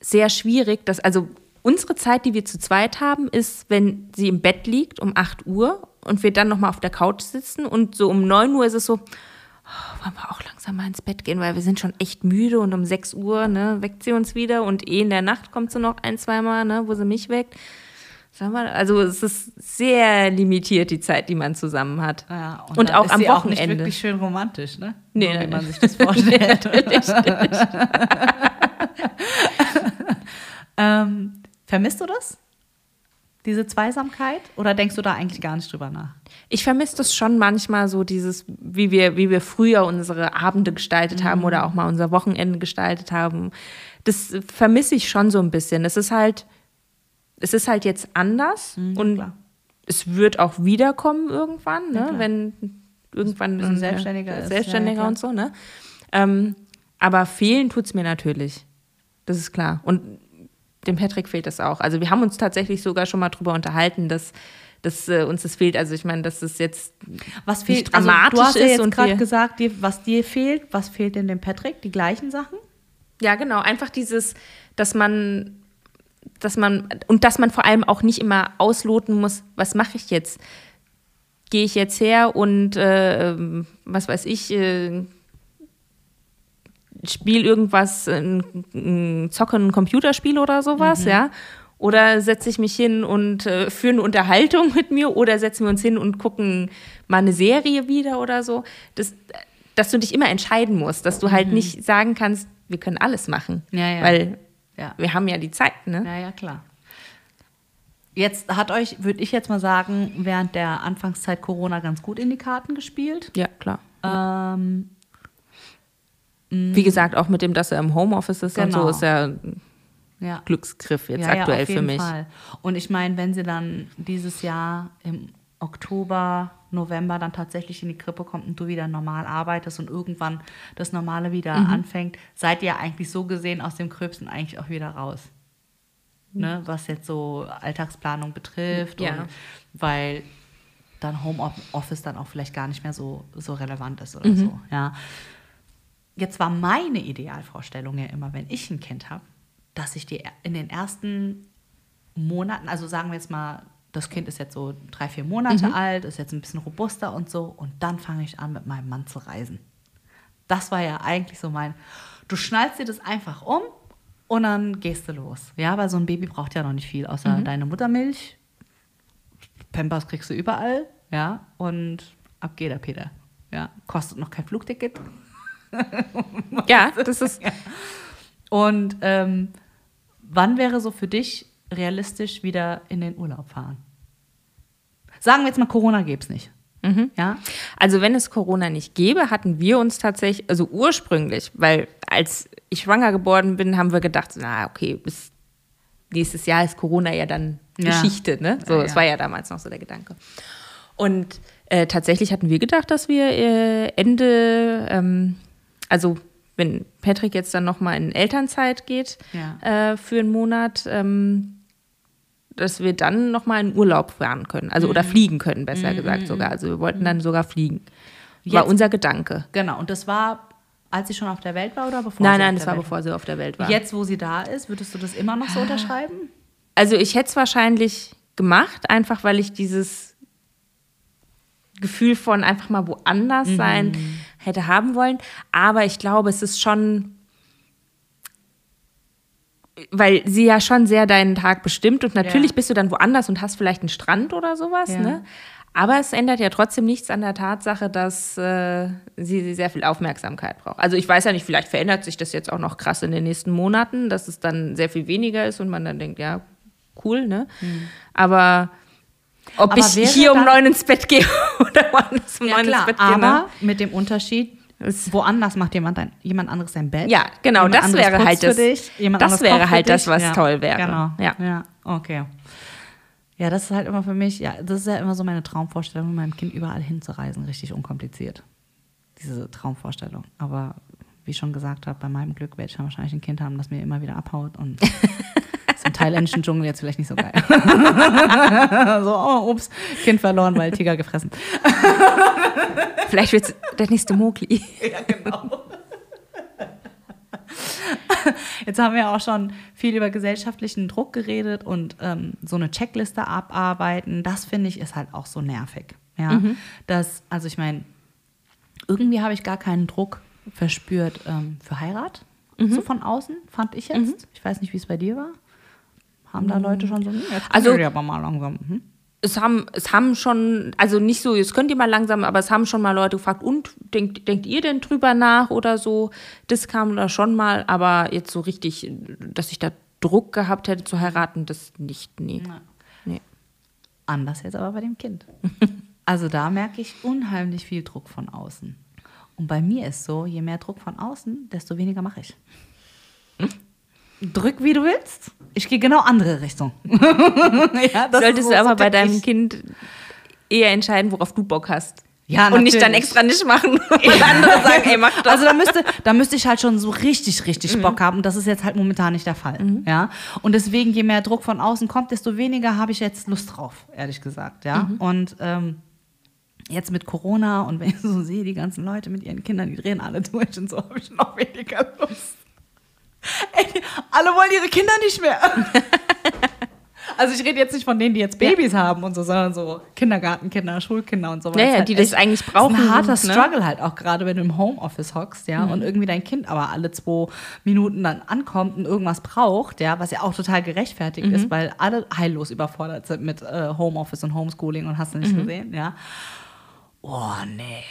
sehr schwierig, dass, also unsere Zeit, die wir zu zweit haben, ist, wenn sie im Bett liegt um 8 Uhr und wir dann nochmal auf der Couch sitzen und so um 9 Uhr ist es so, oh, wollen wir auch langsam mal ins Bett gehen, weil wir sind schon echt müde und um 6 Uhr ne, weckt sie uns wieder und eh in der Nacht kommt sie noch ein, zweimal, ne, wo sie mich weckt. Sag mal, also es ist sehr limitiert, die Zeit, die man zusammen hat. Ja, und dann auch ist am sie Auch nicht Wochenende. wirklich schön romantisch, ne? Nee, so, nee, wie man nee. sich das vorstellt. ähm, vermisst du das? Diese Zweisamkeit? Oder denkst du da eigentlich gar nicht drüber nach? Ich vermisse das schon manchmal so dieses, wie wir, wie wir früher unsere Abende gestaltet haben oder auch mal unser Wochenende gestaltet haben. Das vermisse ich schon so ein bisschen. Es ist halt, es ist halt jetzt anders und klar. es wird auch wiederkommen irgendwann, ne? klar. wenn irgendwann Ein bisschen selbstständiger ist, selbstständiger ja, und so. Ne? Ähm, aber fehlen tut es mir natürlich. Das ist klar. Und dem Patrick fehlt das auch. Also wir haben uns tatsächlich sogar schon mal drüber unterhalten, dass, dass äh, uns das fehlt. Also ich meine, dass es jetzt Was fehlt? Also, dramatisch du hast ja ist jetzt gerade gesagt, dir, was dir fehlt. Was fehlt denn dem Patrick? Die gleichen Sachen? Ja, genau. Einfach dieses, dass man, dass man, und dass man vor allem auch nicht immer ausloten muss, was mache ich jetzt? Gehe ich jetzt her und äh, ähm, was weiß ich, äh, spiel irgendwas, ein, zocke ein Computerspiel oder sowas, ja? Oder setze ich mich hin und äh, führe eine Unterhaltung mit mir oder setzen wir uns hin und gucken mal eine Serie wieder oder so. Das, dass du dich immer entscheiden musst, dass du halt nicht sagen kannst, wir können alles machen. Ja, ja. Weil Ja. wir haben ja die Zeit, ne? Ja, ja, klar. Jetzt hat euch, würde ich jetzt mal sagen, während der Anfangszeit Corona ganz gut in die Karten gespielt. Ja, klar. Ähm, Wie gesagt, auch mit dem, dass er im Homeoffice ist und Genau. so, ist ja ein ja. Glücksgriff jetzt ja, aktuell ja, für mich. Fall. Und ich meine, wenn sie dann dieses Jahr im Oktober, November dann tatsächlich in die Krippe kommt und du wieder normal arbeitest und irgendwann das Normale wieder Mhm. anfängt, seid ihr eigentlich so gesehen aus dem Gröbsten eigentlich auch wieder raus. Ne, was jetzt so Alltagsplanung betrifft. Ja. Und weil dann Homeoffice dann auch vielleicht gar nicht mehr so, so relevant ist oder Mhm. so. Ja. Jetzt war meine Idealvorstellung ja immer, wenn ich ein Kind habe, dass ich die in den ersten Monaten, also sagen wir jetzt mal, das Kind ist jetzt so drei, vier Monate alt, ist jetzt ein bisschen robuster und so, und dann fange ich an, mit meinem Mann zu reisen. Das war ja eigentlich so mein, du schnallst dir das einfach um und dann gehst du los. Ja, weil so ein Baby braucht ja noch nicht viel, außer deine Muttermilch. Pampers kriegst du überall, ja, und ab geht der Peter. Ja, kostet noch kein Flugticket. Ja, das ist. Und ähm, wann wäre so für dich realistisch wieder in den Urlaub fahren? Sagen wir jetzt mal, Corona gäbe es nicht. Ja? Also wenn es Corona nicht gäbe, hatten wir uns tatsächlich, also ursprünglich, weil als ich schwanger geworden bin, haben wir gedacht, na okay, bis nächstes Jahr ist Corona ja dann Ja. Geschichte, ne? So, Ja, das ja. war ja damals noch so der Gedanke. Und äh, tatsächlich hatten wir gedacht, dass wir äh, Ende, ähm, also wenn Patrick jetzt dann nochmal in Elternzeit geht Ja. äh, für einen Monat, ähm, dass wir dann nochmal in Urlaub fahren können. Also Mhm. oder fliegen können, besser gesagt sogar. Also wir wollten dann sogar fliegen. War Jetzt- unser Gedanke. Genau, und das war, als sie schon auf der Welt war oder bevor Nein, sie nein, auf das war Welt bevor sie auf der Welt war. Jetzt, wo sie da ist, würdest du das immer noch so unterschreiben? Also ich hätte es wahrscheinlich gemacht, einfach weil ich dieses Gefühl von einfach mal woanders Mhm. Hätte haben wollen. Aber ich glaube, es ist schon weil sie ja schon sehr deinen Tag bestimmt und natürlich Ja. bist du dann woanders und hast vielleicht einen Strand oder sowas, Ja. ne? Aber es ändert ja trotzdem nichts an der Tatsache, dass äh, sie sehr viel Aufmerksamkeit braucht. Also ich weiß ja nicht, vielleicht verändert sich das jetzt auch noch krass in den nächsten Monaten, dass es dann sehr viel weniger ist und man dann denkt, ja, cool, ne? Aber ob. Aber ich hier um neun ins Bett gehe oder woanders um Ja, neun ins Bett gehe, ne? aber mit dem Unterschied, woanders macht jemand, ein, jemand anderes sein Bett. Ja, genau, das wäre halt das- dich, das wäre halt das, was ja. toll wäre. Genau. Ja. ja, okay. Ja, das ist halt immer für mich, ja, das ist ja immer so meine Traumvorstellung, mit meinem Kind überall hinzureisen, richtig unkompliziert. Diese Traumvorstellung. Aber wie schon gesagt habe, bei meinem Glück werde ich dann wahrscheinlich ein Kind haben, das mir immer wieder abhaut und ist im thailändischen Dschungel jetzt vielleicht nicht so geil. so, oh, ups, Kind verloren, weil Tiger gefressen. Vielleicht wird der nächste Mowgli. Jetzt haben wir auch schon viel über gesellschaftlichen Druck geredet und ähm, so eine Checkliste abarbeiten. Das finde ich ist halt auch so nervig. Ja, das, also ich meine, irgendwie habe ich gar keinen Druck verspürt ähm, für Heirat. So von außen, fand ich jetzt. Ich weiß nicht, wie es bei dir war. Haben da Leute schon so, hm, jetzt Also- aber mal langsam. Hm? es haben, es haben schon, also nicht so, jetzt könnt ihr mal langsam, aber es haben schon mal Leute gefragt, und denkt, denkt ihr denn drüber nach oder so? Das kam da schon mal, aber jetzt so richtig, dass ich da Druck gehabt hätte zu heiraten, das nicht, nee. nee. Anders jetzt aber bei dem Kind. Also da merke ich unheimlich viel Druck von außen. Und bei mir ist so, je mehr Druck von außen, desto weniger mache ich. Drück, wie du willst. Ich gehe genau andere Richtung. ja, das Solltest so- du aber so bei deinem. Kind eher entscheiden, worauf du Bock hast. Ja, Und nicht dann natürlich. extra nicht machen, weil andere sagen, ey, mach doch. Also da müsste, da müsste ich halt schon so richtig, richtig Bock haben. Und das ist jetzt halt momentan nicht der Fall. Ja? Und deswegen, je mehr Druck von außen kommt, desto weniger habe ich jetzt Lust drauf, ehrlich gesagt. Ja? Und ähm, jetzt mit Corona und wenn ich so sehe, die ganzen Leute mit ihren Kindern, die drehen alle durch und so, habe ich noch weniger Lust. Ey, alle wollen ihre Kinder nicht mehr. Also ich rede jetzt nicht von denen, die jetzt Babys haben und so, sondern so Kindergartenkinder, Schulkinder und so Ja, ja, Weil es die das eigentlich brauchen, ein harter ne? Struggle halt auch gerade, wenn du im Homeoffice hockst, ja, und irgendwie dein Kind aber alle zwei Minuten dann ankommt und irgendwas braucht, ja, was ja auch total gerechtfertigt ist, weil alle heillos überfordert sind mit äh, Homeoffice und Homeschooling und hast du nicht gesehen, ja. Oh, nee.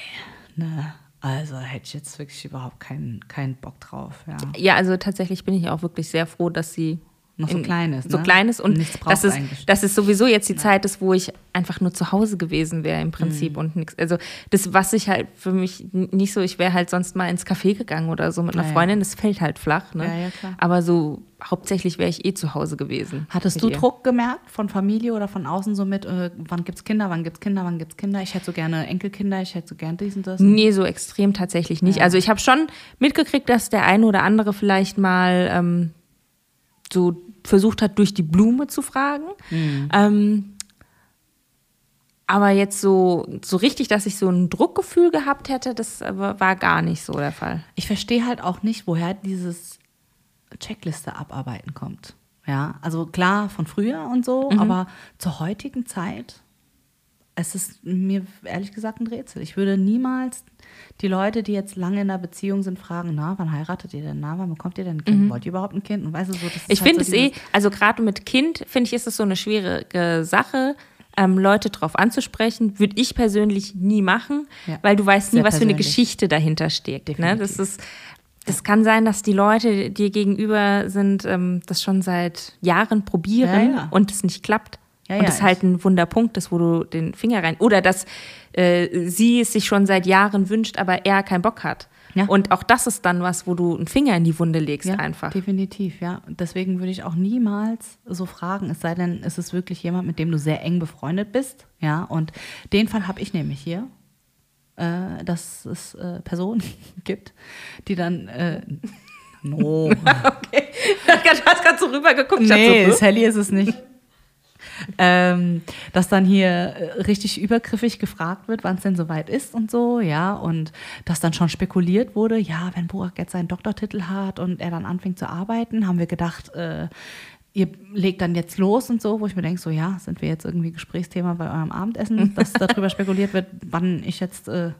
Ne. Also hätte ich jetzt wirklich überhaupt keinen, keinen Bock drauf, ja. Ja, also tatsächlich bin ich auch wirklich sehr froh, dass sie Noch so klein ist, So ne? klein ist und dass, es, eigentlich. dass es sowieso jetzt die Zeit ist, wo ich einfach nur zu Hause gewesen wäre im Mhm. Prinzip und nichts. Also das, was ich halt für mich nicht so, ich wäre halt sonst mal ins Café gegangen oder so mit einer Ja, ja. Freundin, das fällt halt flach. Ne? Ja, ja, klar. Aber so hauptsächlich wäre ich eh zu Hause gewesen. Hattest du ihr. Druck gemerkt von Familie oder von außen so mit, äh, wann gibt's Kinder, wann gibt's Kinder, wann gibt's Kinder? Ich hätte so gerne Enkelkinder, ich hätte so gerne dies und das. Nee, so extrem tatsächlich nicht. Also ich habe schon mitgekriegt, dass der eine oder andere vielleicht mal ähm, so versucht hat, durch die Blume zu fragen. Ähm, aber jetzt so, so richtig, dass ich so ein Druckgefühl gehabt hätte, das war gar nicht so der Fall. Ich verstehe halt auch nicht, woher dieses Checkliste abarbeiten kommt. Ja, also klar von früher und so, aber zur heutigen Zeit, es ist mir ehrlich gesagt ein Rätsel. Ich würde niemals die Leute, die jetzt lange in einer Beziehung sind, fragen, na, wann heiratet ihr denn? Na, wann bekommt ihr denn ein Kind? Wollt ihr überhaupt ein Kind? Und weißt du, so, Ich halt finde so es eh, also gerade mit Kind, finde ich, ist es so eine schwierige Sache, ähm, Leute drauf anzusprechen. Würde ich persönlich nie machen, Ja. weil du weißt nie, Sehr was für eine persönlich. Geschichte dahinter steckt. Ne? Das ist. Das kann sein, dass die Leute, die dir gegenüber sind, ähm, das schon seit Jahren probieren Ja, ja. und es nicht klappt. Ja, und ja, das halt ein Wunderpunkt ist, wo du den Finger rein. Oder dass äh, sie es sich schon seit Jahren wünscht, aber er keinen Bock hat. Ja. Und auch das ist dann was, wo du einen Finger in die Wunde legst Ja, einfach. definitiv, ja. Deswegen würde ich auch niemals so fragen, es sei denn, es ist wirklich jemand, mit dem du sehr eng befreundet bist. Ja, und den Fall habe ich nämlich hier, äh, dass es äh, Personen gibt, die dann. Äh, no. Okay. Du hast gerade so rübergeguckt. ich nee, so, Sally ist es nicht. Ähm, dass dann hier äh, richtig übergriffig gefragt wird, wann es denn soweit ist und so, ja, und dass dann schon spekuliert wurde, ja, wenn Burak jetzt seinen Doktortitel hat und er dann anfängt zu arbeiten, haben wir gedacht, äh, ihr legt dann jetzt los und so, wo ich mir denke, so, ja, sind wir jetzt irgendwie Gesprächsthema bei eurem Abendessen, dass darüber spekuliert wird, wann ich jetzt äh,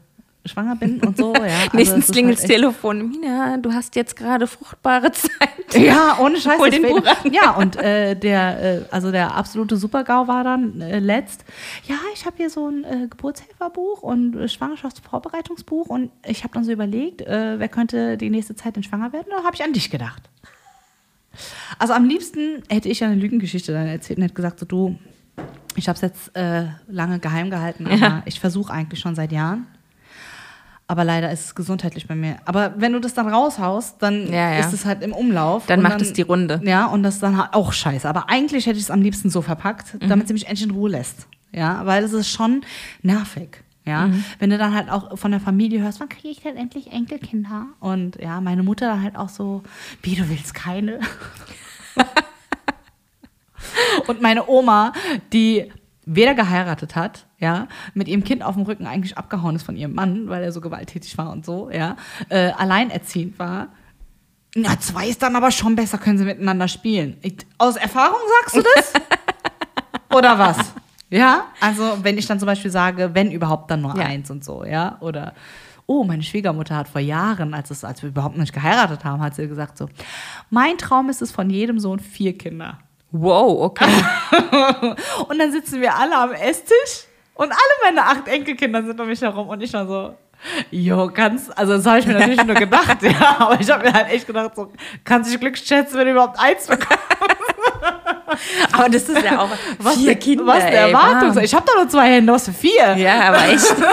schwanger bin und so. Ja. Also Nächstens klingelt halt das Telefon. Mina, du hast jetzt gerade fruchtbare Zeit. Ja, ohne Scheiß. Hol den deswegen- Buch an. Ja, und äh, der, äh, also der absolute Supergau war dann äh, letzt. Ja, ich habe hier so ein äh, Geburtshelferbuch und äh, Schwangerschaftsvorbereitungsbuch und ich habe dann so überlegt, äh, wer könnte die nächste Zeit denn schwanger werden? Da habe ich an dich gedacht. Also am liebsten hätte ich eine Lügengeschichte dann erzählt und hätte gesagt, so du, ich habe es jetzt lange geheim gehalten, aber ich versuche eigentlich schon seit Jahren. Aber leider ist es gesundheitlich bei mir. Aber wenn du das dann raushaust, dann Ja, ja. ist es halt im Umlauf. Dann macht es die Runde. Ja, und das ist dann halt auch scheiße. Aber eigentlich hätte ich es am liebsten so verpackt, Mhm. damit sie mich endlich in Ruhe lässt. Ja, weil es ist schon nervig. Ja, Mhm. wenn du dann halt auch von der Familie hörst, wann kriege ich denn endlich Enkelkinder? Und ja, meine Mutter dann halt auch so, wie du willst keine. und meine Oma, die weder geheiratet hat, ja, mit ihrem Kind auf dem Rücken eigentlich abgehauen ist von ihrem Mann, weil er so gewalttätig war und so, ja, äh, alleinerziehend war. Na, zwei ist dann aber schon besser, können sie miteinander spielen. Ich, aus Erfahrung sagst du das? Oder was? Ja, also wenn ich dann zum Beispiel sage, wenn überhaupt, dann nur Ja. eins und so, ja, oder oh, meine Schwiegermutter hat vor Jahren, als, es, als wir überhaupt nicht geheiratet haben, hat sie gesagt so, mein Traum ist es von jedem Sohn vier Kinder. Wow, okay. Und dann sitzen wir alle am Esstisch und alle meine acht Enkelkinder sind um mich herum und ich dann so, jo, kannst, also das habe ich mir natürlich nur gedacht, ja, aber ich habe mir halt echt gedacht, so, kannst dich glücklich schätzen, wenn du überhaupt eins bekommst. Aber das ist ja auch Was, vier Kinder. was eine ey, Erwartung. Ich habe doch nur zwei Hände, was für vier. Ja, aber echt.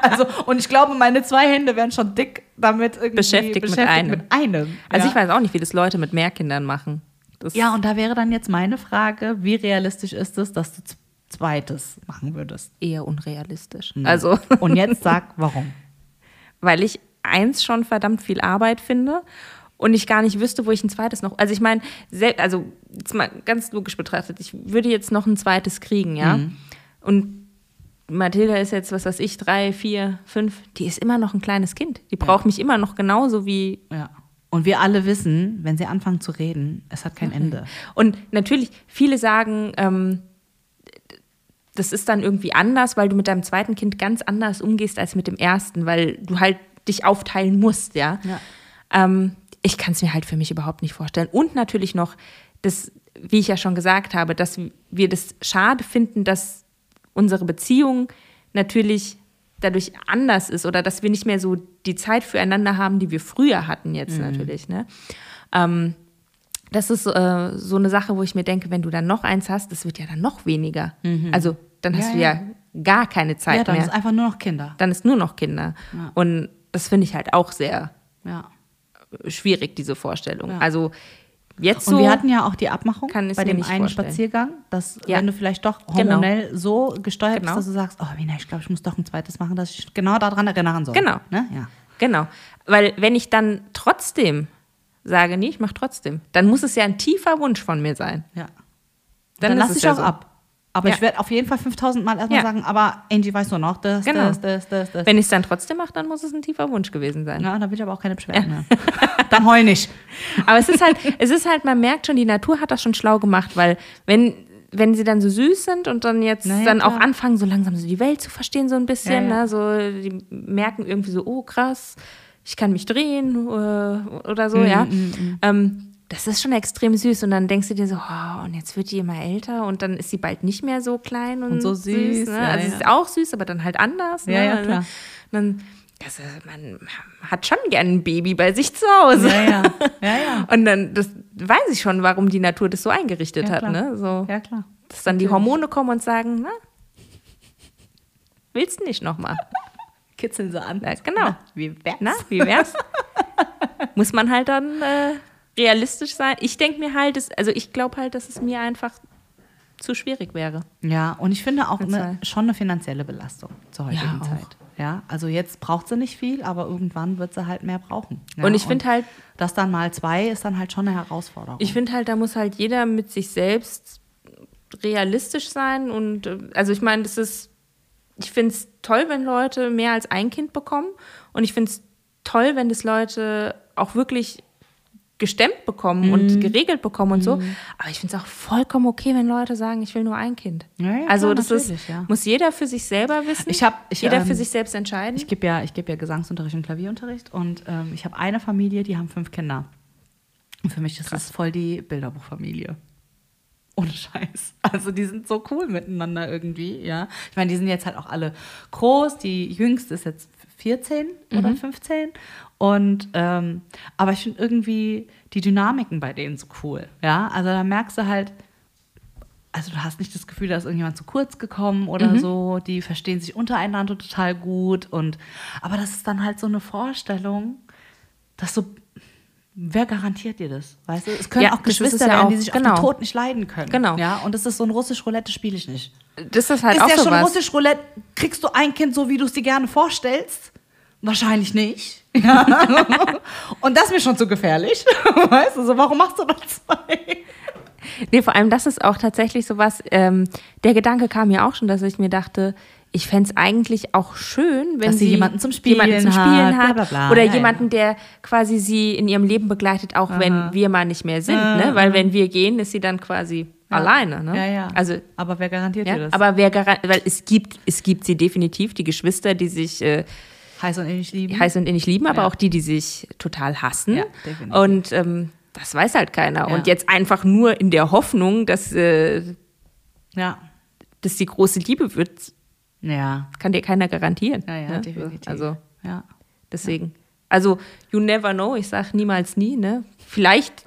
Also, und ich glaube, meine zwei Hände wären schon dick damit irgendwie Beschäftigt mit einem. Mit einem. Also ja. ich weiß auch nicht, wie das Leute mit mehr Kindern machen. Das Ja, und da wäre dann jetzt meine Frage, wie realistisch ist es, dass du zweites machen würdest? eher unrealistisch. Also, Und jetzt sag, warum. weil ich eins schon verdammt viel Arbeit finde und ich gar nicht wüsste, wo ich ein zweites noch. Also ich meine, also jetzt mal ganz logisch betrachtet, ich würde jetzt noch ein zweites kriegen, ja. Und Mathilda ist jetzt, was weiß ich, drei, vier, fünf, die ist immer noch ein kleines Kind. Die braucht mich immer noch genauso wie Ja. Und wir alle wissen, wenn sie anfangen zu reden, es hat kein Ende. Und natürlich, viele sagen, ähm, das ist dann irgendwie anders, weil du mit deinem zweiten Kind ganz anders umgehst als mit dem ersten, weil du halt dich aufteilen musst, ja. Ja. Ähm, ich kann es mir halt für mich überhaupt nicht vorstellen. Und natürlich noch, das, wie ich ja schon gesagt habe, dass wir das schade finden, dass unsere Beziehung natürlich dadurch anders ist oder dass wir nicht mehr so die Zeit füreinander haben, die wir früher hatten jetzt natürlich. Ne? Ähm, das ist äh, so eine Sache, wo ich mir denke, wenn du dann noch eins hast, das wird ja dann noch weniger. Also dann hast Ja, du ja. ja gar keine Zeit ja, dann mehr. ist einfach nur noch Kinder. dann ist nur noch Kinder. Ja. Und das finde ich halt auch sehr schwierig, diese Vorstellung. Also jetzt Und so. wir hatten ja auch die Abmachung bei dem einen vorstellen. Spaziergang, dass Ja. wenn du vielleicht doch Genau. hormonell so gesteuert Genau. bist, dass du sagst, oh Mina, ich glaube, ich muss doch ein zweites machen, dass ich genau daran erinnern soll. Genau. Ne? Ja. Genau. Weil wenn ich dann trotzdem sage, nee, ich mache trotzdem, dann muss es ja ein tiefer Wunsch von mir sein. ja. Dann, Dann, ist lass es ich auch so. ab. Aber Ja. ich werde auf jeden Fall 5000 Mal erstmal Ja. sagen, aber Angie weiß nur noch das, Genau. das, das, das, das. Wenn ich es dann trotzdem mache, dann muss es ein tiefer Wunsch gewesen sein. Ja, da will ich aber auch keine Beschwerden mehr. Dann heul nicht. Aber es ist halt, es ist halt, man merkt schon, die Natur hat das schon schlau gemacht, weil wenn, wenn sie dann so süß sind und dann jetzt Na ja, dann auch klar. anfangen, so langsam so die Welt zu verstehen, so ein bisschen, Ja. Ne? so die merken irgendwie so, oh krass, ich kann mich drehen äh, oder Mm, so, ja. Ähm, das ist schon extrem süß und dann denkst du dir so, oh, und jetzt wird die immer älter und dann ist sie bald nicht mehr so klein und, Und so süß, ne? ja, also ja. es ist auch süß, aber dann halt anders. Ja, ne? ja, klar. Dann, also man hat schon gern ein Baby bei sich zu Hause. Ja, ja. Ja, ja. Und dann das weiß ich schon, warum die Natur das so eingerichtet Ja, hat. Ne? So, Ja, klar. dass dann die Hormone kommen und sagen, na, willst du nicht nochmal? Kitzeln sie an. Ja, genau. Wie wär's? Na, wie wär's? Muss man halt dann äh, realistisch sein. Ich denke mir halt, es- also ich glaube halt, dass es mir einfach zu schwierig wäre. Ja, und ich finde auch eine, schon eine finanzielle Belastung zur heutigen Ja. Zeit. Ja, also jetzt braucht sie nicht viel, aber irgendwann wird sie halt mehr brauchen. Ja, und ich finde halt, das dann mal zwei ist dann halt schon eine Herausforderung. ich finde halt, da muss halt jeder mit sich selbst realistisch sein. Und äh, also ich meine, das ist, ich finde es toll, wenn Leute mehr als ein Kind bekommen. Und ich finde es toll, wenn das Leute auch wirklich gestemmt bekommen und geregelt bekommen und so. Aber ich finde es auch vollkommen okay, wenn Leute sagen, ich will nur ein Kind. Ja, ja, also das ist, ja. muss jeder für sich selber wissen. Ich hab- ich, jeder ähm, für sich selbst entscheiden. Ich gebe ja, ich geb ja Gesangsunterricht und Klavierunterricht und ähm, ich habe eine Familie, die haben fünf Kinder. Und für mich ist das voll die Bilderbuchfamilie. Ohne Scheiß. Also die sind so cool miteinander irgendwie, ja. Ich meine, die sind jetzt halt auch alle groß. Die jüngste ist jetzt 14 oder 15. Und ähm, aber ich finde irgendwie die Dynamiken bei denen so cool. Ja, also da merkst du halt, also du hast nicht das Gefühl, da ist irgendjemand zu kurz gekommen oder so. Die verstehen sich untereinander total gut. Und aber das ist dann halt so eine Vorstellung, dass so. Wer garantiert dir das? Weißt du? Es können Ja, auch Geschwister ja werden, auch- die sich genau. auf den Tod nicht leiden können. Genau. Ja, und das ist so ein russisch Roulette, spiele ich nicht. das ist halt ist auch ja so schon was. russisch Roulette. Kriegst du ein Kind so, wie du es dir gerne vorstellst? Wahrscheinlich nicht. Ja. und das ist mir schon zu gefährlich. Weißt du, so, warum machst du noch zwei? Nee, vor allem, das ist auch tatsächlich sowas, ähm, der Gedanke kam mir auch schon, dass ich mir dachte, ich fände es eigentlich auch schön, wenn Dass sie jemanden zum Spielen jemanden zum hat, Spielen bla, hat bla, bla. oder Ja, ja. jemanden, der quasi sie in ihrem Leben begleitet, auch wenn wir mal nicht mehr sind, ne? Weil wenn wir gehen, ist sie dann quasi alleine, ne? Ja, ja. Also aber wer garantiert dir ja, das? aber wer garan- weil es gibt, es gibt sie definitiv, die Geschwister, die sich äh, heiß und ähnlich lieben. heiß und innig lieben, aber Ja. auch die, die sich total hassen. Ja, definitiv. und ähm, das weiß halt keiner. Ja. Und jetzt einfach nur in der Hoffnung, dass äh, ja. das die große Liebe wird, Ja. kann dir keiner garantieren. Ja, ja, ne? definitiv. Also ja. deswegen. Also you never know, ich sage niemals nie. Ne? Vielleicht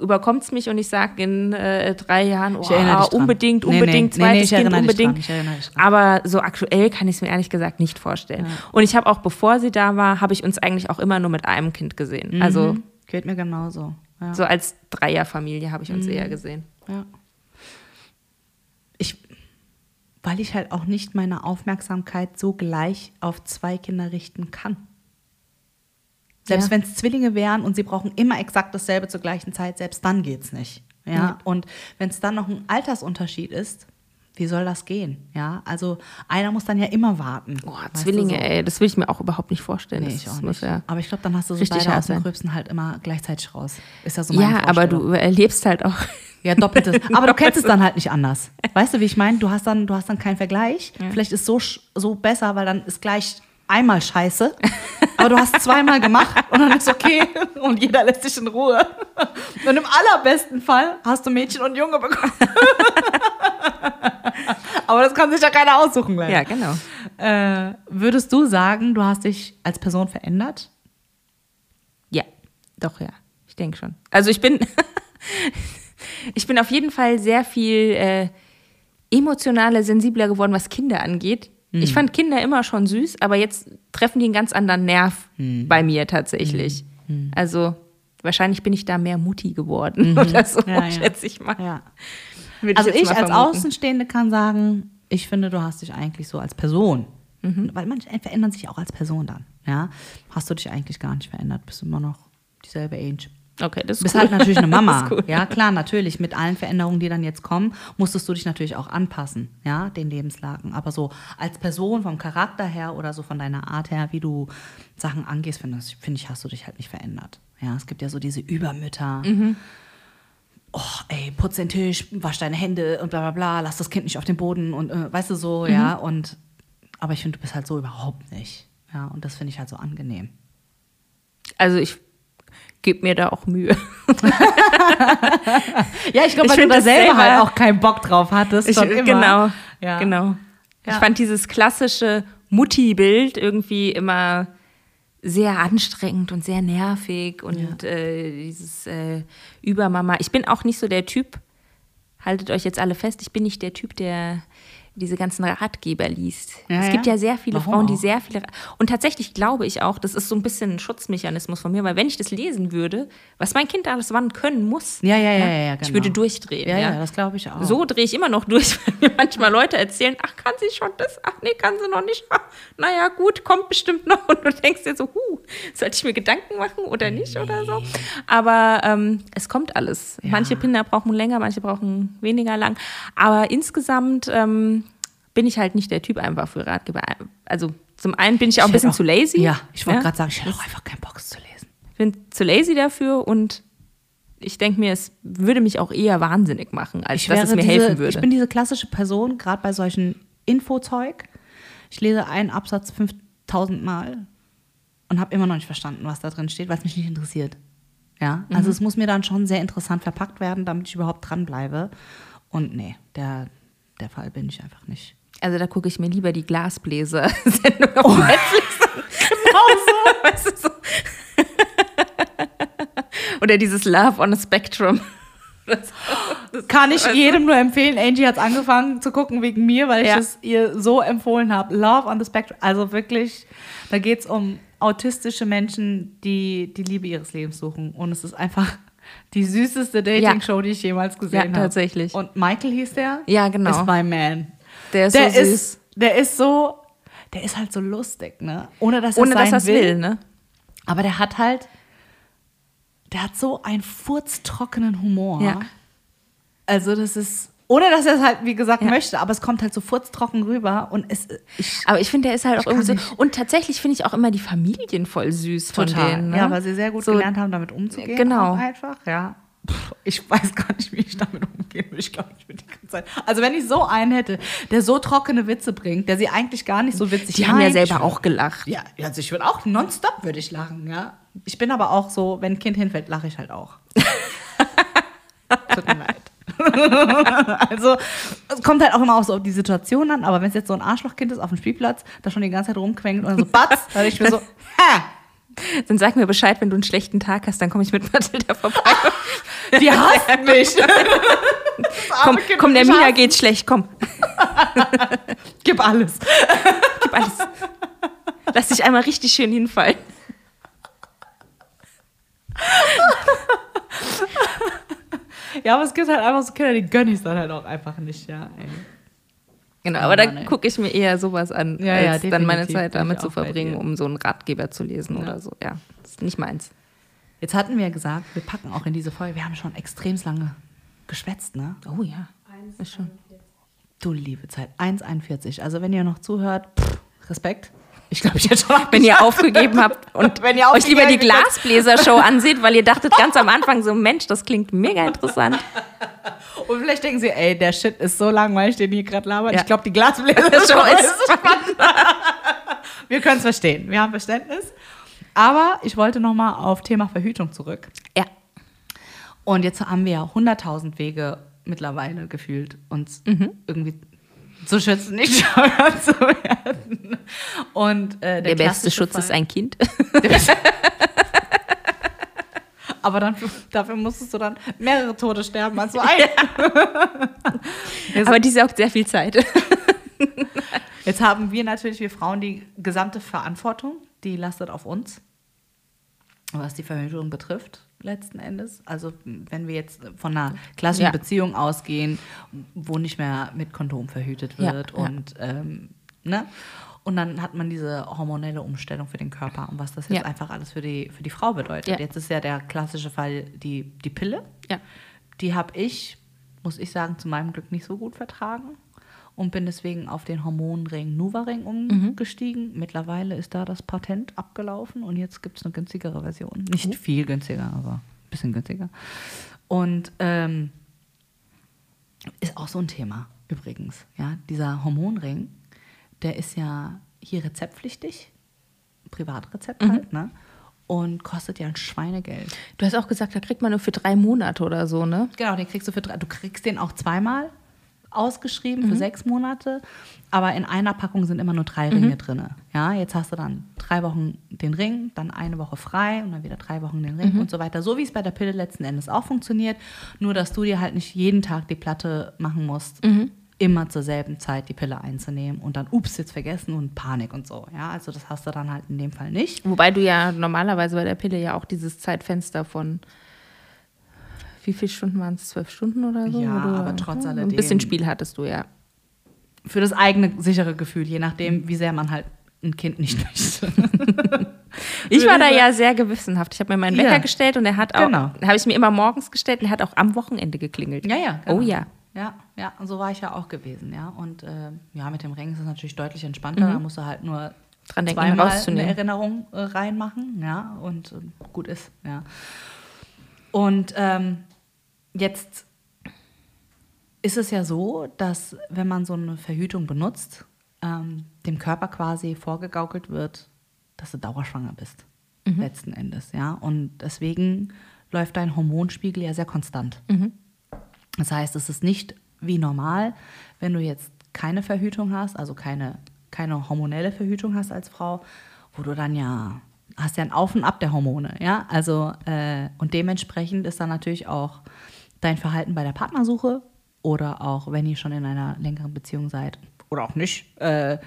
überkommt es mich und ich sage in äh, drei Jahren, oh, dran. unbedingt, Nee, nee, unbedingt, nee, nee, zweites ich Kind, unbedingt. dran. Aber so aktuell kann ich es mir ehrlich gesagt nicht vorstellen. Und ich habe auch, bevor sie da war, habe ich uns eigentlich auch immer nur mit einem Kind gesehen. Also Mhm. Geht mir genauso. Ja. so als Dreierfamilie habe ich uns eher gesehen. Ja. Ich, weil ich halt auch nicht meine Aufmerksamkeit so gleich auf zwei Kinder richten kann. Selbst Ja. wenn es Zwillinge wären und sie brauchen immer exakt dasselbe zur gleichen Zeit, selbst dann geht's nicht. Ja. Ja. Und wenn es dann noch ein Altersunterschied ist, wie soll das gehen? Ja, also einer muss dann ja immer warten. Du, Zwillinge, so. ey, das will ich mir auch überhaupt nicht vorstellen. Nee, das ich auch muss nicht. Ja, Aber ich glaube, dann hast du so richtig beide aus dem. Gröbsten halt immer gleichzeitig raus. Ist ja so meine ja aber du erlebst halt auch. Ja, doppeltes. Aber du kennst es dann halt nicht anders. Weißt du, wie ich meine? Du hast dann, du hast dann keinen Vergleich. Vielleicht ist so so besser, weil dann ist gleich einmal Scheiße. Aber du hast zweimal gemacht und dann ist okay und jeder lässt sich in Ruhe. Und im allerbesten Fall hast du Mädchen und Junge bekommen. Aber das kann sich ja keiner aussuchen, leider. Ja, genau. Äh, würdest du sagen, du hast dich als Person verändert? Ja, doch, ja. Ich denke schon. Also ich bin, ich bin auf jeden Fall sehr viel äh, emotionaler, sensibler geworden, was Kinder angeht. Ich fand Kinder immer schon süß, aber jetzt treffen die einen ganz anderen Nerv bei mir tatsächlich. Also wahrscheinlich bin ich da mehr Mutti geworden oder so, Ja, ja. schätze ich mal. Ja. Würde Also ich als. Außenstehende kann sagen, ich finde, du hast dich eigentlich so als Person, Mhm. weil manche verändern sich auch als Person dann, ja, hast du dich eigentlich gar nicht verändert, bist immer noch dieselbe Age. Okay, das ist Du bist cool. halt natürlich eine Mama. cool. Ja, klar, natürlich. Mit allen Veränderungen, die dann jetzt kommen, musstest du dich natürlich auch anpassen, ja, den Lebenslagen. Aber so als Person, vom Charakter her oder so von deiner Art her, wie du Sachen angehst, finde ich, finde ich, hast du dich halt nicht verändert. Ja, es gibt ja so diese Übermütter. Mhm. Oh, ey, putz den Tisch, wasch deine Hände und bla bla bla, lass das Kind nicht auf den Boden und äh, weißt du so, ja. Mhm. Und aber ich finde, du bist halt so überhaupt nicht. Ja, und das finde ich halt so angenehm. Also ich gebe mir da auch Mühe. Ja, ich glaube, Ich weil du find da selber halt auch keinen Bock drauf hattest. Ich. Genau, Ja. genau. Ich Ja. fand dieses klassische Mutti-Bild irgendwie immer sehr anstrengend und sehr nervig und äh, dieses äh, Übermama. Ich bin auch nicht so der Typ, haltet euch jetzt alle fest, ich bin nicht der Typ, der diese ganzen Ratgeber liest. Ja, es gibt ja? ja sehr viele Warum Frauen, die auch? sehr viele. Und tatsächlich glaube ich auch, das ist so ein bisschen ein Schutzmechanismus von mir, weil wenn ich das lesen würde, was mein Kind alles wann können muss, Ja, ja, ja, ja, ja, ich genau. würde durchdrehen. Ja, ja. das glaube ich auch. So drehe ich immer noch durch, weil mir manchmal Leute erzählen, ach, kann sie schon das? Ach nee, kann sie noch nicht. Naja, gut, kommt bestimmt noch. Und du denkst dir so, huh, sollte ich mir Gedanken machen oder nicht oder so? Aber ähm, es kommt alles. Manche Kinder brauchen länger, manche brauchen weniger lang. Aber insgesamt ähm, bin ich halt nicht der Typ einfach für Ratgeber. Also zum einen bin ich auch ein Ich bisschen hätte zu lazy. Ja, ich wollte Ja? gerade sagen, ich hätte auch einfach keinen Bock, es zu lesen. bin zu lazy dafür und ich denke mir, es würde mich auch eher wahnsinnig machen, als dass es mir diese, helfen würde. Ich bin diese klassische Person, gerade bei solchen Infozeug. Ich lese einen Absatz 5000 Mal und habe immer noch nicht verstanden, was da drin steht, weil es mich nicht interessiert. Ja, also Mhm. es muss mir dann schon sehr interessant verpackt werden, damit ich überhaupt dranbleibe. Und nee, der, der Fall bin ich einfach nicht. Also da gucke ich mir lieber die Glasbläser-Sendung auf Netflix an. Genau so. Weißt du, so. Oder dieses Love on a Spectrum. Das, das, Kann ich jedem nur empfehlen. Angie hat es angefangen zu gucken wegen mir, weil ich Ja. es ihr so empfohlen habe. Love on the Spectrum. Also wirklich, da geht es um autistische Menschen, die die Liebe ihres Lebens suchen. Und es ist einfach die süßeste Dating-Show, die ich jemals gesehen Ja, habe. tatsächlich. Und Michael hieß der? Ja, genau. Ist my man. Der ist Der so süß. ist, der ist so, der ist halt so lustig, ne? Ohne dass er Ohne dass es will, ne? Aber der hat halt, der hat so einen furztrockenen Humor. Ja. Also das ist, ohne dass er es halt, wie gesagt, Ja. möchte, aber es kommt halt so furztrocken rüber und es, ich, Aber ich finde, der ist halt auch irgendwie so. nicht. Und tatsächlich finde ich auch immer die Familien voll süß von denen. Ne? Ja, weil sie sehr gut So- gelernt haben, damit umzugehen. Genau. Einfach, ja. Ich weiß gar nicht, wie ich damit umgehen würde. Ich glaube, ich würde die ganze Zeit. Also, wenn ich so einen hätte, der so trockene Witze bringt, der sie eigentlich gar nicht so witzig Die haben ja selber auch gelacht. Ja, also ich würde auch nonstop würde ich lachen, ja. Ich bin aber auch so, wenn ein Kind hinfällt, lache ich halt auch. Tut mir leid. also, es kommt halt auch immer auch so auf die Situation an, aber wenn es jetzt so ein Arschlochkind ist auf dem Spielplatz, das schon die ganze Zeit rumquengelt und dann so batz, dann ich mir so, hä, Dann sag mir Bescheid, wenn du einen schlechten Tag hast, dann komme ich mit Mathilda vorbei. die hasst mich. Komm, komm, der Mina geht's schlecht, komm. Gib alles. Gib alles. Lass dich einmal richtig schön hinfallen. Ja, aber es gibt halt einfach so Kinder, die gönn ich dann halt auch einfach nicht, ja. Ey. Genau, Oh aber Mann, da gucke ich mir eher sowas an, Ja, ja, als dann meine Zeit damit zu verbringen, um so einen Ratgeber zu lesen Ja. oder so. Ja, das ist nicht meins. Jetzt hatten wir ja gesagt, wir packen auch in diese Folge, wir haben schon extrem lange geschwätzt, ne? Oh ja. Ist schon. Du liebe Zeit, 1,41. Also wenn ihr noch zuhört, pff, Respekt. Ich glaube, ich hätte schon Wenn ihr aufgegeben habt und ihr euch lieber die aufgegeben. Glasbläser-Show anseht, weil ihr dachtet ganz am Anfang so, Mensch, das klingt mega interessant. Und vielleicht denken sie, ey, der Shit ist so langweilig, den hier gerade labert. Ja. Ich glaube, die Glasbläser Show ist ist spannend. wir können es verstehen. Wir haben Verständnis. Aber ich wollte noch mal auf Thema Verhütung zurück. Ja. Und jetzt haben wir ja 100.000 Wege mittlerweile gefühlt, uns Mhm. irgendwie zu schützen, nicht schwanger zu werden. Und äh, der, Der, beste Schutz Fall- ist ein Kind. Aber dann, dafür musstest du dann mehrere Tode sterben als nur ein. Aber die saugt sehr viel Zeit. Jetzt haben wir natürlich, wir Frauen, die gesamte Verantwortung, die lastet auf uns, was die Verhütung betrifft, letzten Endes. Also wenn wir jetzt von einer klassischen Ja. Beziehung ausgehen, wo nicht mehr mit Kondom verhütet Ja, wird ja. und ähm, ne? Und dann hat man diese hormonelle Umstellung für den Körper und was das jetzt Ja. einfach alles für die, für die Frau bedeutet. Ja. Jetzt ist ja der klassische Fall die, die Pille. Ja. Die habe ich, muss ich sagen, zu meinem Glück nicht so gut vertragen und bin deswegen auf den Hormonring Nuvaring umgestiegen. Mittlerweile ist da das Patent abgelaufen und jetzt gibt es eine günstigere Version. Nicht viel günstiger, aber ein bisschen günstiger. Und ähm, ist auch so ein Thema übrigens. Ja, dieser Hormonring, der ist ja hier rezeptpflichtig, Privatrezept halt, ne? Und kostet ja ein Schweinegeld. Du hast auch gesagt, da kriegt man nur für drei Monate oder so, ne? Genau, den kriegst du für drei. Du kriegst den auch zweimal ausgeschrieben für sechs Monate, aber in einer Packung sind immer nur drei Ringe drin. Ja, jetzt hast du dann drei Wochen den Ring, dann eine Woche frei und dann wieder drei Wochen den Ring und so weiter. So wie es bei der Pille letzten Endes auch funktioniert, nur dass du dir halt nicht jeden Tag die Platte machen musst, immer zur selben Zeit die Pille einzunehmen und dann, ups, jetzt vergessen und Panik und so. Ja, also das hast du dann halt in dem Fall nicht. Wobei du ja normalerweise bei der Pille ja auch dieses Zeitfenster von wie viele Stunden waren es? Zwölf Stunden oder so? Ja, du, aber trotz Ein alledem- bisschen Spiel hattest du ja. Für das eigene sichere Gefühl, je nachdem, wie sehr man halt ein Kind nicht möchte. Ich war da ja sehr gewissenhaft. Ich habe mir meinen Wecker Ja. gestellt und er hat auch, Genau. habe ich mir immer morgens gestellt und er hat auch am Wochenende geklingelt. Ja, ja. Oh ja. Ja, ja, und so war ich ja auch gewesen, ja. Und äh, ja, mit dem Ring ist es natürlich deutlich entspannter. Da musst du halt nur Dran denken, zweimal eine rauszunehmen. Erinnerung äh, reinmachen, ja, und äh, gut ist, ja. Und ähm, jetzt ist es ja so, dass wenn man so eine Verhütung benutzt, ähm, dem Körper quasi vorgegaukelt wird, dass du dauerschwanger bist. Letzten Endes, ja. Und deswegen läuft dein Hormonspiegel ja sehr konstant. Das heißt, es ist nicht wie normal, wenn du jetzt keine Verhütung hast, also keine, keine hormonelle Verhütung hast als Frau, wo du dann ja hast ja ein Auf und Ab der Hormone, ja. Also äh, und dementsprechend ist dann natürlich auch dein Verhalten bei der Partnersuche oder auch wenn ihr schon in einer längeren Beziehung seid oder auch nicht äh,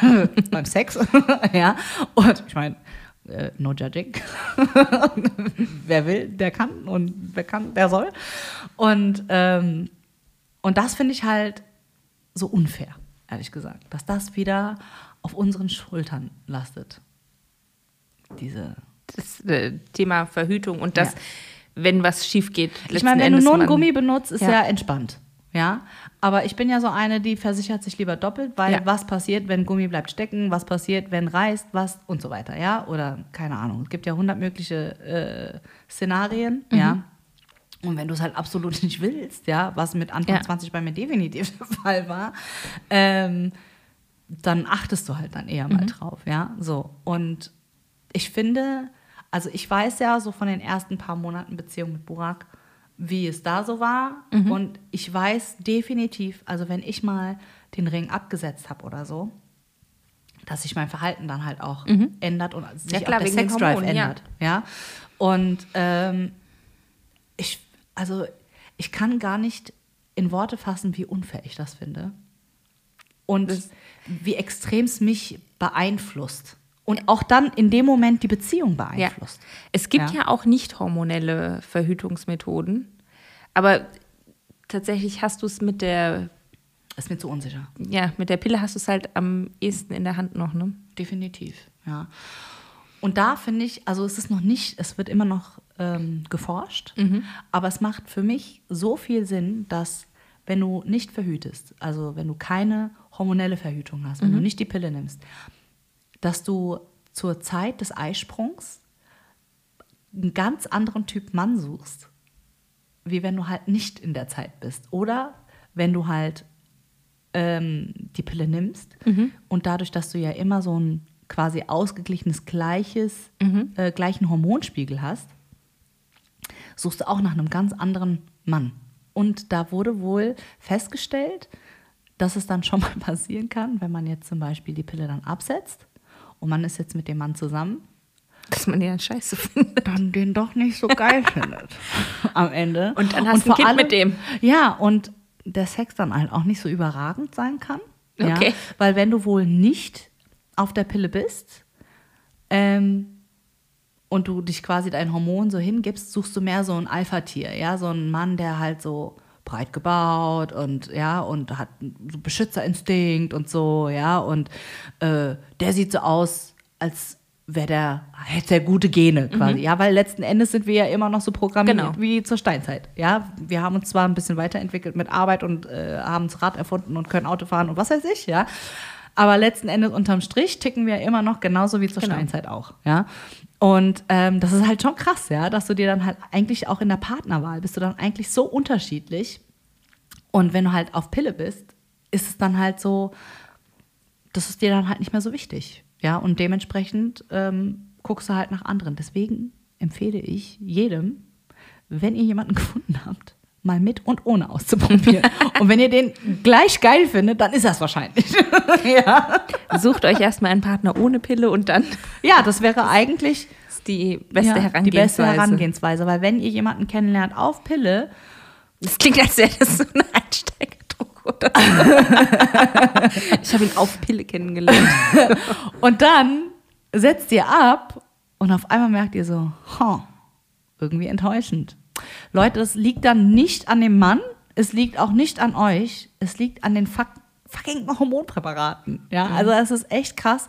beim Sex, ja. Und ich meine äh, no judging. wer will, der kann und wer kann, der soll. Und, ähm, und das finde ich halt so unfair, ehrlich gesagt, dass das wieder auf unseren Schultern lastet. Diese. Das äh, Thema Verhütung und das, Ja. Wenn was schief geht. Ich meine, wenn du nur einen Gummi benutzt, ist ja. Ja. entspannt. Ja, aber ich bin ja so eine, die versichert sich lieber doppelt, weil Ja. was passiert, wenn Gummi bleibt stecken, was passiert, wenn reißt, was und so weiter, ja? Oder keine Ahnung. Es gibt ja hundert mögliche äh, Szenarien, Mhm. ja. Und wenn du es halt absolut nicht willst, ja, was mit Anfang Ja. 20 bei mir definitiv der Fall war, ähm, dann achtest du halt dann eher Mhm. mal drauf, ja. So. Und ich finde, also ich weiß ja so von den ersten paar Monaten Beziehung mit Burak, wie es da so war. Mhm. Und ich weiß definitiv, also wenn ich mal den Ring abgesetzt habe oder so, dass sich mein Verhalten dann halt auch ändert und sich Mhm. Ja, klar, auch der den Sexdrive Hormonen, ja. ändert. Ja. Und ähm, ich, also ich kann gar nicht in Worte fassen, wie unfair ich das finde. Und wie extrem es mich beeinflusst. Und auch dann in dem Moment die Beziehung Ja. beeinflusst. Es gibt Ja. ja, auch nicht hormonelle Verhütungsmethoden, aber tatsächlich hast du es mit der, Ist mir zu unsicher. ja, mit der Pille hast du es halt am ehesten in der Hand noch, ne? Definitiv, ja. Und da finde ich, also es ist noch nicht, es wird immer noch ähm, geforscht, aber es macht für mich so viel Sinn, dass wenn du nicht verhütest, also wenn du keine hormonelle Verhütung hast, wenn du nicht die Pille nimmst, dass du zur Zeit des Eisprungs einen ganz anderen Typ Mann suchst, wie wenn du halt nicht in der Zeit bist. Oder wenn du halt ähm, die Pille nimmst und dadurch, dass du ja immer so ein quasi ausgeglichenes, gleiches, äh, gleichen Hormonspiegel hast, suchst du auch nach einem ganz anderen Mann. Und da wurde wohl festgestellt, dass es dann schon mal passieren kann, wenn man jetzt zum Beispiel die Pille dann absetzt und man ist jetzt mit dem Mann zusammen, Dass man die dann scheiße findet. dann den doch nicht so geil findet am Ende. Und dann hast du ein Kind mit dem. Ja, und der Sex dann halt auch nicht so überragend sein kann. Ja, Okay. weil wenn du wohl nicht auf der Pille bist ähm, und du dich quasi dein Hormon so hingibst, suchst du mehr so ein Alpha-Tier, ja, so ein Mann, der halt so breit gebaut und ja und hat so Beschützerinstinkt und so, ja, und äh, der sieht so aus, als wäre der, hätte er gute Gene quasi, ja, weil letzten Endes sind wir ja immer noch so programmiert Genau. wie zur Steinzeit, ja. Wir haben uns zwar ein bisschen weiterentwickelt mit Arbeit und äh, haben das Rad erfunden und können Auto fahren und was weiß ich, ja. Aber letzten Endes unterm Strich ticken wir immer noch genauso wie zur Genau. Steinzeit auch, ja. Und ähm, das ist halt schon krass, ja, dass du dir dann halt eigentlich auch in der Partnerwahl bist du dann eigentlich so unterschiedlich. Und wenn du halt auf Pille bist, ist es dann halt so, das ist dir dann halt nicht mehr so wichtig. Ja, und dementsprechend ähm, guckst du halt nach anderen. Deswegen empfehle ich jedem, wenn ihr jemanden gefunden habt, mal mit und ohne auszuprobieren. und wenn ihr den gleich geil findet, dann ist das wahrscheinlich. ja. Sucht euch erstmal einen Partner ohne Pille und dann ja, das wäre eigentlich die beste ja, Herangehensweise. die beste Herangehensweise. Weil wenn ihr jemanden kennenlernt auf Pille, Das klingt, als wäre das so ein Einsteigerdruck oder so. ich habe ihn auf Pille kennengelernt. Und dann setzt ihr ab und auf einmal merkt ihr so, huh, irgendwie enttäuschend. Leute, das liegt dann nicht an dem Mann, es liegt auch nicht an euch, es liegt an den fuck, fucking Hormonpräparaten. Ja, also es ist echt krass,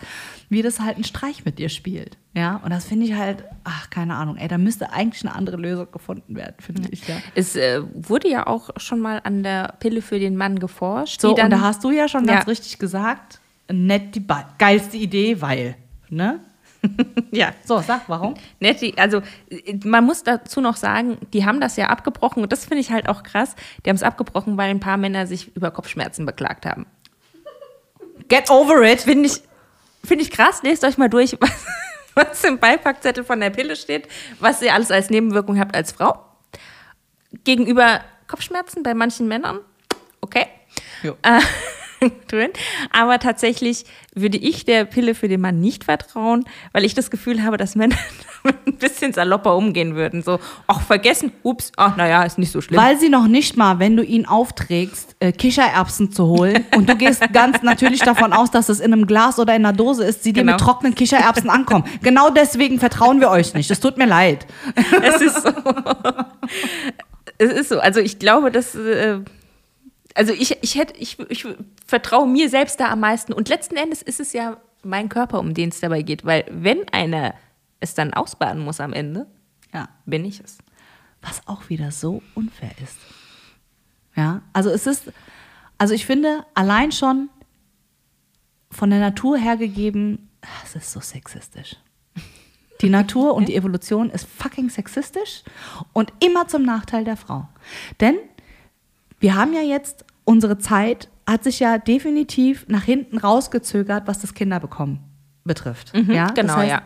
wie das halt einen Streich mit dir spielt. Ja, und das finde ich halt, ach, keine Ahnung, ey, da müsste eigentlich eine andere Lösung gefunden werden, finde ich, ja. Es äh, wurde ja auch schon mal an der Pille für den Mann geforscht. So, dann, und da hast du ja schon ganz Ja. richtig gesagt, nett die geilste Idee, weil, ne? Ja. So, sag, warum? Ne, die, also man muss dazu noch sagen, die haben das ja abgebrochen und das finde ich halt auch krass. Die haben es abgebrochen, weil ein paar Männer sich über Kopfschmerzen beklagt haben. Get over it. Finde ich, finde ich krass. Lest euch mal durch, was, was im Beipackzettel von der Pille steht, was ihr alles als Nebenwirkung habt als Frau. Gegenüber Kopfschmerzen bei manchen Männern. Okay. Jo. Äh, drin. Aber tatsächlich würde ich der Pille für den Mann nicht vertrauen, weil ich das Gefühl habe, dass Männer ein bisschen salopper umgehen würden. So, ach, vergessen, ups, ach, naja, ist nicht so schlimm. Weil sie noch nicht mal, wenn du ihn aufträgst, äh, Kichererbsen zu holen und du gehst ganz natürlich davon aus, dass es in einem Glas oder in einer Dose ist, sie dir Genau. mit trockenen Kichererbsen ankommen. Genau deswegen vertrauen wir euch nicht. Es tut mir leid. es ist so. es ist so. Also ich glaube, dass. Äh, also ich, ich hätte, ich, ich vertraue mir selbst da am meisten. Und letzten Endes ist es ja mein Körper, um den es dabei geht. Weil wenn einer es dann ausbaden muss am Ende, Ja. bin ich es. Was auch wieder so unfair ist. Ja, also es ist, also ich finde, allein schon von der Natur her gegeben, es ist so sexistisch. Die Natur und die Evolution ist fucking sexistisch und immer zum Nachteil der Frau. Denn wir haben ja jetzt, unsere Zeit hat sich ja definitiv nach hinten rausgezögert, was das Kinderbekommen betrifft. ja? Das genau, heißt, ja.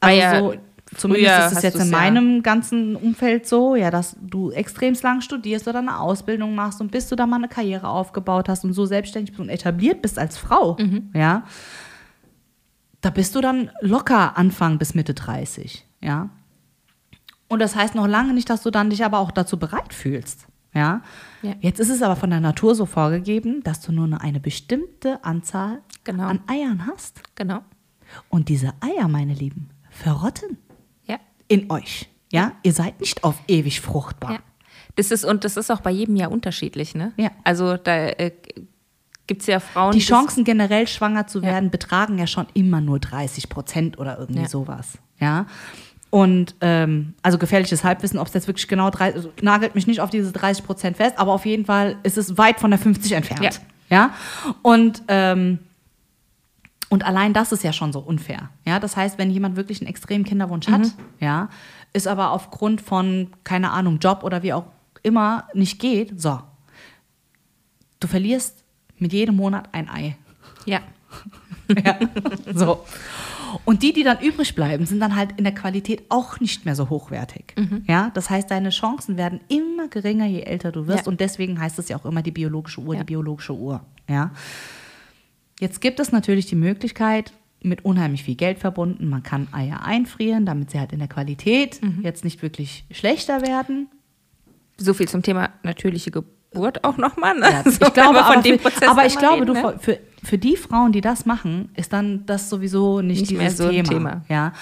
Also ja zumindest ist es jetzt in ja- meinem ganzen Umfeld so, ja, dass du extremst lang studierst oder eine Ausbildung machst und bis du da mal eine Karriere aufgebaut hast und so selbstständig bist und etabliert bist als Frau, Mhm. ja, da bist du dann locker Anfang bis Mitte 30, ja. Und das heißt noch lange nicht, dass du dann dich aber auch dazu bereit fühlst. Ja? Ja. Jetzt ist es aber von der Natur so vorgegeben, dass du nur eine bestimmte Anzahl Genau. an Eiern hast. Genau. Und diese Eier, meine Lieben, verrotten Ja. in euch. Ja, ihr seid nicht auf ewig fruchtbar. Ja. Das ist, und das ist auch bei jedem Jahr unterschiedlich, ne? Ja. Also da äh, gibt es ja Frauen. Die Chancen generell schwanger zu Ja. werden betragen ja schon immer nur 30 Prozent oder irgendwie Ja. sowas. Ja. Und ähm, also gefährliches Halbwissen, ob es jetzt wirklich genau 30, also nagelt mich nicht auf diese 30 Prozent fest, aber auf jeden Fall ist es weit von der 50 entfernt. Ja. Ja. Und ähm, und allein das ist ja schon so unfair. Ja, das heißt, wenn jemand wirklich einen extremen Kinderwunsch hat, ja, ist aber aufgrund von, keine Ahnung, Job oder wie auch immer nicht geht, so. Du verlierst mit jedem Monat ein Ei. Ja. Ja. So. Und die, die dann übrig bleiben, sind dann halt in der Qualität auch nicht mehr so hochwertig. Ja, das heißt, deine Chancen werden immer geringer, je älter du wirst. Ja. Und deswegen heißt es ja auch immer die biologische Uhr, Ja. die biologische Uhr. Ja. Jetzt gibt es natürlich die Möglichkeit, mit unheimlich viel Geld verbunden, man kann Eier einfrieren, damit sie halt in der Qualität jetzt nicht wirklich schlechter werden. So viel zum Thema natürliche Geburt auch nochmal. Ne? Ja, So, ich wenn glaube, aber, dem für, Prozess aber ich glaube, reden, du, ne? für, für die Frauen, die das machen, ist dann das sowieso nicht, Nicht dieses mehr so Thema. Thema. Ja.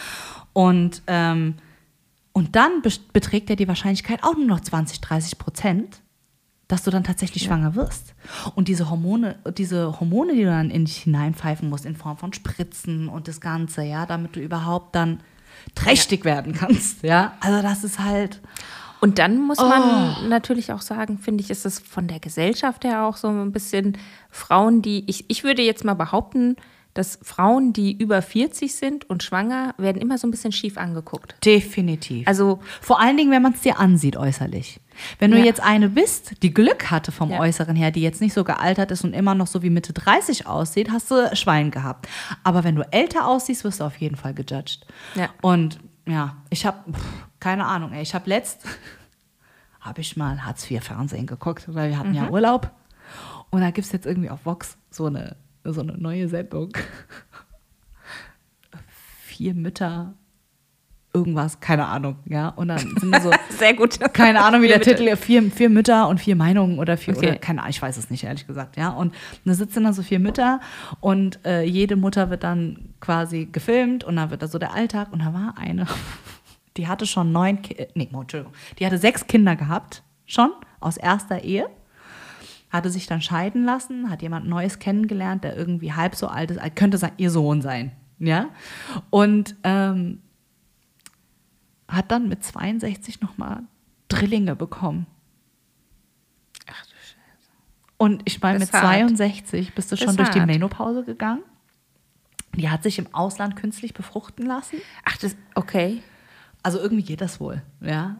Und, ähm, und dann beträgt ja die Wahrscheinlichkeit auch nur noch 20, 30 Prozent, dass du dann tatsächlich schwanger wirst. Und diese Hormone, diese Hormone, die du dann in dich hineinpfeifen musst, in Form von Spritzen und das Ganze, ja, damit du überhaupt dann trächtig werden kannst. Ja. Also das ist halt. Und dann muss man Oh. natürlich auch sagen, finde ich, ist es von der Gesellschaft her auch so ein bisschen Frauen, die, ich, ich würde jetzt mal behaupten, dass Frauen, die über 40 sind und schwanger, werden immer so ein bisschen schief angeguckt. Definitiv. Also Vor allen Dingen, wenn man es dir ansieht äußerlich. Wenn du Ja. jetzt eine bist, die Glück hatte vom Ja. Äußeren her, die jetzt nicht so gealtert ist und immer noch so wie Mitte 30 aussieht, hast du Schwein gehabt. Aber wenn du älter aussiehst, wirst du auf jeden Fall gejudged. Ja. Und ja, ich habe keine Ahnung, ey, ich habe letzt habe ich mal Hartz IV Fernsehen geguckt, weil wir hatten Mhm. ja Urlaub. Und da gibt es jetzt irgendwie auf Vox so eine, so eine neue Sendung. Vier Mütter, irgendwas, keine Ahnung, ja. Und dann sind da so, sehr gut. keine Ahnung, wie der Bitte. Titel vier, vier Mütter und vier Meinungen oder vier, Okay. oder keine Ahnung, ich weiß es nicht, ehrlich gesagt, ja. Und da sitzen dann so vier Mütter und äh, jede Mutter wird dann quasi gefilmt und dann wird da so der Alltag und da war eine, die hatte schon neun, Ki nee, Entschuldigung, die hatte sechs Kinder gehabt, schon, aus erster Ehe hatte sich dann scheiden lassen, hat jemand Neues kennengelernt, der irgendwie halb so alt ist, könnte sein, ihr Sohn sein, ja. Und ähm, hat dann mit 62 nochmal Drillinge bekommen. Ach du Scheiße. Und ich meine, mit ist hart. 62 bist du schon durch die. Menopause gegangen. Die hat sich im Ausland künstlich befruchten lassen. Ach, das, okay. Also irgendwie geht das wohl, ja.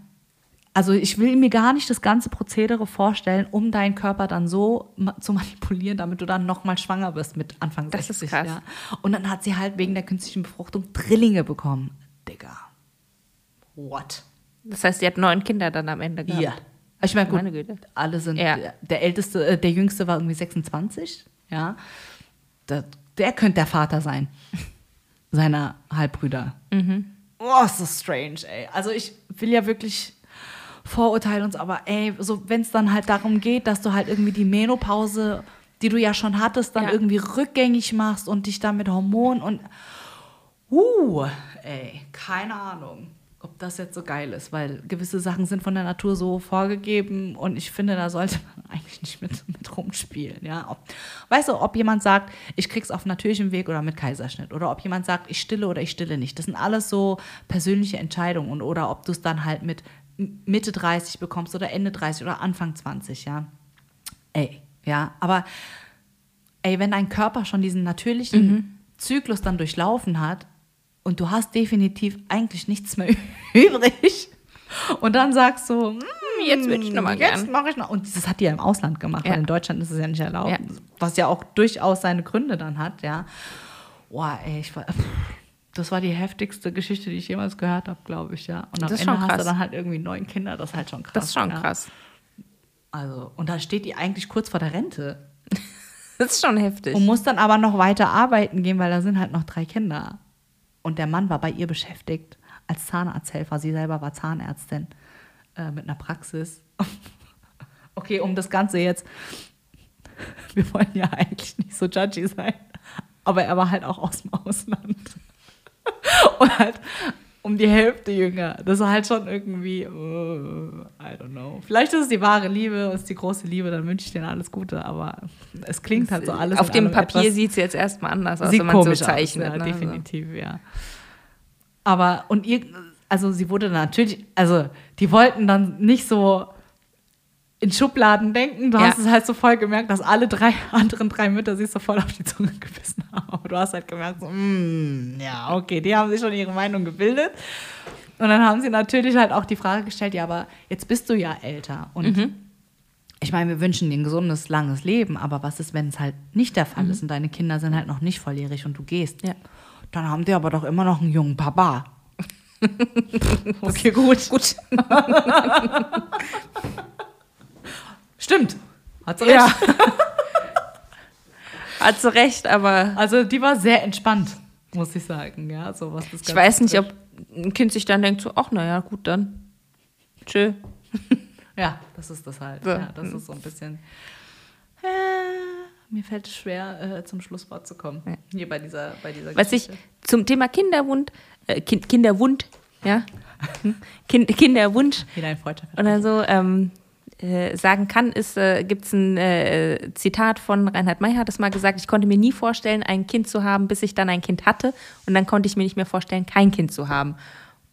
Also ich will mir gar nicht das ganze Prozedere vorstellen, um deinen Körper dann so ma zu manipulieren, damit du dann nochmal schwanger wirst mit Anfang Das ist 60. krass. Ja. Und dann hat sie halt wegen der künstlichen Befruchtung Drillinge bekommen. Digga. What? Das heißt, sie hat neun Kinder dann am Ende gehabt. Ja. Ich meine, gut, Meine alle sind, Ja. der, der älteste, äh, der jüngste war irgendwie 26, ja. Der, der könnte der Vater sein. Seiner Halbbrüder. Mhm. Oh, ist das strange, ey. Also ich will ja wirklich Vorurteile und so, aber ey, so wenn es dann halt darum geht, dass du halt irgendwie die Menopause, die du ja schon hattest, dann Ja. irgendwie rückgängig machst und dich dann mit Hormonen und uh, ey, keine Ahnung, ob das jetzt so geil ist, weil gewisse Sachen sind von der Natur so vorgegeben und ich finde, da sollte man eigentlich nicht mit, mit rumspielen, ja. Ob, weißt du, ob jemand sagt, ich krieg's auf natürlichem Weg oder mit Kaiserschnitt oder ob jemand sagt, ich stille oder ich stille nicht. Das sind alles so persönliche Entscheidungen und oder ob du es dann halt mit Mitte 30 bekommst oder Ende 30 oder Anfang 20, ja. Ey, ja, aber ey, wenn dein Körper schon diesen natürlichen Zyklus dann durchlaufen hat und du hast definitiv eigentlich nichts mehr übrig und dann sagst du, "Mm, Jetzt würde ich nochmal jetzt gern. mache ich noch. Und das hat die ja im Ausland gemacht, Ja. weil in Deutschland ist es ja nicht erlaubt, Ja. was ja auch durchaus seine Gründe dann hat, ja. Boah, ey, ich war, das war die heftigste Geschichte, die ich jemals gehört habe, glaube ich, ja. Und am Ende hast du dann halt irgendwie neun Kinder, das ist halt schon krass. Das ist schon ja. krass. Also, und da steht die eigentlich kurz vor der Rente. Das ist schon heftig. Und muss dann aber noch weiter arbeiten gehen, weil da sind halt noch drei Kinder. Und der Mann war bei ihr beschäftigt als Zahnarzthelfer. Sie selber war Zahnärztin äh, mit einer Praxis. okay, um das Ganze jetzt. Wir wollen ja eigentlich nicht so judgy sein. Aber er war halt auch aus dem Ausland. Und halt um die Hälfte jünger. Das war halt schon irgendwie, äh, I don't know. Vielleicht ist es die wahre Liebe, ist die große Liebe, dann wünsche ich denen alles Gute, aber es klingt halt so alles. Auf dem Papier sieht es jetzt erstmal anders aus, wenn man so komisch zeichnet. aus, ja, ne? definitiv, ja. Aber, und ihr, also sie wurde natürlich, also die wollten dann nicht so in Schubladen denken. Du Ja. hast es halt so voll gemerkt, dass alle drei anderen drei Mütter sich so voll auf die Zunge gebissen haben. Aber du hast halt gemerkt, so, mm, ja, okay, die haben sich schon ihre Meinung gebildet. Und dann haben sie natürlich halt auch die Frage gestellt, ja, aber jetzt bist du ja älter. Und Mhm. ich meine, wir wünschen dir ein gesundes, langes Leben, aber was ist, wenn es halt nicht der Fall ist und deine Kinder sind halt noch nicht volljährig und du gehst? Mhm. Ja. Dann haben die aber doch immer noch einen jungen Papa. okay, gut. Gut. Stimmt. Hat sie recht. Ja. Hat sie recht, aber Also die war sehr entspannt, muss ich sagen, ja, so was das ich weiß nicht, ob ein Kind sich dann denkt, so, ach naja, gut, dann. Tschö. Ja, das ist das halt. So. Ja, das ist so ein bisschen. Äh, mir fällt es schwer, äh, zum Schlusswort zu kommen. Ja. Hier bei dieser, bei dieser Was ich Geschichte. zum Thema Kinderwund, äh, kind, Kinderwund, ja, kind, Kinderwunsch Hier dein Freundschaft. oder so ähm, äh, sagen kann, ist, äh, gibt es ein äh, Zitat von Reinhard May, hat es mal gesagt, ich konnte mir nie vorstellen, ein Kind zu haben, bis ich dann ein Kind hatte und dann konnte ich mir nicht mehr vorstellen, kein Kind zu haben.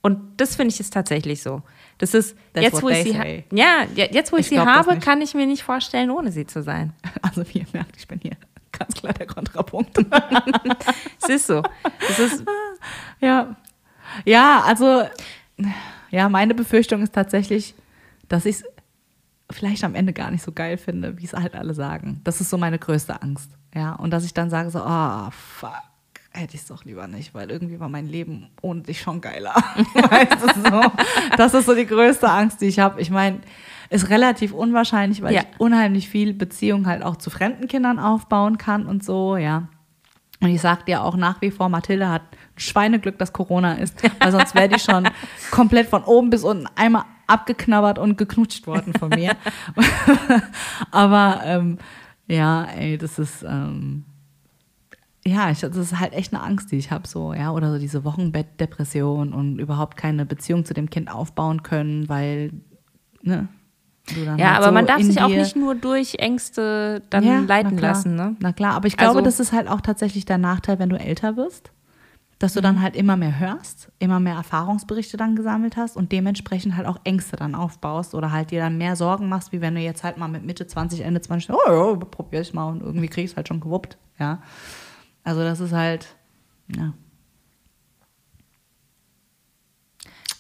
Und das finde ich ist tatsächlich so. Das ist That's jetzt, wo ich sie say. ja, jetzt wo ich, Ich sie habe, kann ich mir nicht vorstellen, ohne sie zu sein. Also wie ihr merkt, ich bin hier ganz klar der Kontrapunkt. Es ist so. Es ist Ja. Ja, also, ja, meine Befürchtung ist tatsächlich, dass ich es vielleicht am Ende gar nicht so geil finde, wie es halt alle sagen. Das ist so meine größte Angst. Ja, und dass ich dann sage so, ah, fuck, hätte ich es doch lieber nicht, weil irgendwie war mein Leben ohne dich schon geiler. weißt du, so. Das ist so die größte Angst, die ich habe. Ich meine, ist relativ unwahrscheinlich, weil Ja. ich unheimlich viel Beziehung halt auch zu fremden Kindern aufbauen kann und so, ja. Und ich sag dir auch nach wie vor, Mathilde hat ein Schweineglück, dass Corona ist, weil sonst wäre die schon komplett von oben bis unten einmal abgeknabbert und geknutscht worden von mir. Aber ähm, ja, ey, das ist ähm, ja, ich, das ist halt echt eine Angst, die ich habe, so, ja, oder so diese Wochenbettdepression und überhaupt keine Beziehung zu dem Kind aufbauen können, weil, ne, ja, halt aber so man darf sich auch nicht nur durch Ängste dann ja, leiten lassen. Ne? Na klar, aber ich glaube, Also- das ist halt auch tatsächlich der Nachteil, wenn du älter wirst, dass du dann halt immer mehr hörst, immer mehr Erfahrungsberichte dann gesammelt hast und dementsprechend halt auch Ängste dann aufbaust oder halt dir dann mehr Sorgen machst, wie wenn du jetzt halt mal mit Mitte 20, Ende 20, oh ja, probier ich mal und irgendwie krieg ich es halt schon gewuppt, ja. Also das ist halt, Ja.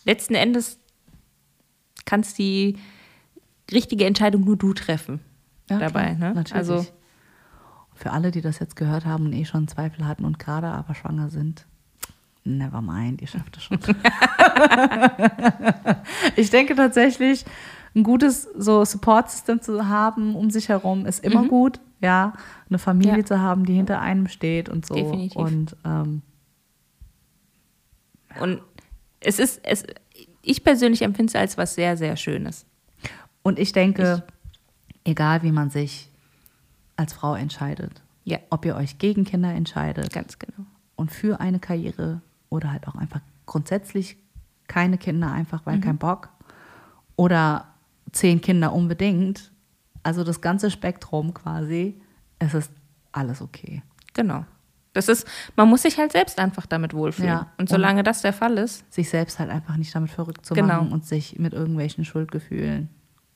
Letzten Endes kannst die richtige Entscheidung nur du treffen Ja, dabei. klar, Ne? Natürlich. Also Für alle, die das jetzt gehört haben und eh schon Zweifel hatten und gerade aber schwanger sind, never mind, ihr schafft es schon. ich denke tatsächlich, ein gutes so Support-System zu haben um sich herum ist immer gut. Ja, eine Familie Mhm. Ja. zu haben, die hinter einem steht und so. Definitiv. Und ähm, und es ist, es, ich persönlich empfinde es als was sehr, sehr Schönes. Und ich denke, egal wie man sich als Frau entscheidet, Ja, ob ihr euch gegen Kinder entscheidet ganz genau. und für eine Karriere oder halt auch einfach grundsätzlich keine Kinder, einfach weil kein Bock oder zehn Kinder unbedingt, also das ganze Spektrum quasi, es ist alles okay. Genau. Das ist, man muss sich halt selbst einfach damit wohlfühlen. Ja. Und solange das der Fall ist, Sich selbst halt einfach nicht damit verrückt zu Genau. machen und sich mit irgendwelchen Schuldgefühlen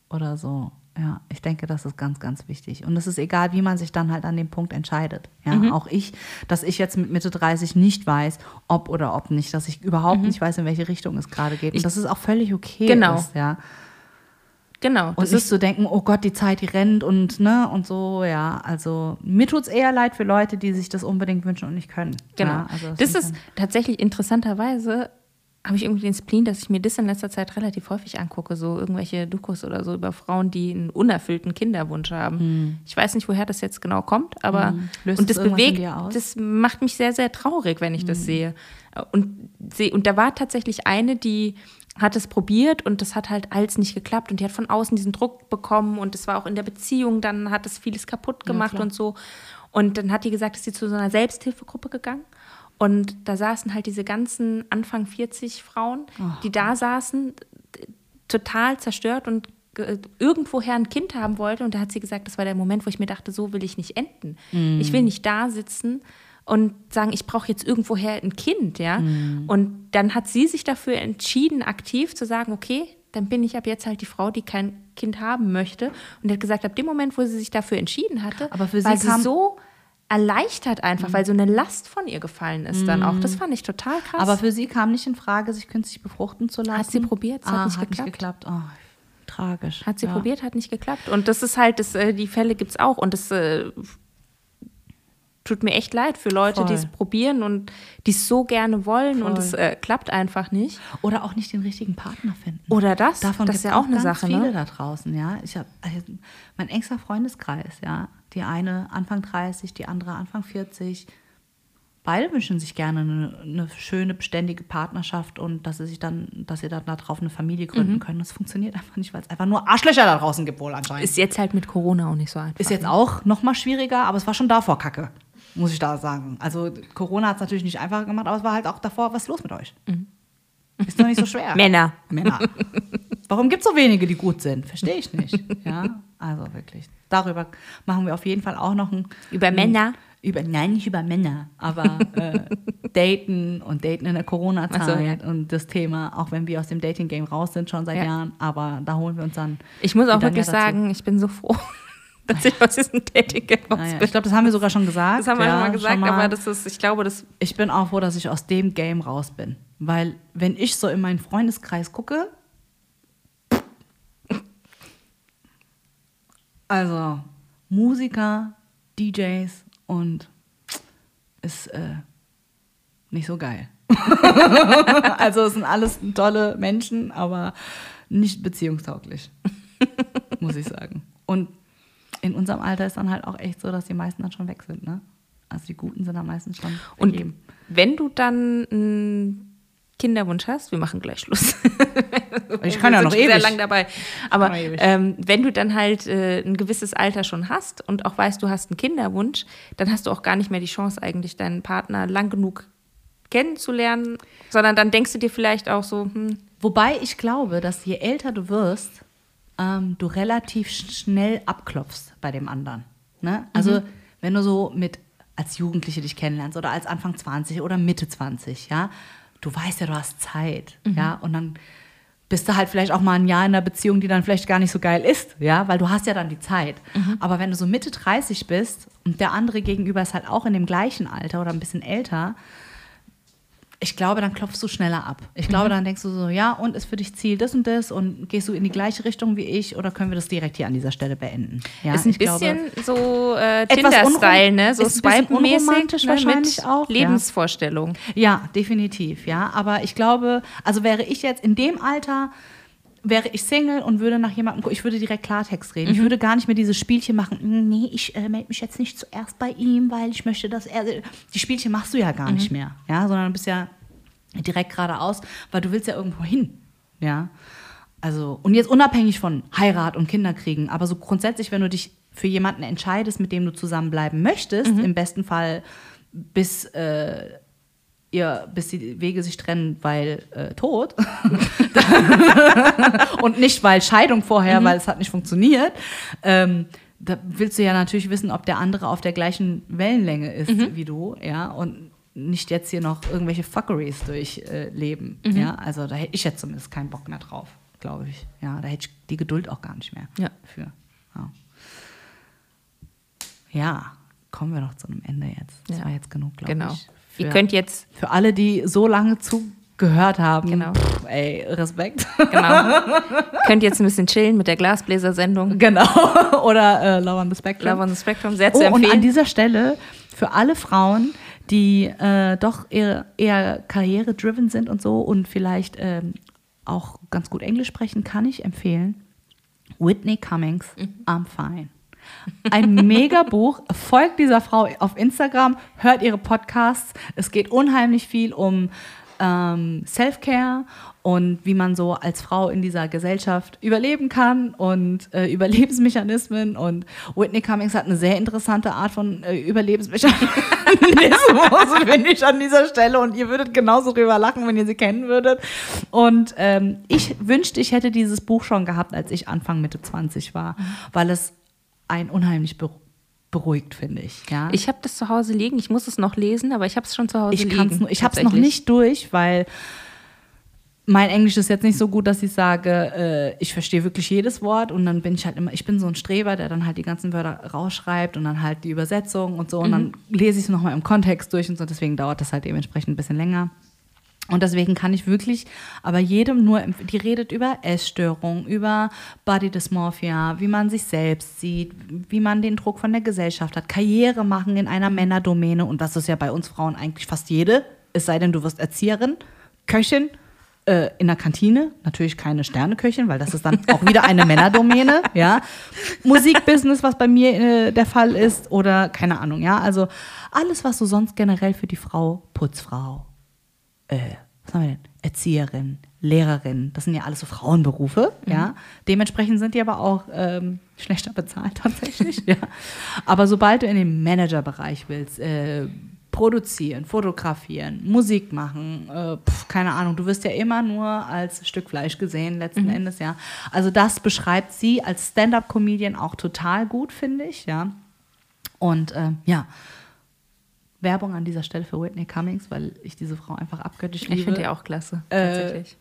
oder so. Ja, ich denke, das ist ganz, ganz wichtig. Und es ist egal, wie man sich dann halt an dem Punkt entscheidet. Ja, Mhm. auch ich, dass ich jetzt mit Mitte 30 nicht weiß, ob oder ob nicht, dass ich überhaupt nicht weiß, in welche Richtung es gerade geht. Und Mhm. Ich- das ist auch völlig okay. Genau. Ist, ja. genau. Und Das nicht ist, zu denken, oh Gott, die Zeit, die rennt und ne und so, ja. Also mir tut es eher leid für Leute, die sich das unbedingt wünschen und nicht können. genau. Ja, also das sind ist tatsächlich interessanterweise, habe ich irgendwie den Spleen, dass ich mir das in letzter Zeit relativ häufig angucke, so irgendwelche Dokus oder so über Frauen, die einen unerfüllten Kinderwunsch haben. Ich weiß nicht, woher das jetzt genau kommt, aber Hm. Löst und das bewegt? Hm. das macht mich sehr, sehr traurig, wenn ich das sehe. Und, und da war tatsächlich eine, die hat es probiert und das hat halt alles nicht geklappt und die hat von außen diesen Druck bekommen und es war auch in der Beziehung, dann hat es vieles kaputt gemacht klar. und so. Und dann hat die gesagt, ist sie zu so einer Selbsthilfegruppe gegangen. Und da saßen halt diese ganzen Anfang 40 Frauen, die da saßen, total zerstört und ge- irgendwoher ein Kind haben wollte. Und da hat sie gesagt, das war der Moment, wo ich mir dachte, so will ich nicht enden. Ich will nicht da sitzen und sagen, ich brauche jetzt irgendwoher ein Kind, ja. Und dann hat sie sich dafür entschieden, aktiv zu sagen, okay, dann bin ich ab jetzt halt die Frau, die kein Kind haben möchte. Und hat gesagt, ab dem Moment, wo sie sich dafür entschieden hatte, Aber für sie war sie so erleichtert einfach, weil so eine Last von ihr gefallen ist dann auch. Das fand ich total krass. Aber für sie kam nicht in Frage, sich künstlich befruchten zu lassen. Hat sie probiert, es hat ah, nicht hat geklappt. nicht geklappt. Oh, tragisch. Hat sie ja. probiert, hat nicht geklappt. Und das ist halt, das, äh, die Fälle gibt es auch. Und das äh, tut mir echt leid für Leute, die es probieren und die es so gerne wollen und Voll. es äh, klappt einfach nicht. Oder auch nicht den richtigen Partner finden. Oder das, Davon das ist ja auch eine ganz Sache. viele Ne? da draußen, ja. Ich habe also mein engster Freundeskreis, ja. Die eine Anfang 30, die andere Anfang 40. Beide wünschen sich gerne eine, eine schöne, beständige Partnerschaft und dass sie sich dann, dass sie dann darauf eine Familie Mhm. gründen können. Das funktioniert einfach nicht, weil es einfach nur Arschlöcher da draußen gibt wohl anscheinend. Ist jetzt halt mit Corona auch nicht so einfach. Ist jetzt auch noch mal schwieriger, aber es war schon davor Kacke, muss ich da sagen. Also Corona hat es natürlich nicht einfacher gemacht, aber es war halt auch davor, was ist los mit euch? Ist doch nicht so schwer. Männer. Männer. Warum gibt es so wenige, die gut sind? Verstehe ich nicht. Ja, also wirklich. Darüber machen wir auf jeden Fall auch noch ein Über ein- Männer? Über, nein, nicht über Männer, aber äh, Daten und Daten in der Corona-Zeit so, ja. und das Thema, auch wenn wir aus dem Dating-Game raus sind schon seit Ja. Jahren, aber da holen wir uns dann. Ich muss auch wirklich sagen, ich bin so froh, dass ich aus diesem dating game raus Naja, bin. ich glaube, das haben wir sogar schon gesagt. Das haben wir ja, schon mal gesagt, schon aber das ist, ich glaube, das ich bin auch froh, dass ich aus dem Game raus bin. Weil, wenn ich so in meinen Freundeskreis gucke, also Musiker, DJs und ist äh, nicht so geil. also es sind alles tolle Menschen, aber nicht beziehungstauglich, muss ich sagen. Und in unserem Alter ist dann halt auch echt so, dass die meisten dann schon weg sind, ne? Also die Guten sind dann meistens schon Und vergeben. wenn du dann Kinderwunsch hast, wir machen gleich Schluss. Ich kann ja noch ewig. sehr lang dabei. Aber ähm, wenn du dann halt äh, ein gewisses Alter schon hast und auch weißt, du hast einen Kinderwunsch, dann hast du auch gar nicht mehr die Chance, eigentlich deinen Partner lang genug kennenzulernen, sondern dann denkst du dir vielleicht auch so, hm, Wobei ich glaube, dass je älter du wirst, ähm, du relativ sch- schnell abklopfst bei dem anderen. Ne? Also wenn du so mit als Jugendliche dich kennenlernst oder als Anfang 20 oder Mitte 20, ja, du weißt ja, du hast Zeit, ja, und dann bist du halt vielleicht auch mal ein Jahr in einer Beziehung, die dann vielleicht gar nicht so geil ist, ja, weil du hast ja dann die Zeit. Aber wenn du so Mitte 30 bist und der andere gegenüber ist halt auch in dem gleichen Alter oder ein bisschen älter, ich glaube, dann klopfst du schneller ab. Ich glaube, dann denkst du so, ja, und ist für dich Ziel das und das und gehst du in die gleiche Richtung wie ich oder können wir das direkt hier an dieser Stelle beenden? Ja, ist ein bisschen so äh, Tinder-Style, ne? So Swipe-mäßig ne? wahrscheinlich mit auch, ja. Lebensvorstellung. Ja, definitiv, ja. Aber ich glaube, also wäre ich jetzt in dem Alter, wäre ich Single und würde nach jemandem, gu- ich würde direkt Klartext reden. Ich würde gar nicht mehr dieses Spielchen machen, "Mm, nee, ich äh, melde mich jetzt nicht zuerst bei ihm, weil ich möchte, dass er. Die Spielchen machst du ja gar nicht mehr, ja, sondern du bist ja direkt geradeaus, weil du willst ja irgendwo hin, ja. Also, und jetzt unabhängig von Heirat und Kinderkriegen, aber so grundsätzlich, wenn du dich für jemanden entscheidest, mit dem du zusammenbleiben möchtest, im besten Fall bis äh, ihr, bis die Wege sich trennen, weil äh, tot und nicht weil Scheidung vorher, weil es hat nicht funktioniert. Ähm, da willst du ja natürlich wissen, ob der andere auf der gleichen Wellenlänge ist wie du, ja, und nicht jetzt hier noch irgendwelche Fuckeries durchleben, äh, leben, ja. Also da hätte ich jetzt zumindest keinen Bock mehr drauf, glaube ich. Ja, da hätte ich die Geduld auch gar nicht mehr Ja. für. Ja. ja, kommen wir doch zu einem Ende jetzt. Das Ja. war jetzt genug, glaube Genau. ich. Ihr Für- könnt jetzt, für alle, die so lange zugehört haben, Genau. pff, ey, Respekt. genau, könnt jetzt ein bisschen chillen mit der Glasbläser-Sendung. genau. Oder äh, Love on the Spectrum. Love on the Spectrum, sehr zu oh, und empfehlen. an dieser Stelle für alle Frauen, die äh, doch eher, eher karriere-driven sind und so und vielleicht ähm, auch ganz gut Englisch sprechen, kann ich empfehlen. Whitney Cummings, Mhm. I'm Fine. Ein Mega-Buch. Folgt dieser Frau auf Instagram, hört ihre Podcasts. Es geht unheimlich viel um ähm, Self-Care und wie man so als Frau in dieser Gesellschaft überleben kann und äh, Überlebensmechanismen. Und Whitney Cummings hat eine sehr interessante Art von äh, Überlebensmechanismus, finde ich, an dieser Stelle. Und ihr würdet genauso drüber lachen, wenn ihr sie kennen würdet. Und ähm, ich wünschte, ich hätte dieses Buch schon gehabt, als ich Anfang Mitte 20 war, weil es ein unheimlich beru- beruhigt, finde ich. Ja? Ich habe das zu Hause liegen. Ich muss es noch lesen, aber ich habe es schon zu Hause ich liegen. nur, ich habe es noch nicht durch, weil mein Englisch ist jetzt nicht so gut, dass ich sage, äh, ich verstehe wirklich jedes Wort und dann bin ich halt immer, ich bin so ein Streber, der dann halt die ganzen Wörter rausschreibt und dann halt die Übersetzung und so und dann lese ich es nochmal im Kontext durch und so, deswegen dauert das halt dementsprechend ein bisschen länger. Und deswegen kann ich wirklich, aber jedem nur, die redet über Essstörung, über Body Dysmorphia, wie man sich selbst sieht, wie man den Druck von der Gesellschaft hat, Karriere machen in einer Männerdomäne und das ist ja bei uns Frauen eigentlich fast jede, es sei denn, du wirst Erzieherin, Köchin, äh, in der Kantine, natürlich keine Sterneköchin, weil das ist dann auch wieder eine Männerdomäne, ja. Musikbusiness, was bei mir äh, der Fall ist, oder keine Ahnung, ja. Also alles, was du sonst generell für die Frau, Putzfrau, äh, was haben wir denn? Erzieherin, Lehrerin, das sind ja alles so Frauenberufe, ja. Dementsprechend sind die aber auch ähm, schlechter bezahlt tatsächlich, ja. Aber sobald du in den Managerbereich willst, äh, produzieren, fotografieren, Musik machen, äh, pf, keine Ahnung, du wirst ja immer nur als Stück Fleisch gesehen, letzten Endes, ja. Also das beschreibt sie als Stand-up-Comedian auch total gut, finde ich, ja. Und ähm, ja, Werbung an dieser Stelle für Whitney Cummings, weil ich diese Frau einfach abgöttisch liebe. Ich finde die auch klasse, Äh, tatsächlich.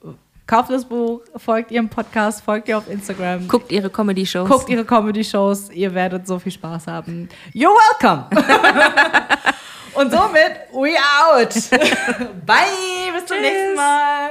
kauft das Buch, folgt ihrem Podcast, folgt ihr auf Instagram. Guckt ihre Comedy-Shows. Guckt ihre Comedy-Shows, ihr werdet so viel Spaß haben. You're welcome! Und somit, we out! Bye! Bis zum Tschüss. nächsten Mal!